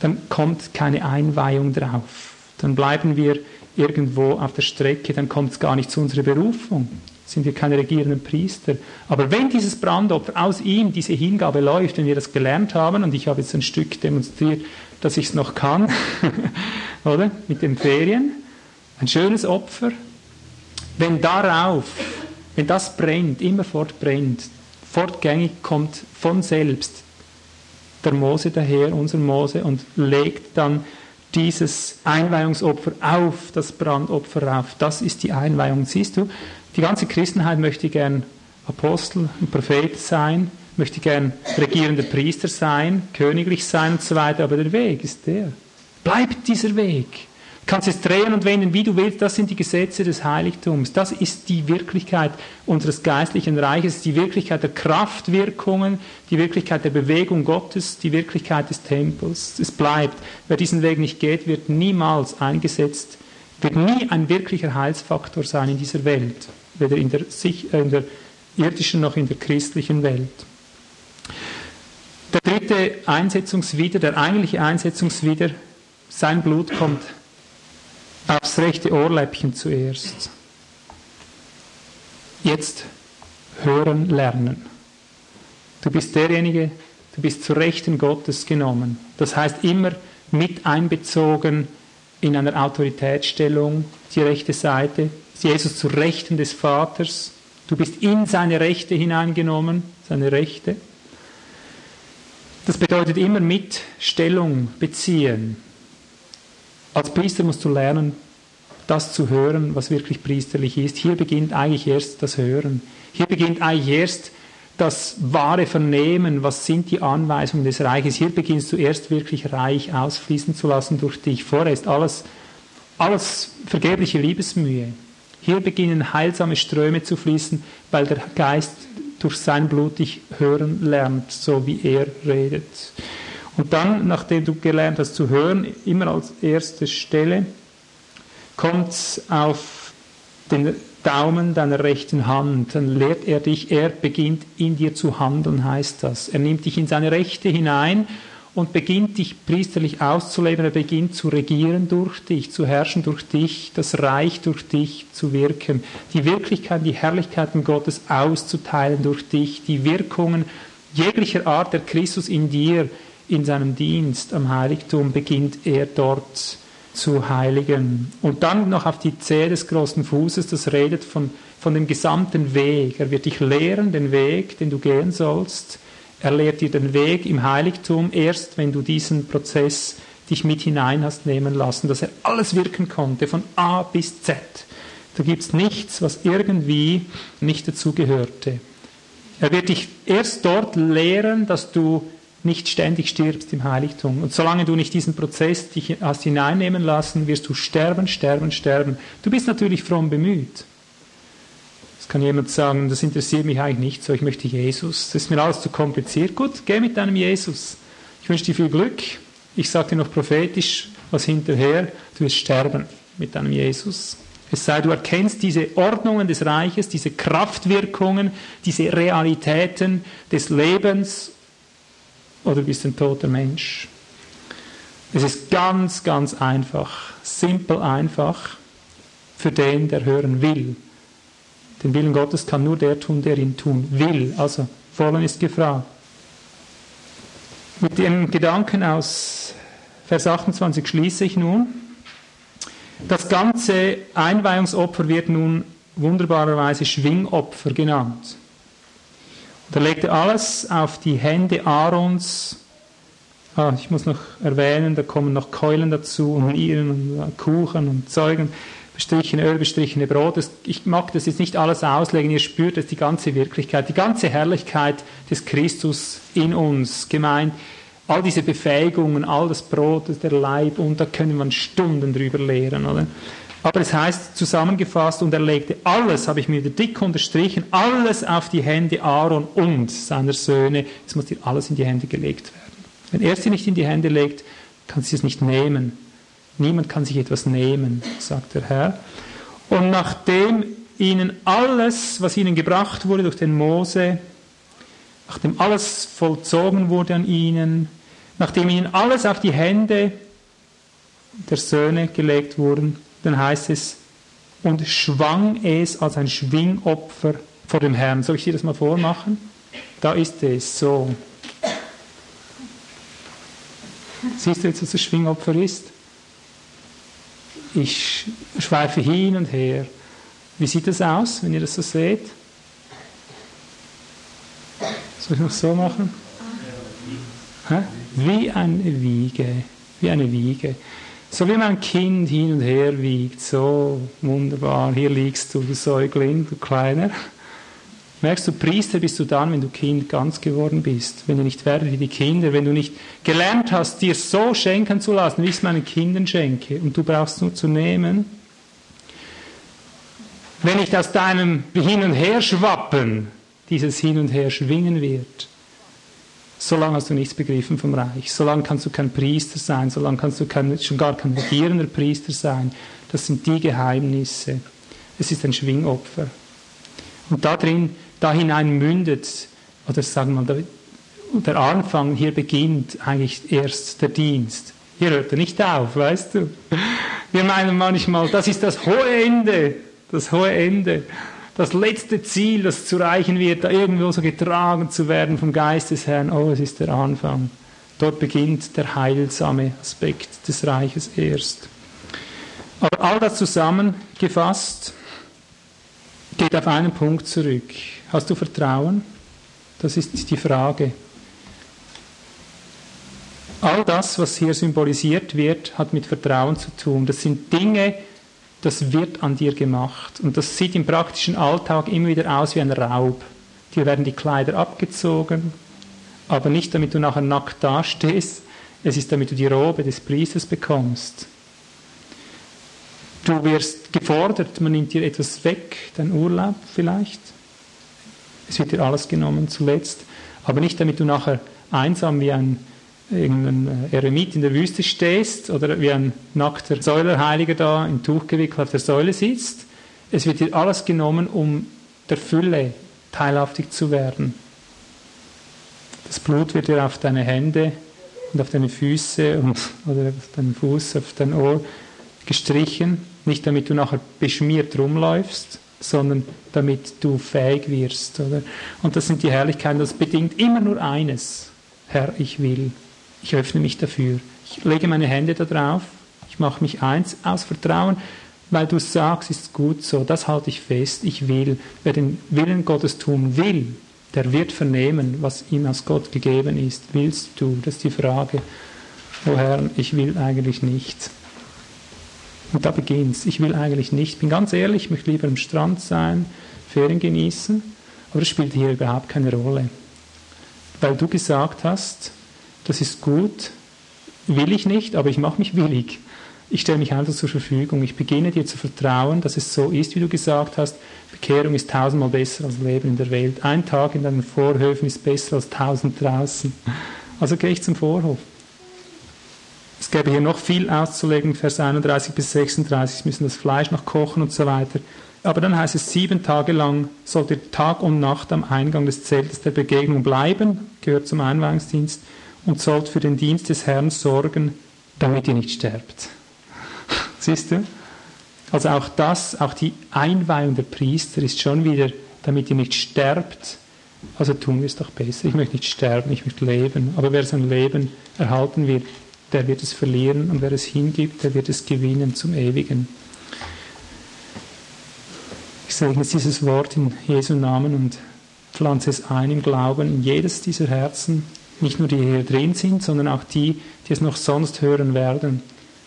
dann kommt keine Einweihung drauf. Dann bleiben wir irgendwo auf der Strecke, dann kommt es gar nicht zu unserer Berufung, sind wir keine regierenden Priester. Aber wenn dieses Brandopfer aus ihm, diese Hingabe läuft, wenn wir das gelernt haben, und ich habe jetzt ein Stück demonstriert, dass ich es noch kann, oder? Mit den Ferien, ein schönes Opfer. Wenn darauf, wenn das brennt, immerfort brennt, fortgängig kommt von selbst der Mose daher, unser Mose, und legt dann dieses Einweihungsopfer auf das Brandopfer rauf. Das ist die Einweihung. Siehst du, die ganze Christenheit möchte gern Apostel und Prophet sein, möchte gern regierender Priester sein, königlich sein und so weiter, aber der Weg ist der. Bleibt dieser Weg. Du kannst es drehen und wenden, wie du willst. Das sind die Gesetze des Heiligtums. Das ist die Wirklichkeit unseres geistlichen Reiches, die Wirklichkeit der Kraftwirkungen, die Wirklichkeit der Bewegung Gottes, die Wirklichkeit des Tempels. Es bleibt. Wer diesen Weg nicht geht, wird niemals eingesetzt, wird nie ein wirklicher Heilsfaktor sein in dieser Welt, weder in der, in der irdischen noch in der christlichen Welt. Der dritte Einsetzungswider, der eigentliche Einsetzungswider, sein Blut kommt aufs rechte Ohrläppchen zuerst. Jetzt hören lernen. Du bist derjenige, du bist zu Rechten Gottes genommen. Das heißt immer mit einbezogen in einer Autoritätsstellung, die rechte Seite, Jesus zu Rechten des Vaters. Du bist in seine Rechte hineingenommen, seine Rechte. Das bedeutet immer mit Stellung beziehen. Als Priester musst du lernen, das zu hören, was wirklich priesterlich ist. Hier beginnt eigentlich erst das Hören. Hier beginnt eigentlich erst das wahre Vernehmen, was sind die Anweisungen des Reiches. Hier beginnst du erst wirklich Reich ausfließen zu lassen durch dich. Vorher ist alles, alles vergebliche Liebesmühe. Hier beginnen heilsame Ströme zu fließen, weil der Geist durch sein Blut dich hören lernt, so wie er redet. Und dann, nachdem du gelernt hast zu hören, immer als erste Stelle, kommt auf den Daumen deiner rechten Hand, dann lehrt er dich, er beginnt in dir zu handeln, heißt das. Er nimmt dich in seine Rechte hinein und beginnt dich priesterlich auszuleben, er beginnt zu regieren durch dich, zu herrschen durch dich, das Reich durch dich zu wirken, die Wirklichkeit, die Herrlichkeiten Gottes auszuteilen durch dich, die Wirkungen jeglicher Art der Christus in dir in seinem Dienst am Heiligtum beginnt er dort zu heiligen. Und dann noch auf die Zehe des großen Fußes, das redet von, von dem gesamten Weg. Er wird dich lehren, den Weg, den du gehen sollst. Er lehrt dir den Weg im Heiligtum erst, wenn du diesen Prozess dich mit hinein hast nehmen lassen, dass er alles wirken konnte, von A bis Z. Da gibt es nichts, was irgendwie nicht dazugehörte. Er wird dich erst dort lehren, dass du nicht ständig stirbst im Heiligtum. Und solange du nicht diesen Prozess dich hast hineinnehmen lassen, wirst du sterben, sterben, sterben. Du bist natürlich fromm bemüht. Kann jemand sagen, das interessiert mich eigentlich nicht so, ich möchte Jesus. Das ist mir alles zu kompliziert. Gut, geh mit deinem Jesus. Ich wünsche dir viel Glück. Ich sage dir noch prophetisch was hinterher. Du wirst sterben mit deinem Jesus. Es sei, du erkennst diese Ordnungen des Reiches, diese Kraftwirkungen, diese Realitäten des Lebens oder bist ein toter Mensch. Es ist ganz, ganz einfach, simpel einfach für den, der hören will. Den Willen Gottes kann nur der tun, der ihn tun will. Also, Vollen ist gefragt. Mit dem Gedanken aus Vers 28 schließe ich nun. Das ganze Einweihungsopfer wird nun wunderbarerweise Schwingopfer genannt. Und er legte alles auf die Hände Aarons. Ah, ich muss noch erwähnen, da kommen noch Keulen dazu und Iren und Kuchen und Zeugen, bestrichene Öl, bestrichene Brot. Ich mag das jetzt nicht alles auslegen, ihr spürt es, die ganze Wirklichkeit, die ganze Herrlichkeit des Christus in uns gemeint. All diese Befähigungen, all das Brot, der Leib, und da können wir Stunden drüber lehren, oder? Aber es heißt zusammengefasst, und er legte alles, habe ich mir dick unterstrichen, alles auf die Hände Aaron und seiner Söhne. Es muss dir alles in die Hände gelegt werden. Wenn er sie nicht in die Hände legt, kann sie es nicht nehmen. Niemand kann sich etwas nehmen, sagt der Herr. Und nachdem ihnen alles, was ihnen gebracht wurde durch den Mose, nachdem alles vollzogen wurde an ihnen, nachdem ihnen alles auf die Hände der Söhne gelegt wurden, dann heißt es, und schwang es als ein Schwingopfer vor dem Herrn. Soll ich dir das mal vormachen? Da ist es so. Siehst du jetzt, was das Schwingopfer ist? Ich schweife hin und her. Wie sieht das aus, wenn ihr das so seht? Soll ich noch so machen? Hä? Wie eine Wiege. Wie eine Wiege. So wie mein Kind hin und her wiegt. So wunderbar. Hier liegst du, du Säugling, du Kleiner. Merkst du, Priester bist du dann, wenn du Kind ganz geworden bist. Wenn du nicht werdet wie die Kinder. Wenn du nicht gelernt hast, dir so schenken zu lassen, wie ich es meinen Kindern schenke. Und du brauchst nur zu nehmen. Wenn nicht aus deinem Hin- und Herschwappen dieses Hin und Her schwingen wird, solange hast du nichts begriffen vom Reich. Solange kannst du kein Priester sein, solange kannst du kein, schon gar kein regierender Priester sein. Das sind die Geheimnisse. Es ist ein Schwingopfer. Und da drin, da hinein mündet, oder sagen wir mal, der Anfang, hier beginnt eigentlich erst der Dienst. Hier hört er nicht auf, weißt du. Wir meinen manchmal, das ist das hohe Ende, das hohe Ende das letzte Ziel, das zu reichen wird, da irgendwo so getragen zu werden vom Geist des Herrn, oh, es ist der Anfang. Dort beginnt der heilsame Aspekt des Reiches erst. Aber all das zusammengefasst geht auf einen Punkt zurück. Hast du Vertrauen? Das ist die Frage. All das, was hier symbolisiert wird, hat mit Vertrauen zu tun. Das sind Dinge, das wird an dir gemacht. Und das sieht im praktischen Alltag immer wieder aus wie ein Raub. Dir werden die Kleider abgezogen, aber nicht damit du nachher nackt dastehst, es ist damit du die Robe des Priesters bekommst. Du wirst gefordert, man nimmt dir etwas weg, dein Urlaub vielleicht. Es wird dir alles genommen zuletzt, aber nicht damit du nachher einsam wie ein irgendein äh, Eremit in der Wüste stehst oder wie ein nackter Säulerheiliger da im Tuch gewickelt auf der Säule sitzt. Es wird dir alles genommen, um der Fülle teilhaftig zu werden. Das Blut wird dir auf deine Hände und auf deine Füße und, oder auf deinen Fuß, auf dein Ohr gestrichen, nicht damit du nachher beschmiert rumläufst, sondern damit du fähig wirst. Oder? Und das sind die Herrlichkeiten, das bedingt immer nur eines. Herr, ich will. Ich öffne mich dafür. Ich lege meine Hände da drauf. Ich mache mich eins aus Vertrauen, weil du sagst, ist gut so. Das halte ich fest. Ich will. Wer den Willen Gottes tun will, der wird vernehmen, was ihm aus Gott gegeben ist. Willst du? Das ist die Frage. Oh Herr, ich will eigentlich nicht. Und da beginnt's. Ich will eigentlich nicht. Ich bin ganz ehrlich, ich möchte lieber am Strand sein, Ferien genießen, aber das spielt hier überhaupt keine Rolle. Weil du gesagt hast, das ist gut, will ich nicht, aber ich mache mich willig. Ich stelle mich einfach zur Verfügung. Ich beginne dir zu vertrauen, dass es so ist, wie du gesagt hast. Bekehrung ist tausendmal besser als Leben in der Welt. Ein Tag in deinen Vorhöfen ist besser als tausend draußen. Also gehe ich zum Vorhof. Es gäbe hier noch viel auszulegen, Vers 31 bis 36, müssen das Fleisch noch kochen und so weiter. Aber dann heißt es, sieben Tage lang sollt ihr Tag und Nacht am Eingang des Zeltes der Begegnung bleiben, gehört zum Einweihungsdienst, und sollt für den Dienst des Herrn sorgen, damit ihr nicht sterbt. Siehst du? Also auch das, auch die Einweihung der Priester ist schon wieder, damit ihr nicht sterbt. Also tun wir es doch besser. Ich möchte nicht sterben, ich möchte leben. Aber wer sein Leben erhalten wird, der wird es verlieren. Und wer es hingibt, der wird es gewinnen zum Ewigen. Ich segne dieses Wort in Jesu Namen und pflanze es ein im Glauben in jedes dieser Herzen nicht nur die hier drin sind, sondern auch die, die es noch sonst hören werden.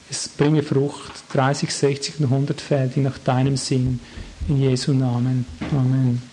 Es bringe Frucht, 30, 60 und 100 Fältig nach deinem Sinn. In Jesu Namen. Amen.